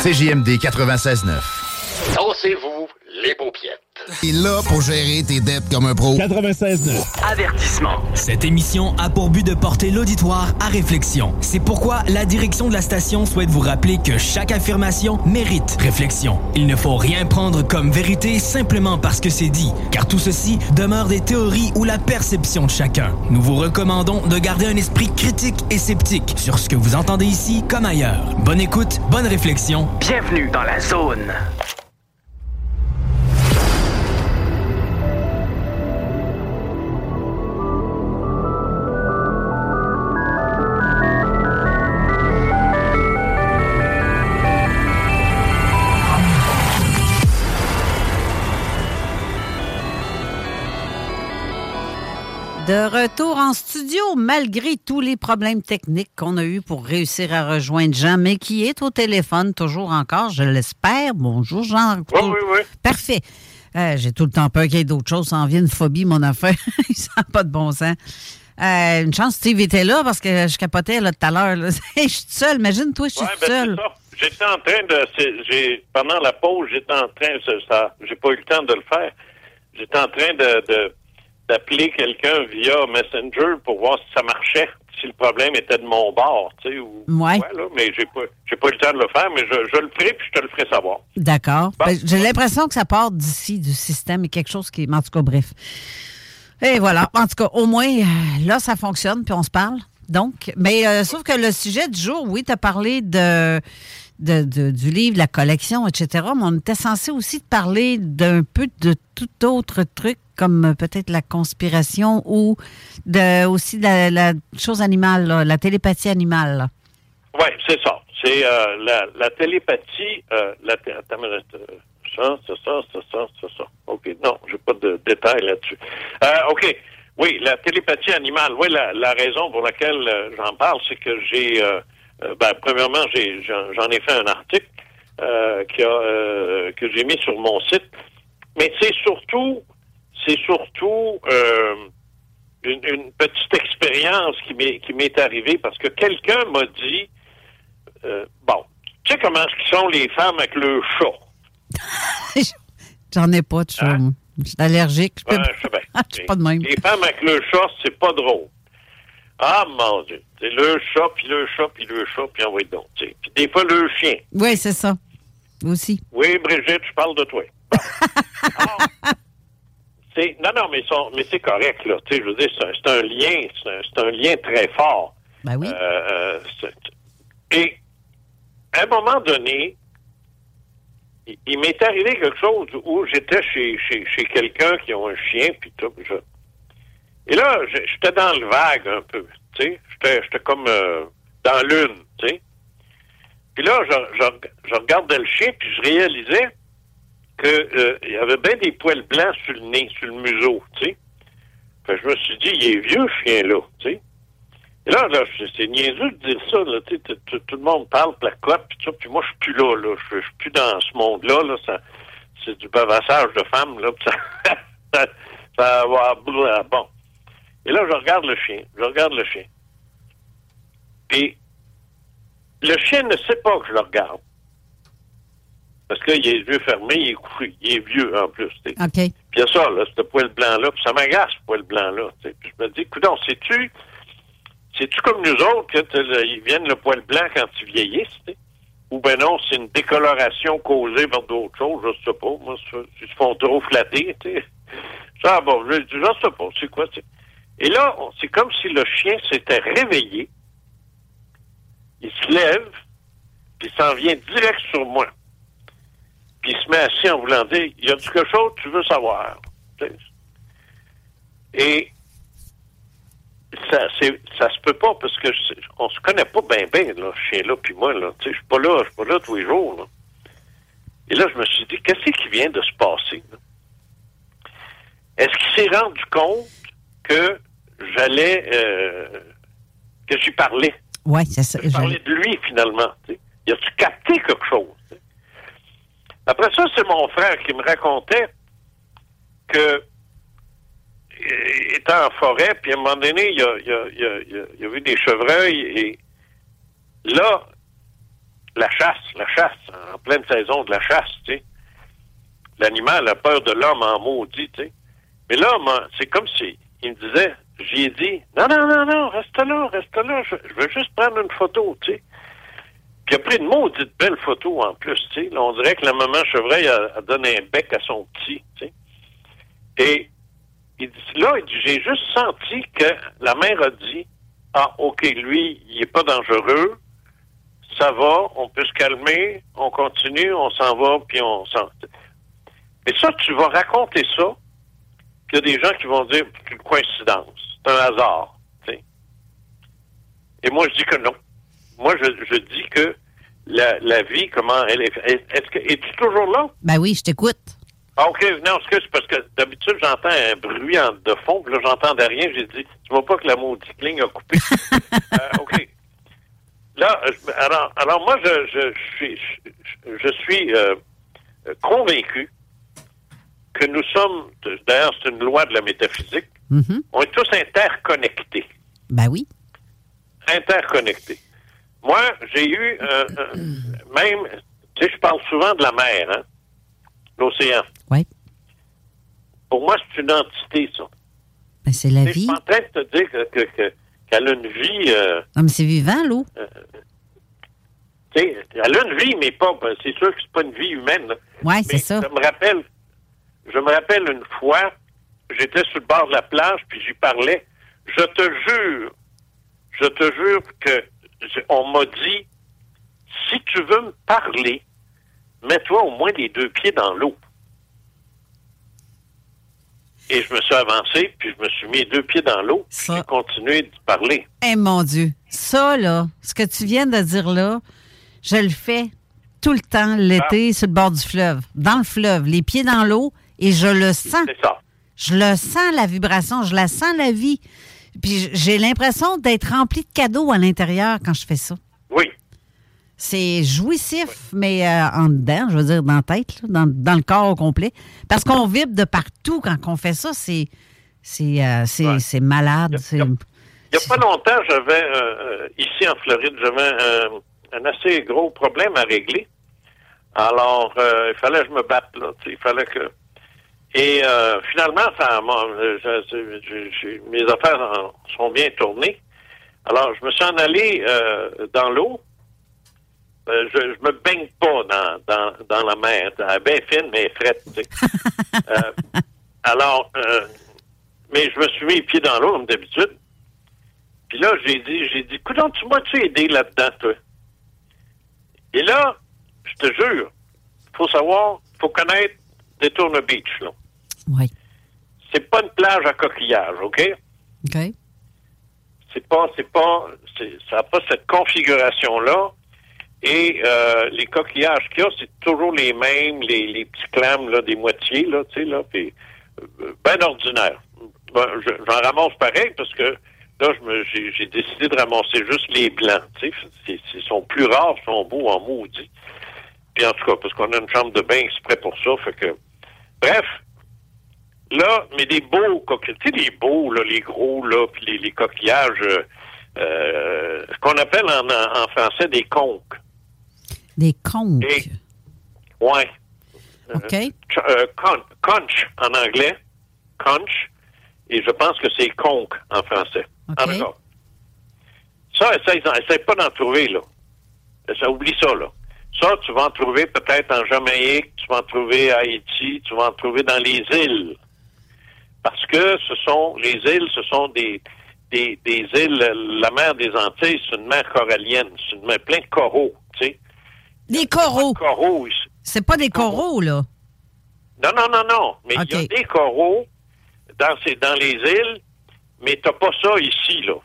CJMD 96.9. Dansez-vous les paupiètes. Et là pour gérer tes dettes comme un pro. 96.9. Avertissement. Cette émission a pour but de porter l'auditoire à réflexion. C'est pourquoi la direction de la station souhaite vous rappeler que chaque affirmation mérite réflexion. Il ne faut rien prendre comme vérité simplement parce que c'est dit, car tout ceci demeure des théories ou la perception de chacun. Nous vous recommandons de garder un esprit critique et sceptique sur ce que vous entendez ici comme ailleurs. Bonne écoute, bonne réflexion. Bienvenue dans la zone. De retour en studio, malgré tous les problèmes techniques qu'on a eus pour réussir à rejoindre Jean, mais qui est au téléphone toujours encore, je l'espère. Bonjour Jean. Oui, oui, oui. Parfait. Euh, J'ai tout le temps peur qu'il y ait d'autres choses. Ça en vient une phobie, mon affaire. Ça n'a pas de bon sens. Euh, une chance, Steve était là parce que je capotais là, tout à l'heure. je suis seule. Imagine-toi, je suis Ouais, ben, seule. J'étais en train de. pendant la pause, j'étais en train. Ça, ça- j'ai pas eu le temps de le faire. J'étais en train de, de- d'appeler quelqu'un via Messenger pour voir si ça marchait, si le problème était de mon bord, tu sais. Ou, Ouais. là, mais j'ai pas, j'ai pas eu le temps de le faire, mais je, je le ferai puis je te le ferai savoir. D'accord. Ben, J'ai l'impression que ça part d'ici, du système, et quelque chose qui. En tout cas, bref. Et voilà. En tout cas, au moins, euh, là, ça fonctionne, puis on se parle. Donc, mais euh, sauf que le sujet du jour, oui, tu as parlé de, de- de- du livre, de la collection, etc. Mais on était censé aussi te parler d'un peu de tout autre truc, comme euh, peut-être la conspiration ou aussi la, chose animale, la télépathie animale. Oui, c'est ça. C'est euh, la, la télépathie. Euh, la attends, euh, ça, c'est ça, c'est ça, c'est ça. OK. Non, j'ai pas de détails là-dessus. OK. Oui, la télépathie animale. Oui, la, raison pour laquelle j'en parle, c'est que j'ai, ben, premièrement, j'ai, j'en, ai fait un article que j'ai mis sur mon site. Mais c'est surtout, c'est surtout euh, une, une petite expérience qui m'est, qui m'est arrivée parce que quelqu'un m'a dit, euh, bon, tu sais comment sont les femmes avec le chat? J'en ai pas de chat, moi. Je suis allergique. Je suis pas de même. Les femmes avec le chat, c'est pas drôle. Ah, mon Dieu. C'est le chat, puis le chat, puis le chat, puis envoie donc. tu sais. Puis des fois, le chien. Oui, c'est ça. Aussi. Oui, Brigitte, je parle de toi. C'est, non, non, mais, mais c'est correct, là. Tu sais, je veux dire, c'est un, lien, c'est un, lien très fort. Ben oui. Euh, euh, et à un moment donné, il, il m'est arrivé quelque chose où j'étais chez, chez, chez quelqu'un qui a un chien, puis tout. je- et là, j'étais dans le vague un peu, tu sais. J'étais, j'étais comme euh, dans l'une, tu sais. Puis là, je, je, je regardais le chien, puis je réalisais que euh, il y avait bien des poils blancs sur le nez, sur le museau, tu sais. Je me suis dit, il est vieux, chien-là, tu sais. Et là, là, c'est- niaiseux de dire ça, là, tu sais, tout- le monde parle placote, puis ça, puis moi, je suis plus là, là, je suis plus dans ce monde-là, là, ça, c'est du bavassage de femmes, là, puis ça, ça, ça va, bon. Et là, je regarde le chien, je regarde le chien. Puis, le chien ne sait pas que je le regarde. Parce qu'il a les yeux fermés, il est couché, il est vieux en plus, tu sais. OK. Puis il y a ça, là, ce poil blanc-là, puis ça m'agace, ce poil blanc-là. Puis je me dis, écoute, sais-tu, c'est-tu comme nous autres que t'as le- ils viennent le poil blanc quand tu vieillisses, tu sais? Ou ben non, c'est une décoloration causée par d'autres choses, je sais pas. Moi, ils se font trop flatter, tu sais. Ça, bon, je, je sais pas, c'est quoi, tu sais. Et là, c'est comme si le chien s'était réveillé. Il se lève, puis il s'en vient direct sur moi. Puis il se met assis en voulant dire, il y a quelque chose que tu veux savoir. Et ça, ça se peut pas parce que c'est- on se connaît pas bien, bien, là, ce chien-là, puis moi, là. Tu sais, je suis pas là, je suis pas là tous les jours, là. Et là, je me suis dit, qu'est-ce qui vient de se passer, là? Est-ce qu'il s'est rendu compte que j'allais, euh, que j'y parlais? Oui, c'est ça. Je parlais de lui, finalement. tu sais. Il a-tu capté quelque chose? Après ça, c'est mon frère qui me racontait que euh, était en forêt, puis à un moment donné, il a, il vu des chevreuils et là, la chasse, la chasse, en pleine saison de la chasse, tu sais. L'animal a peur de l'homme en maudit, tu sais. Mais là, moi, c'est comme si il me disait, j'y ai dit, non, non, non, non, reste là, reste là, je, je veux juste prendre une photo, tu sais. Puis il a pris une maudite belle photo en plus, tu sais. On dirait que la maman chevreuil a, a donné un bec à son petit, tu sais. Et il dit, là, il dit, j'ai juste senti que la mère a dit, ah, OK, lui, il est pas dangereux, ça va, on peut se calmer, on continue, on s'en va, puis on s'en... Mais ça, tu vas raconter ça, puis il y a des gens qui vont dire, c'est une coïncidence, c'est un hasard, tu sais. Et moi, je dis que non. Moi, je, je dis que la, la vie, comment elle est... Est-ce que, es-tu toujours là? Ben oui, je t'écoute. Ah, OK. Non, excuse, parce que d'habitude, j'entends un bruit en- de fond, puis là, j'entendais rien. J'ai dit, tu vois pas que la maudite ligne a coupé? Euh, OK. Là, je- alors, alors moi, je, je, je suis, je, je suis euh, convaincu que nous sommes, d'ailleurs, c'est une loi de la métaphysique, Mhm. on est tous interconnectés. Ben oui. Interconnectés. Moi, j'ai eu, euh, euh, même, tu sais, je parle souvent de la mer, hein, l'océan. Oui. Pour moi, c'est une entité, ça. Ben, c'est la sais, Je vie. suis en train de te dire que, que- que- qu'elle a une vie, euh, Non, mais c'est vivant, l'eau. tu sais, elle a une vie, mais pas, ben, c'est sûr que c'est pas une vie humaine. Ouais, c'est ça. Je me rappelle, je me rappelle une fois, j'étais sur le bord de la plage, puis j'y parlais. Je te jure, je te jure que on m'a dit, si tu veux me parler, mets-toi au moins les deux pieds dans l'eau. Et je me suis avancé, puis je me suis mis les deux pieds dans l'eau, puis j'ai continué de parler. Eh mon Dieu. Ça, là, ce que tu viens de dire là, je le fais tout le temps l'été sur le bord du fleuve. Dans le fleuve, les pieds dans l'eau, et je le sens. C'est ça. Je le sens, la vibration, je la sens, la vie. Puis j'ai l'impression d'être rempli de cadeaux à l'intérieur quand je fais ça. Oui. C'est jouissif, mais euh, en dedans, je veux dire, dans la tête, là, dans, dans le corps au complet. Parce qu'on vibre de partout quand on fait ça. C'est c'est euh, c'est- c'est malade. Il n'y a pas longtemps, j'avais, euh, euh, ici en Floride, j'avais un, un assez gros problème à régler. Alors, il fallait que je me batte, là. Il fallait que... Et euh, finalement, ça, m'a- je- je- je- je- mes affaires en- sont bien tournées. Alors, je me suis en allé euh, dans l'eau. Euh, je, je me baigne pas dans, dans, dans la mer. Elle est bien fine, mais frette. tu sais. Alors, mais je me suis mis les pieds dans l'eau, comme d'habitude. Puis là, j'ai dit, j'ai dit, coudonc, tu m'as-tu aidé là-dedans, toi? Et là, je te jure, faut savoir, faut connaître Daytona Beach, là. Oui. C'est pas une plage à coquillage, OK? OK. C'est pas, c'est pas, ça n'a pas cette configuration-là. Et euh, les coquillages qu'il y a, c'est toujours les mêmes, les, les petits clams là, des moitiés, là, tu sais, là, puis euh, ben ordinaire. Ben, je- j'en ramasse pareil parce que là, j'ai, décidé de ramasser juste les blancs, tu sais, ils sont plus rares, ils sont beaux en maudit. Puis en tout cas, parce qu'on a une chambre de bain exprès pour ça, fait que, bref, Là, mais des beaux coquillages, tu sais, les beaux, là, les gros, là, puis les, les coquillages, euh, euh, ce qu'on appelle en, en, en français des conques. Des conques. Et- Ouais. OK. Ch- euh, con- conch en anglais. Conch. Et je pense que c'est conque en français. OK. Ah, d'accord. Ça, essaye, essaye pas d'en trouver, là. Ça, oublie ça, là. Ça, tu vas en trouver peut-être en Jamaïque, tu vas en trouver à Haïti, tu vas en trouver dans les îles. Parce que ce sont, les îles, ce sont des, des, des îles, la mer des Antilles, c'est une mer corallienne, c'est une mer plein de coraux, tu sais. Des coraux. Coraux ici. C'est pas des coraux, là. Non, non, non, non. Mais il y a des coraux dans, ces, dans les îles, mais t'as pas ça ici, là.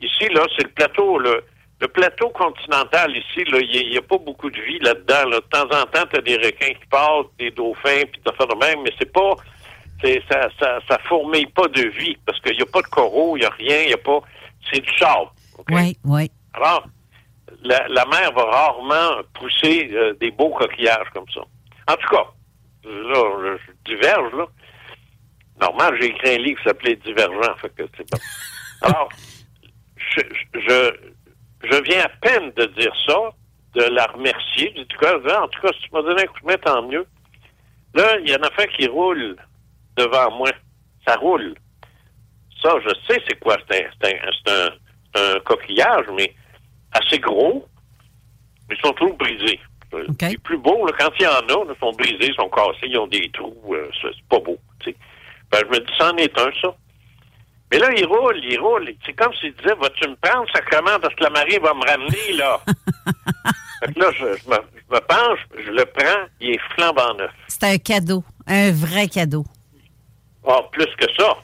Ici, là, c'est le plateau, le, le plateau continental ici, là, il n'y a, pas beaucoup de vie là-dedans. Là. De temps en temps, t'as des requins qui passent, des dauphins, puis t'as fait de même, mais c'est pas. C'est, ça, ça, ça fourmille pas de vie, parce qu'il n'y a pas de coraux, il n'y a rien, il n'y a pas. C'est du sable. Oui, oui. Alors, la, la mer va rarement pousser euh, des beaux coquillages comme ça. En tout cas, là, je diverge, là. Normalement, j'ai écrit un livre qui s'appelait Divergent, fait que c'est pas. Alors, je, je, je viens à peine de dire ça, de la remercier. Du coup, en tout cas, si tu m'as donné un coup de main, tant mieux. Là, il y a une affaire qui roule devant moi. Ça roule. Ça, je sais c'est quoi. C'est un, un, coquillage, mais assez gros. Mais ils sont toujours brisés. Les plus beaux, là, quand il y en a, ils sont brisés, ils sont cassés, ils ont des trous. euh, c'est pas beau. Ben, je me dis, c'en est un, ça. Mais là, il roule, il roule. C'est comme s'il disait, vas-tu me prendre, sacrement, parce que la marée va me ramener, là. fait que là, je, je me, je me penche, je le prends, il est flambant neuf. C'est un cadeau. Un vrai cadeau. Ah, plus que ça.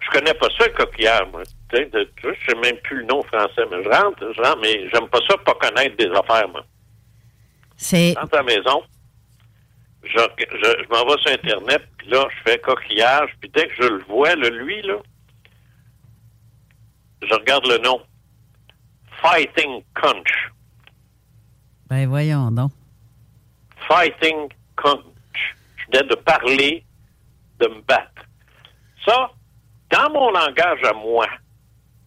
Je connais pas ça, le coquillage, moi. Tu sais, de- sais, je sais même plus le nom français, mais je rentre, je rentre, mais j'aime pas ça pas connaître des affaires, moi. C'est. Je rentre à la maison, je, je, je m'en vais sur Internet, puis là, je fais coquillage, puis dès que je le vois, le lui, là, je regarde le nom. Fighting Conch. Ben voyons donc. Fighting Conch. Je venais de parler, de me battre. Ça, dans mon langage à moi,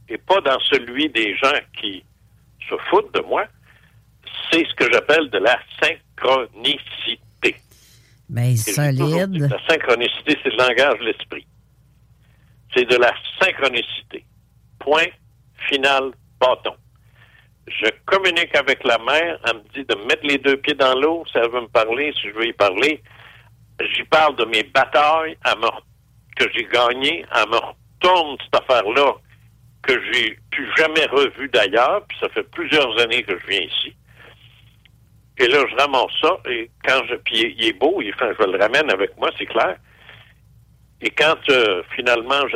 et pas dans celui des gens qui se foutent de moi, c'est ce que j'appelle de la synchronicité. Dit que solide. La synchronicité, c'est le langage de l'esprit. C'est de la synchronicité. Point final bâton. Je communique avec la mère, elle me dit de mettre les deux pieds dans l'eau, si elle veut me parler, si je veux y parler. J'y parle de mes batailles elle me- que j'ai gagnées, elle me retourne cette affaire-là que j'ai plus jamais revue d'ailleurs, puis ça fait plusieurs années que je viens ici. Et là, je ramasse ça, et quand je. Puis il est- beau, il, enfin, je le ramène avec moi, c'est clair. Et quand euh, finalement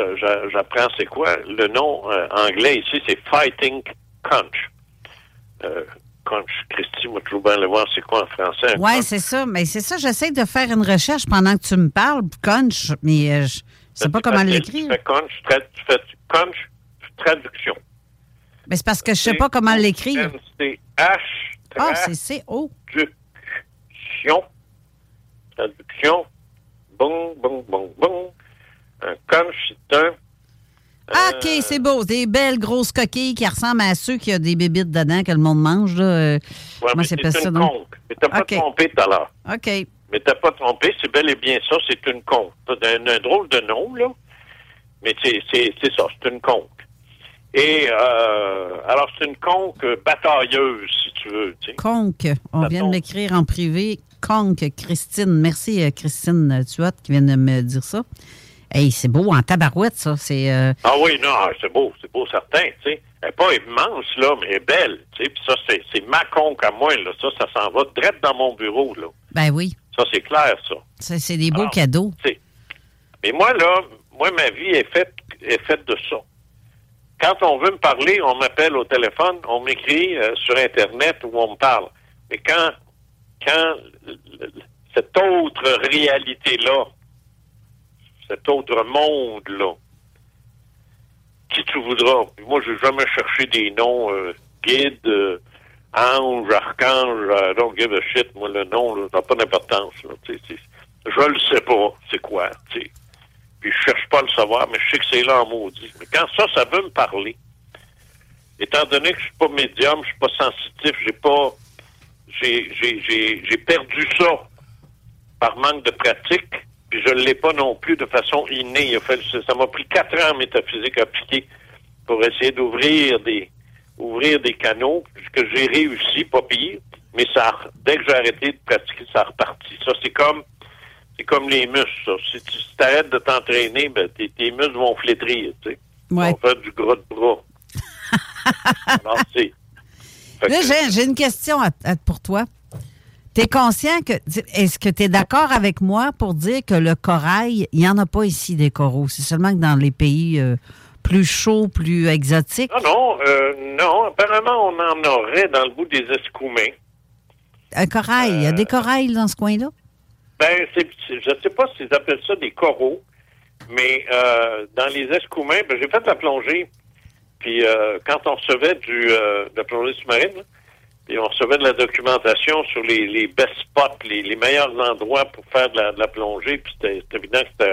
j'apprends c'est quoi, le nom euh, anglais ici, c'est Fighting Conch. Euh, Conch, Christy, moi, toujours bien le voir, c'est quoi en français? Oui, c'est ça. Mais c'est ça, j'essaie de faire une recherche pendant que tu me parles, conch, mais euh, je sais pas comment l'écrire. Tu fais Conch, Conch, traduction. Mais c'est parce que je sais pas comment l'écrire. C-H, Ah, c'est C-O. traduction. Traduction. Bon, bon, bon, bon. Un conch, c'est un Ah, OK, c'est beau. Des belles grosses coquilles qui ressemblent à ceux qui ont des bébites dedans que le monde mange. Là. Euh, Ouais, Comment mais ça c'est s'appelle ça? une donc? conque. Mais t'as pas trompé tout à l'heure. OK. Mais t'as pas trompé, c'est bel et bien ça, c'est une conque. T'as un, un drôle de nom, là. Mais c'est, ça, c'est une conque. Et, euh, alors, c'est une conque batailleuse, si tu veux, tu sais. Conque. On vient de m'écrire en privé. Conque, Christine. Merci, euh, Christine Tuat, qui vient de me dire ça. Hey, c'est beau en tabarouette, ça. C'est. euh, Ah oui, non, c'est beau, c'est beau certain, tu sais. Elle n'est pas immense, là, mais elle est belle, tu sais. Puis ça, c'est, c'est ma conque à moi, là. Ça, ça s'en va direct dans mon bureau, là. Ben oui. Ça, c'est clair, ça. Ça, C'est des beaux Alors, cadeaux. Mais moi, là, moi, ma vie est faite, est faite de ça. Quand on veut me parler, on m'appelle au téléphone, on m'écrit euh, sur Internet où on me parle. Mais quand, quand cette autre réalité-là, cet autre monde-là, qui tu voudras, moi, je n'ai jamais cherché des noms euh, guide, euh, ange, archange, I don't give a shit, moi, le nom, ça n'a pas d'importance. Je le sais pas, c'est quoi, tu sais. Puis je cherche pas à le savoir, mais je sais que c'est là en maudit. Mais quand ça, ça veut me parler, étant donné que je suis pas médium, je suis pas sensitif, j'ai pas j'ai perdu ça par manque de pratique, puis je ne l'ai pas non plus de façon innée. Ça m'a pris quatre ans en métaphysique appliquée pour essayer d'ouvrir des ouvrir des canaux, que j'ai réussi, pas pire, mais ça dès que j'ai arrêté de pratiquer, ça a reparti. Ça, c'est comme c'est comme les muscles, ça. Si tu si t'arrêtes de t'entraîner, ben, tes, tes muscles vont flétrir, tu sais. Ouais. Ils vont faire du gras de bras. Alors, Là, j'ai j'ai une question à- à- pour toi. Tu es conscient que. Est-ce que tu es d'accord avec moi pour dire que le corail, il n'y en a pas ici des coraux? C'est seulement que dans les pays euh, plus chauds, plus exotiques? Ah non, euh, non, apparemment, on en aurait dans le bout des escoumins. Un corail, il y a des corails dans ce coin-là? Ben, je ne sais pas s'ils appellent ça des coraux, mais euh, dans les escoumins, ben, j'ai fait la plongée. Puis euh, quand on recevait du, euh, de la plongée sous-marine, puis on recevait de la documentation sur les, les best spots, les, les meilleurs endroits pour faire de la, de la plongée, puis c'était, évident que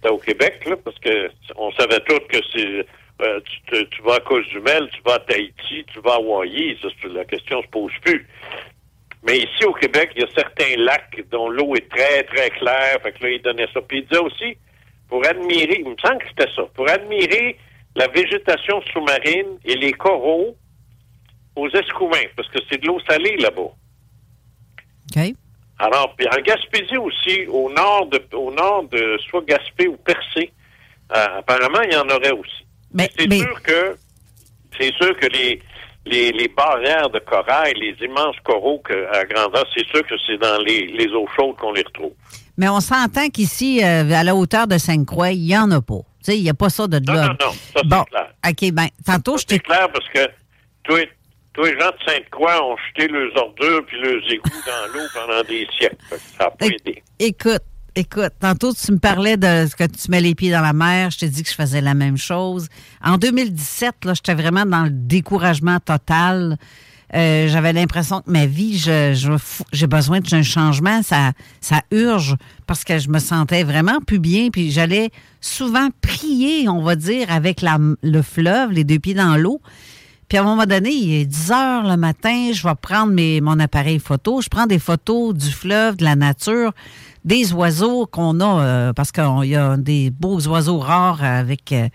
c'était, au Québec, là, parce que on savait tous que c'est euh, tu, tu vas à Cozumel, tu vas à Tahiti, tu vas à Hawaii, ça, la question se pose plus. Mais ici, au Québec, il y a certains lacs dont l'eau est très, très claire. Fait que là, il donnait ça. Puis il disait aussi, pour admirer, il me semble que c'était ça, pour admirer la végétation sous-marine et les coraux aux escoumins, parce que c'est de l'eau salée là-bas. OK. Alors, puis en Gaspésie aussi, au nord de, au nord de soit Gaspé ou Percé, euh, apparemment, il y en aurait aussi. Mais, c'est sûr que c'est sûr que les, les, les barrières de corail, les immenses coraux que, à grandeur, c'est sûr que c'est dans les, les eaux chaudes qu'on les retrouve. Mais on s'entend qu'ici, euh, à la hauteur de Sainte-Croix, il n'y en a pas. Tu sais, il n'y a pas ça de Non, là. non, non, ça c'est Bon, clair. OK, ben, tantôt, je C'est t'ai. clair parce que tous les, tous les gens de Sainte-Croix ont jeté leurs ordures puis leurs égouts dans l'eau pendant des siècles. Ça n'a pas aidé. Écoute, écoute, tantôt tu me parlais de ce que tu mets les pieds dans la mer, je t'ai dit que je faisais la même chose. En 2017, là, j'étais vraiment dans le découragement total. Euh, J'avais l'impression que ma vie, je, je j'ai besoin d'un changement, ça, ça urge parce que je me sentais vraiment plus bien. Puis j'allais souvent prier, on va dire, avec la, le fleuve, les deux pieds dans l'eau. Puis à un moment donné, il est 10 heures le matin, je vais prendre mes, mon appareil photo, je prends des photos du fleuve, de la nature, des oiseaux qu'on a, euh, parce qu'il y a des beaux oiseaux rares avec euh,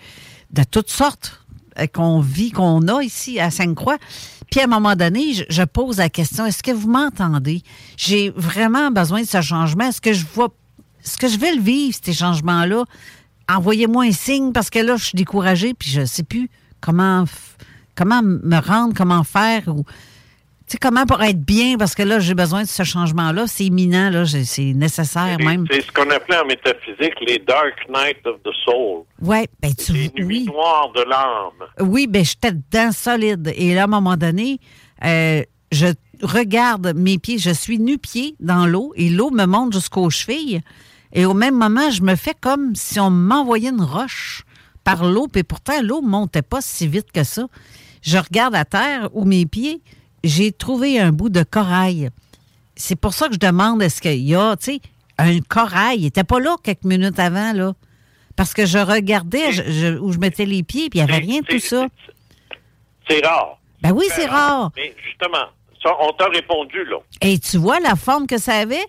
de toutes sortes euh, qu'on vit, qu'on a ici à Sainte-Croix. Puis à un moment donné, je, je pose la question, est-ce que vous m'entendez? J'ai vraiment besoin de ce changement. Est-ce que je vois, est-ce que je vais le vivre, ces changements-là? Envoyez-moi un signe parce que là, je suis découragée puis je ne sais plus comment, comment me rendre, comment faire ou tu sais, comment pour être bien parce que là, j'ai besoin de ce changement-là. C'est imminent, là, c'est nécessaire même. C'est ce qu'on appelait en métaphysique les dark nights of the soul. Ouais, ben tu Les nuits noires de l'âme. Oui, ben j'étais dedans solide. Et là, à un moment donné, euh, je regarde mes pieds, je suis nu-pied dans l'eau et l'eau me monte jusqu'aux chevilles. Et au même moment, je me fais comme si on m'envoyait une roche par l'eau, puis pourtant, l'eau ne montait pas si vite que ça. Je regarde à terre où mes pieds, j'ai trouvé un bout de corail. C'est pour ça que je demande est-ce qu'il y a, tu sais, un corail? Il n'était pas là quelques minutes avant, là. Parce que je regardais je- je- où je mettais les pieds, puis il n'y avait rien de tout ça. C'est rare. Ben oui, c'est rare. Mais justement, ça, on t'a répondu, là. Et tu vois la forme que ça avait?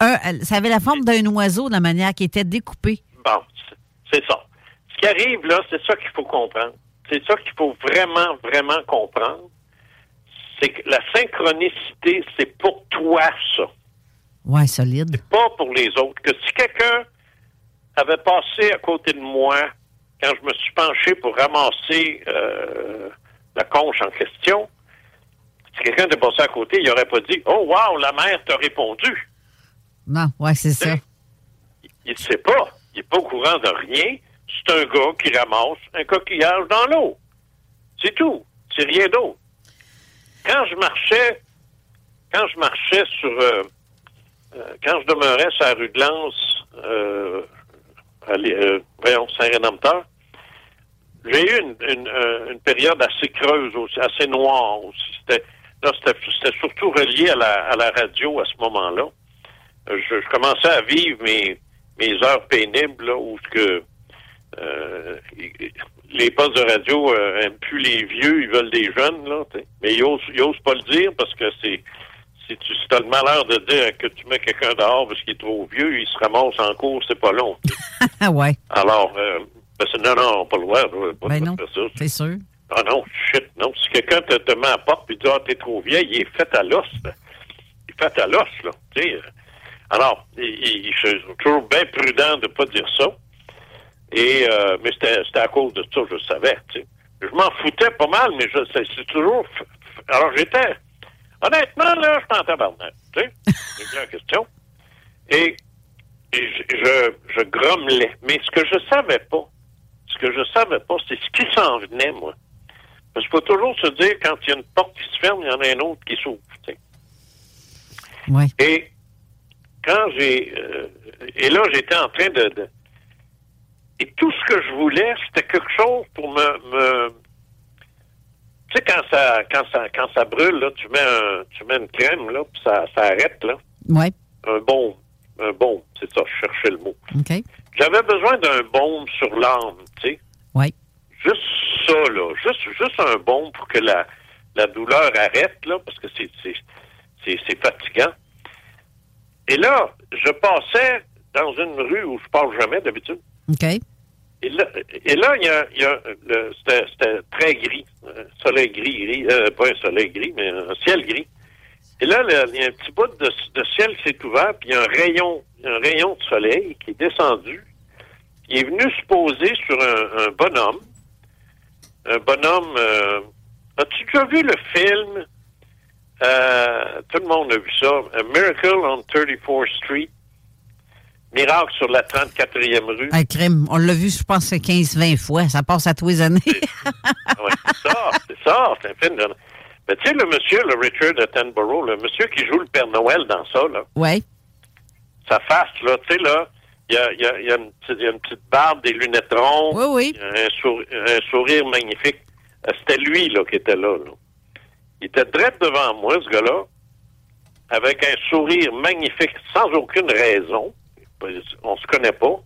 Un- euh, ça avait la forme d'un oiseau, de la manière qui était découpée. Bon, c'est ça. Ce qui arrive, là, c'est ça qu'il faut comprendre. C'est ça qu'il faut vraiment, vraiment comprendre. C'est que la synchronicité, c'est pour toi, ça. Ouais, solide. pas pour les autres. Que si quelqu'un avait passé à côté de moi quand je me suis penché pour ramasser euh, la conche en question, si quelqu'un était passé à côté, il n'aurait pas dit Oh wow, la mère t'a répondu. Non, ouais, c'est ça. Il ne sait pas. Il n'est pas au courant de rien. C'est un gars qui ramasse un coquillage dans l'eau. C'est tout. C'est rien d'autre. Quand je marchais, quand je marchais sur, euh, euh, quand je demeurais sur la rue de Lens, euh, allez, euh, voyons, Saint-Rédempteur, j'ai eu une, une, euh, une période assez creuse aussi, assez noire aussi. C'était, là, c'était, c'était surtout relié à la, à la radio à ce moment-là. Je, je commençais à vivre mes, mes heures pénibles, là, où que euh, les postes de radio euh, aiment plus les vieux, ils veulent des jeunes, là. t'sais. Mais ils osent, ils osent pas le dire parce que c'est si tu as le malheur de dire que tu mets quelqu'un dehors parce qu'il est trop vieux, il se ramasse en cours, c'est pas long. Ah ouais, Alors, euh, ben, c'est- non, non, pas le droit, pas Ben non. c'est sûr. Ah non, shit, non. Si quelqu'un te, te met à la porte et dit Ah, t'es trop vieille, il est fait à l'os. là. Il est fait à l'os, là. Tu sais. euh. Alors, il, il- je suis toujours bien prudent de ne pas dire ça. Et euh, mais c'était c'était à cause de ça, je savais. Tu sais. Je m'en foutais pas mal, mais je c'est toujours. Alors j'étais. Honnêtement, là, je t'entends parler. Tu sais, c'est bien la question. Et, et je, je, je grommelais. Mais ce que je savais pas, ce que je savais pas, c'est ce qui s'en venait, moi. Parce qu'il faut toujours se dire, quand il y a une porte qui se ferme, il y en a une autre qui s'ouvre. tu sais. Ouais. Et quand j'ai... euh, et là, j'étais en train de, de- Et tout ce que je voulais, c'était quelque chose pour me... me tu sais, quand ça, quand, ça, quand ça brûle, là, tu, mets un, tu mets une crème, là, puis ça, ça arrête, là. Ouais, Un baume. Un baume, c'est ça, je cherchais le mot. OK. J'avais besoin d'un baume sur l'âme, tu sais. Ouais. Juste ça, là. Juste, juste un baume pour que la, la douleur arrête, là, parce que c'est, c'est, c'est, c'est fatigant. Et là, je passais dans une rue où je passe jamais d'habitude. OK. Et là, et là, il y a, c'était, très gris, un soleil gris, gris euh, pas un soleil gris, mais un ciel gris. Et là, il y a un petit bout de, ciel qui s'est ouvert, puis il y a un rayon, un rayon de soleil qui est descendu. Il est venu se poser sur un, un bonhomme. Un bonhomme. euh, As-tu déjà vu le film? Euh, Tout le monde a vu ça. A Miracle on 34th Street. Miracle sur la 34e rue. Un crime. On l'a vu, je pense, 15-20 fois. Ça passe à tous les années. Ouais, c'est ça, c'est ça, c'est un film de... Mais tu sais, le monsieur, le Richard Attenborough, le monsieur qui joue le Père Noël dans ça, là, ouais. sa face, là, tu sais, là, il y a, y, a, y, a une petite- il y a une petite barbe, des lunettes rondes, oui, oui. Un, souri- un sourire magnifique. Euh, C'était lui, là, qui était là, là. Il était direct devant moi, ce gars-là, avec un sourire magnifique, sans aucune raison. On se connaît pas.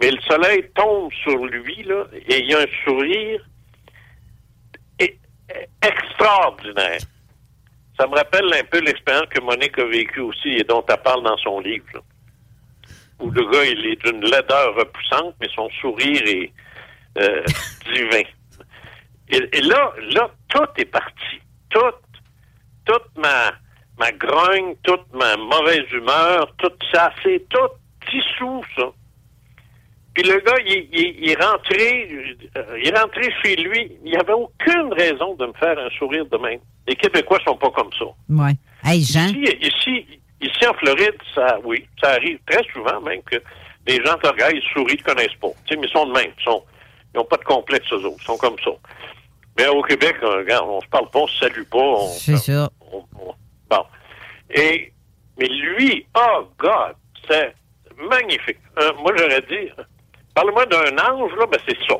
Mais le soleil tombe sur lui, là, et il y a un sourire e- extraordinaire. Ça me rappelle un peu l'expérience que Monique a vécue aussi et dont elle parle dans son livre. là. Où le gars, il est d'une laideur repoussante, mais son sourire est euh, divin. Et, et là, là, tout est parti. Tout, toute ma, ma grogne, toute ma mauvaise humeur, tout ça, c'est tout dissous, ça. Puis le gars, il, il- il est rentré, euh, il est rentré chez lui. Il n'y avait aucune raison de me faire un sourire de même. Les Québécois sont pas comme ça. Ouais. Hey, Jean. Ici, ici, ici en Floride, ça, oui, ça arrive très souvent même que les gens te regardent, ils sourient, ils te connaissent pas. Tu sais, mais ils sont de même. Ils n'ont pas de complexe, eux autres. Ils sont comme ça. Mais au Québec, euh, regarde, on se parle pas, on se salue pas. on- C'est ça. on- on- bon. Et, mais lui, oh God, c'est magnifique. Euh, moi, j'aurais dit, parle-moi d'un ange, là, ben c'est ça.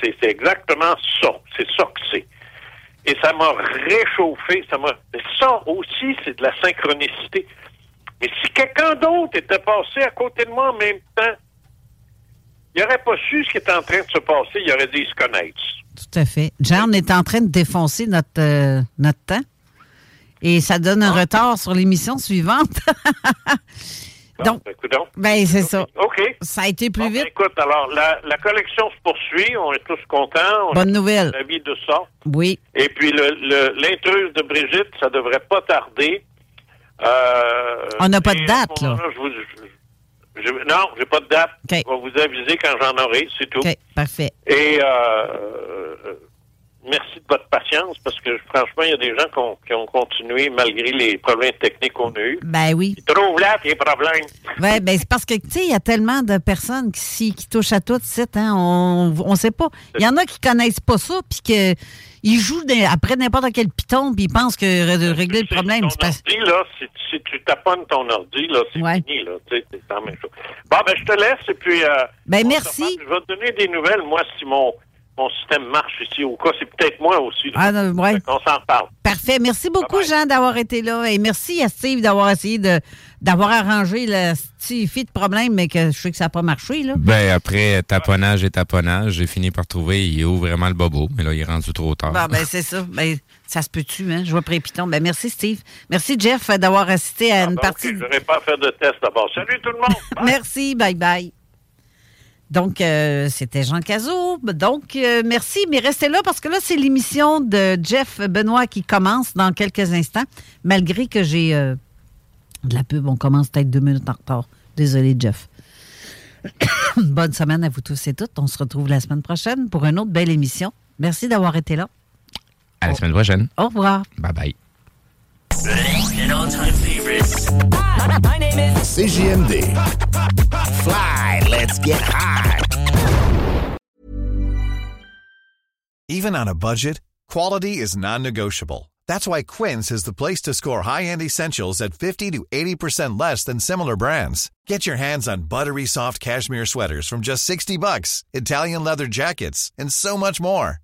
C'est, c'est exactement ça. C'est ça que c'est. Et ça m'a réchauffé. Ça m'a. mais Ça aussi, c'est de la synchronicité. Mais si quelqu'un d'autre était passé à côté de moi en même temps, il n'aurait pas su ce qui est en train de se passer, il aurait dit ils se connaissent. Tout à fait. Jean, on est en train de défoncer notre, euh, notre temps. Et ça donne un retard sur l'émission suivante. Donc, coudonc. ben, c'est ça. OK. Ça a été plus Bon, ben, vite. écoute, alors, la, la collection se poursuit. On est tous contents. On Bonne nouvelle. ravis de ça. Oui. Et puis, le- le- l'intruse de Brigitte, ça devrait pas tarder. Euh, On n'a pas de date, ce là. je vous- je- je- non, j'ai pas de date. Je vais vous aviser quand j'en aurai, c'est tout. OK, parfait. Et euh, merci de votre patience parce que franchement, il y a des gens qui ont, qui ont continué malgré les problèmes techniques qu'on a eus. Ben oui. Ils trouvent là les problèmes. Ouais, ben, c'est parce que, tu sais, il y a tellement de personnes qui, touchent à tout, site, hein, on on sait pas. Il y en a qui connaissent pas ça, puis que ils jouent des- après n'importe quel piton, puis ils pensent que ré- régler le problème, c'est pas... Dis, là, si, si tu taponnes ton ordi, là, c'est fini, là. Tu sais, c'est la même chose. Bon, ben, je te laisse et puis. euh, Ben, merci. Je vais te donner des nouvelles, moi, si mon, mon système marche ici au cas. C'est peut-être moi aussi. Ah, non, ouais. On s'en reparle. Parfait. Merci beaucoup, Jean, d'avoir été là. Et merci à Steve d'avoir essayé de d'avoir arrangé le petit fit de problème, mais que je sais que ça n'a pas marché, là. Ben, après taponnage et taponnage, j'ai fini par trouver, il est où vraiment le bobo, mais là, il est rendu trop tard. Bon, ben, c'est ça. Ben, ça se peut-tu, hein? Je vois Prépiton. Ben, merci, Steve. Merci, Jeff, d'avoir assisté à une Donc, partie. Je n'aurai pas fait de test d'abord. Salut tout le monde! Merci, bye bye. Donc, euh, c'était Jean Cazot. Donc, euh, merci, mais restez là parce que là, c'est l'émission de Jeff Benoît qui commence dans quelques instants, malgré que j'ai euh, de la pub. On commence peut-être deux minutes en retard. Désolé, Jeff. Bonne semaine à vous tous et toutes. On se retrouve la semaine prochaine pour une autre belle émission. Merci d'avoir été là. À la semaine prochaine. Au revoir. Bye bye. CJMD. Fly, let's get high. Even on a budget, quality is non-negotiable. That's why Quince is the place to score high-end essentials at 50 to 80% less than similar brands. Get your hands on buttery soft cashmere sweaters from just 60 bucks, Italian leather jackets, and so much more.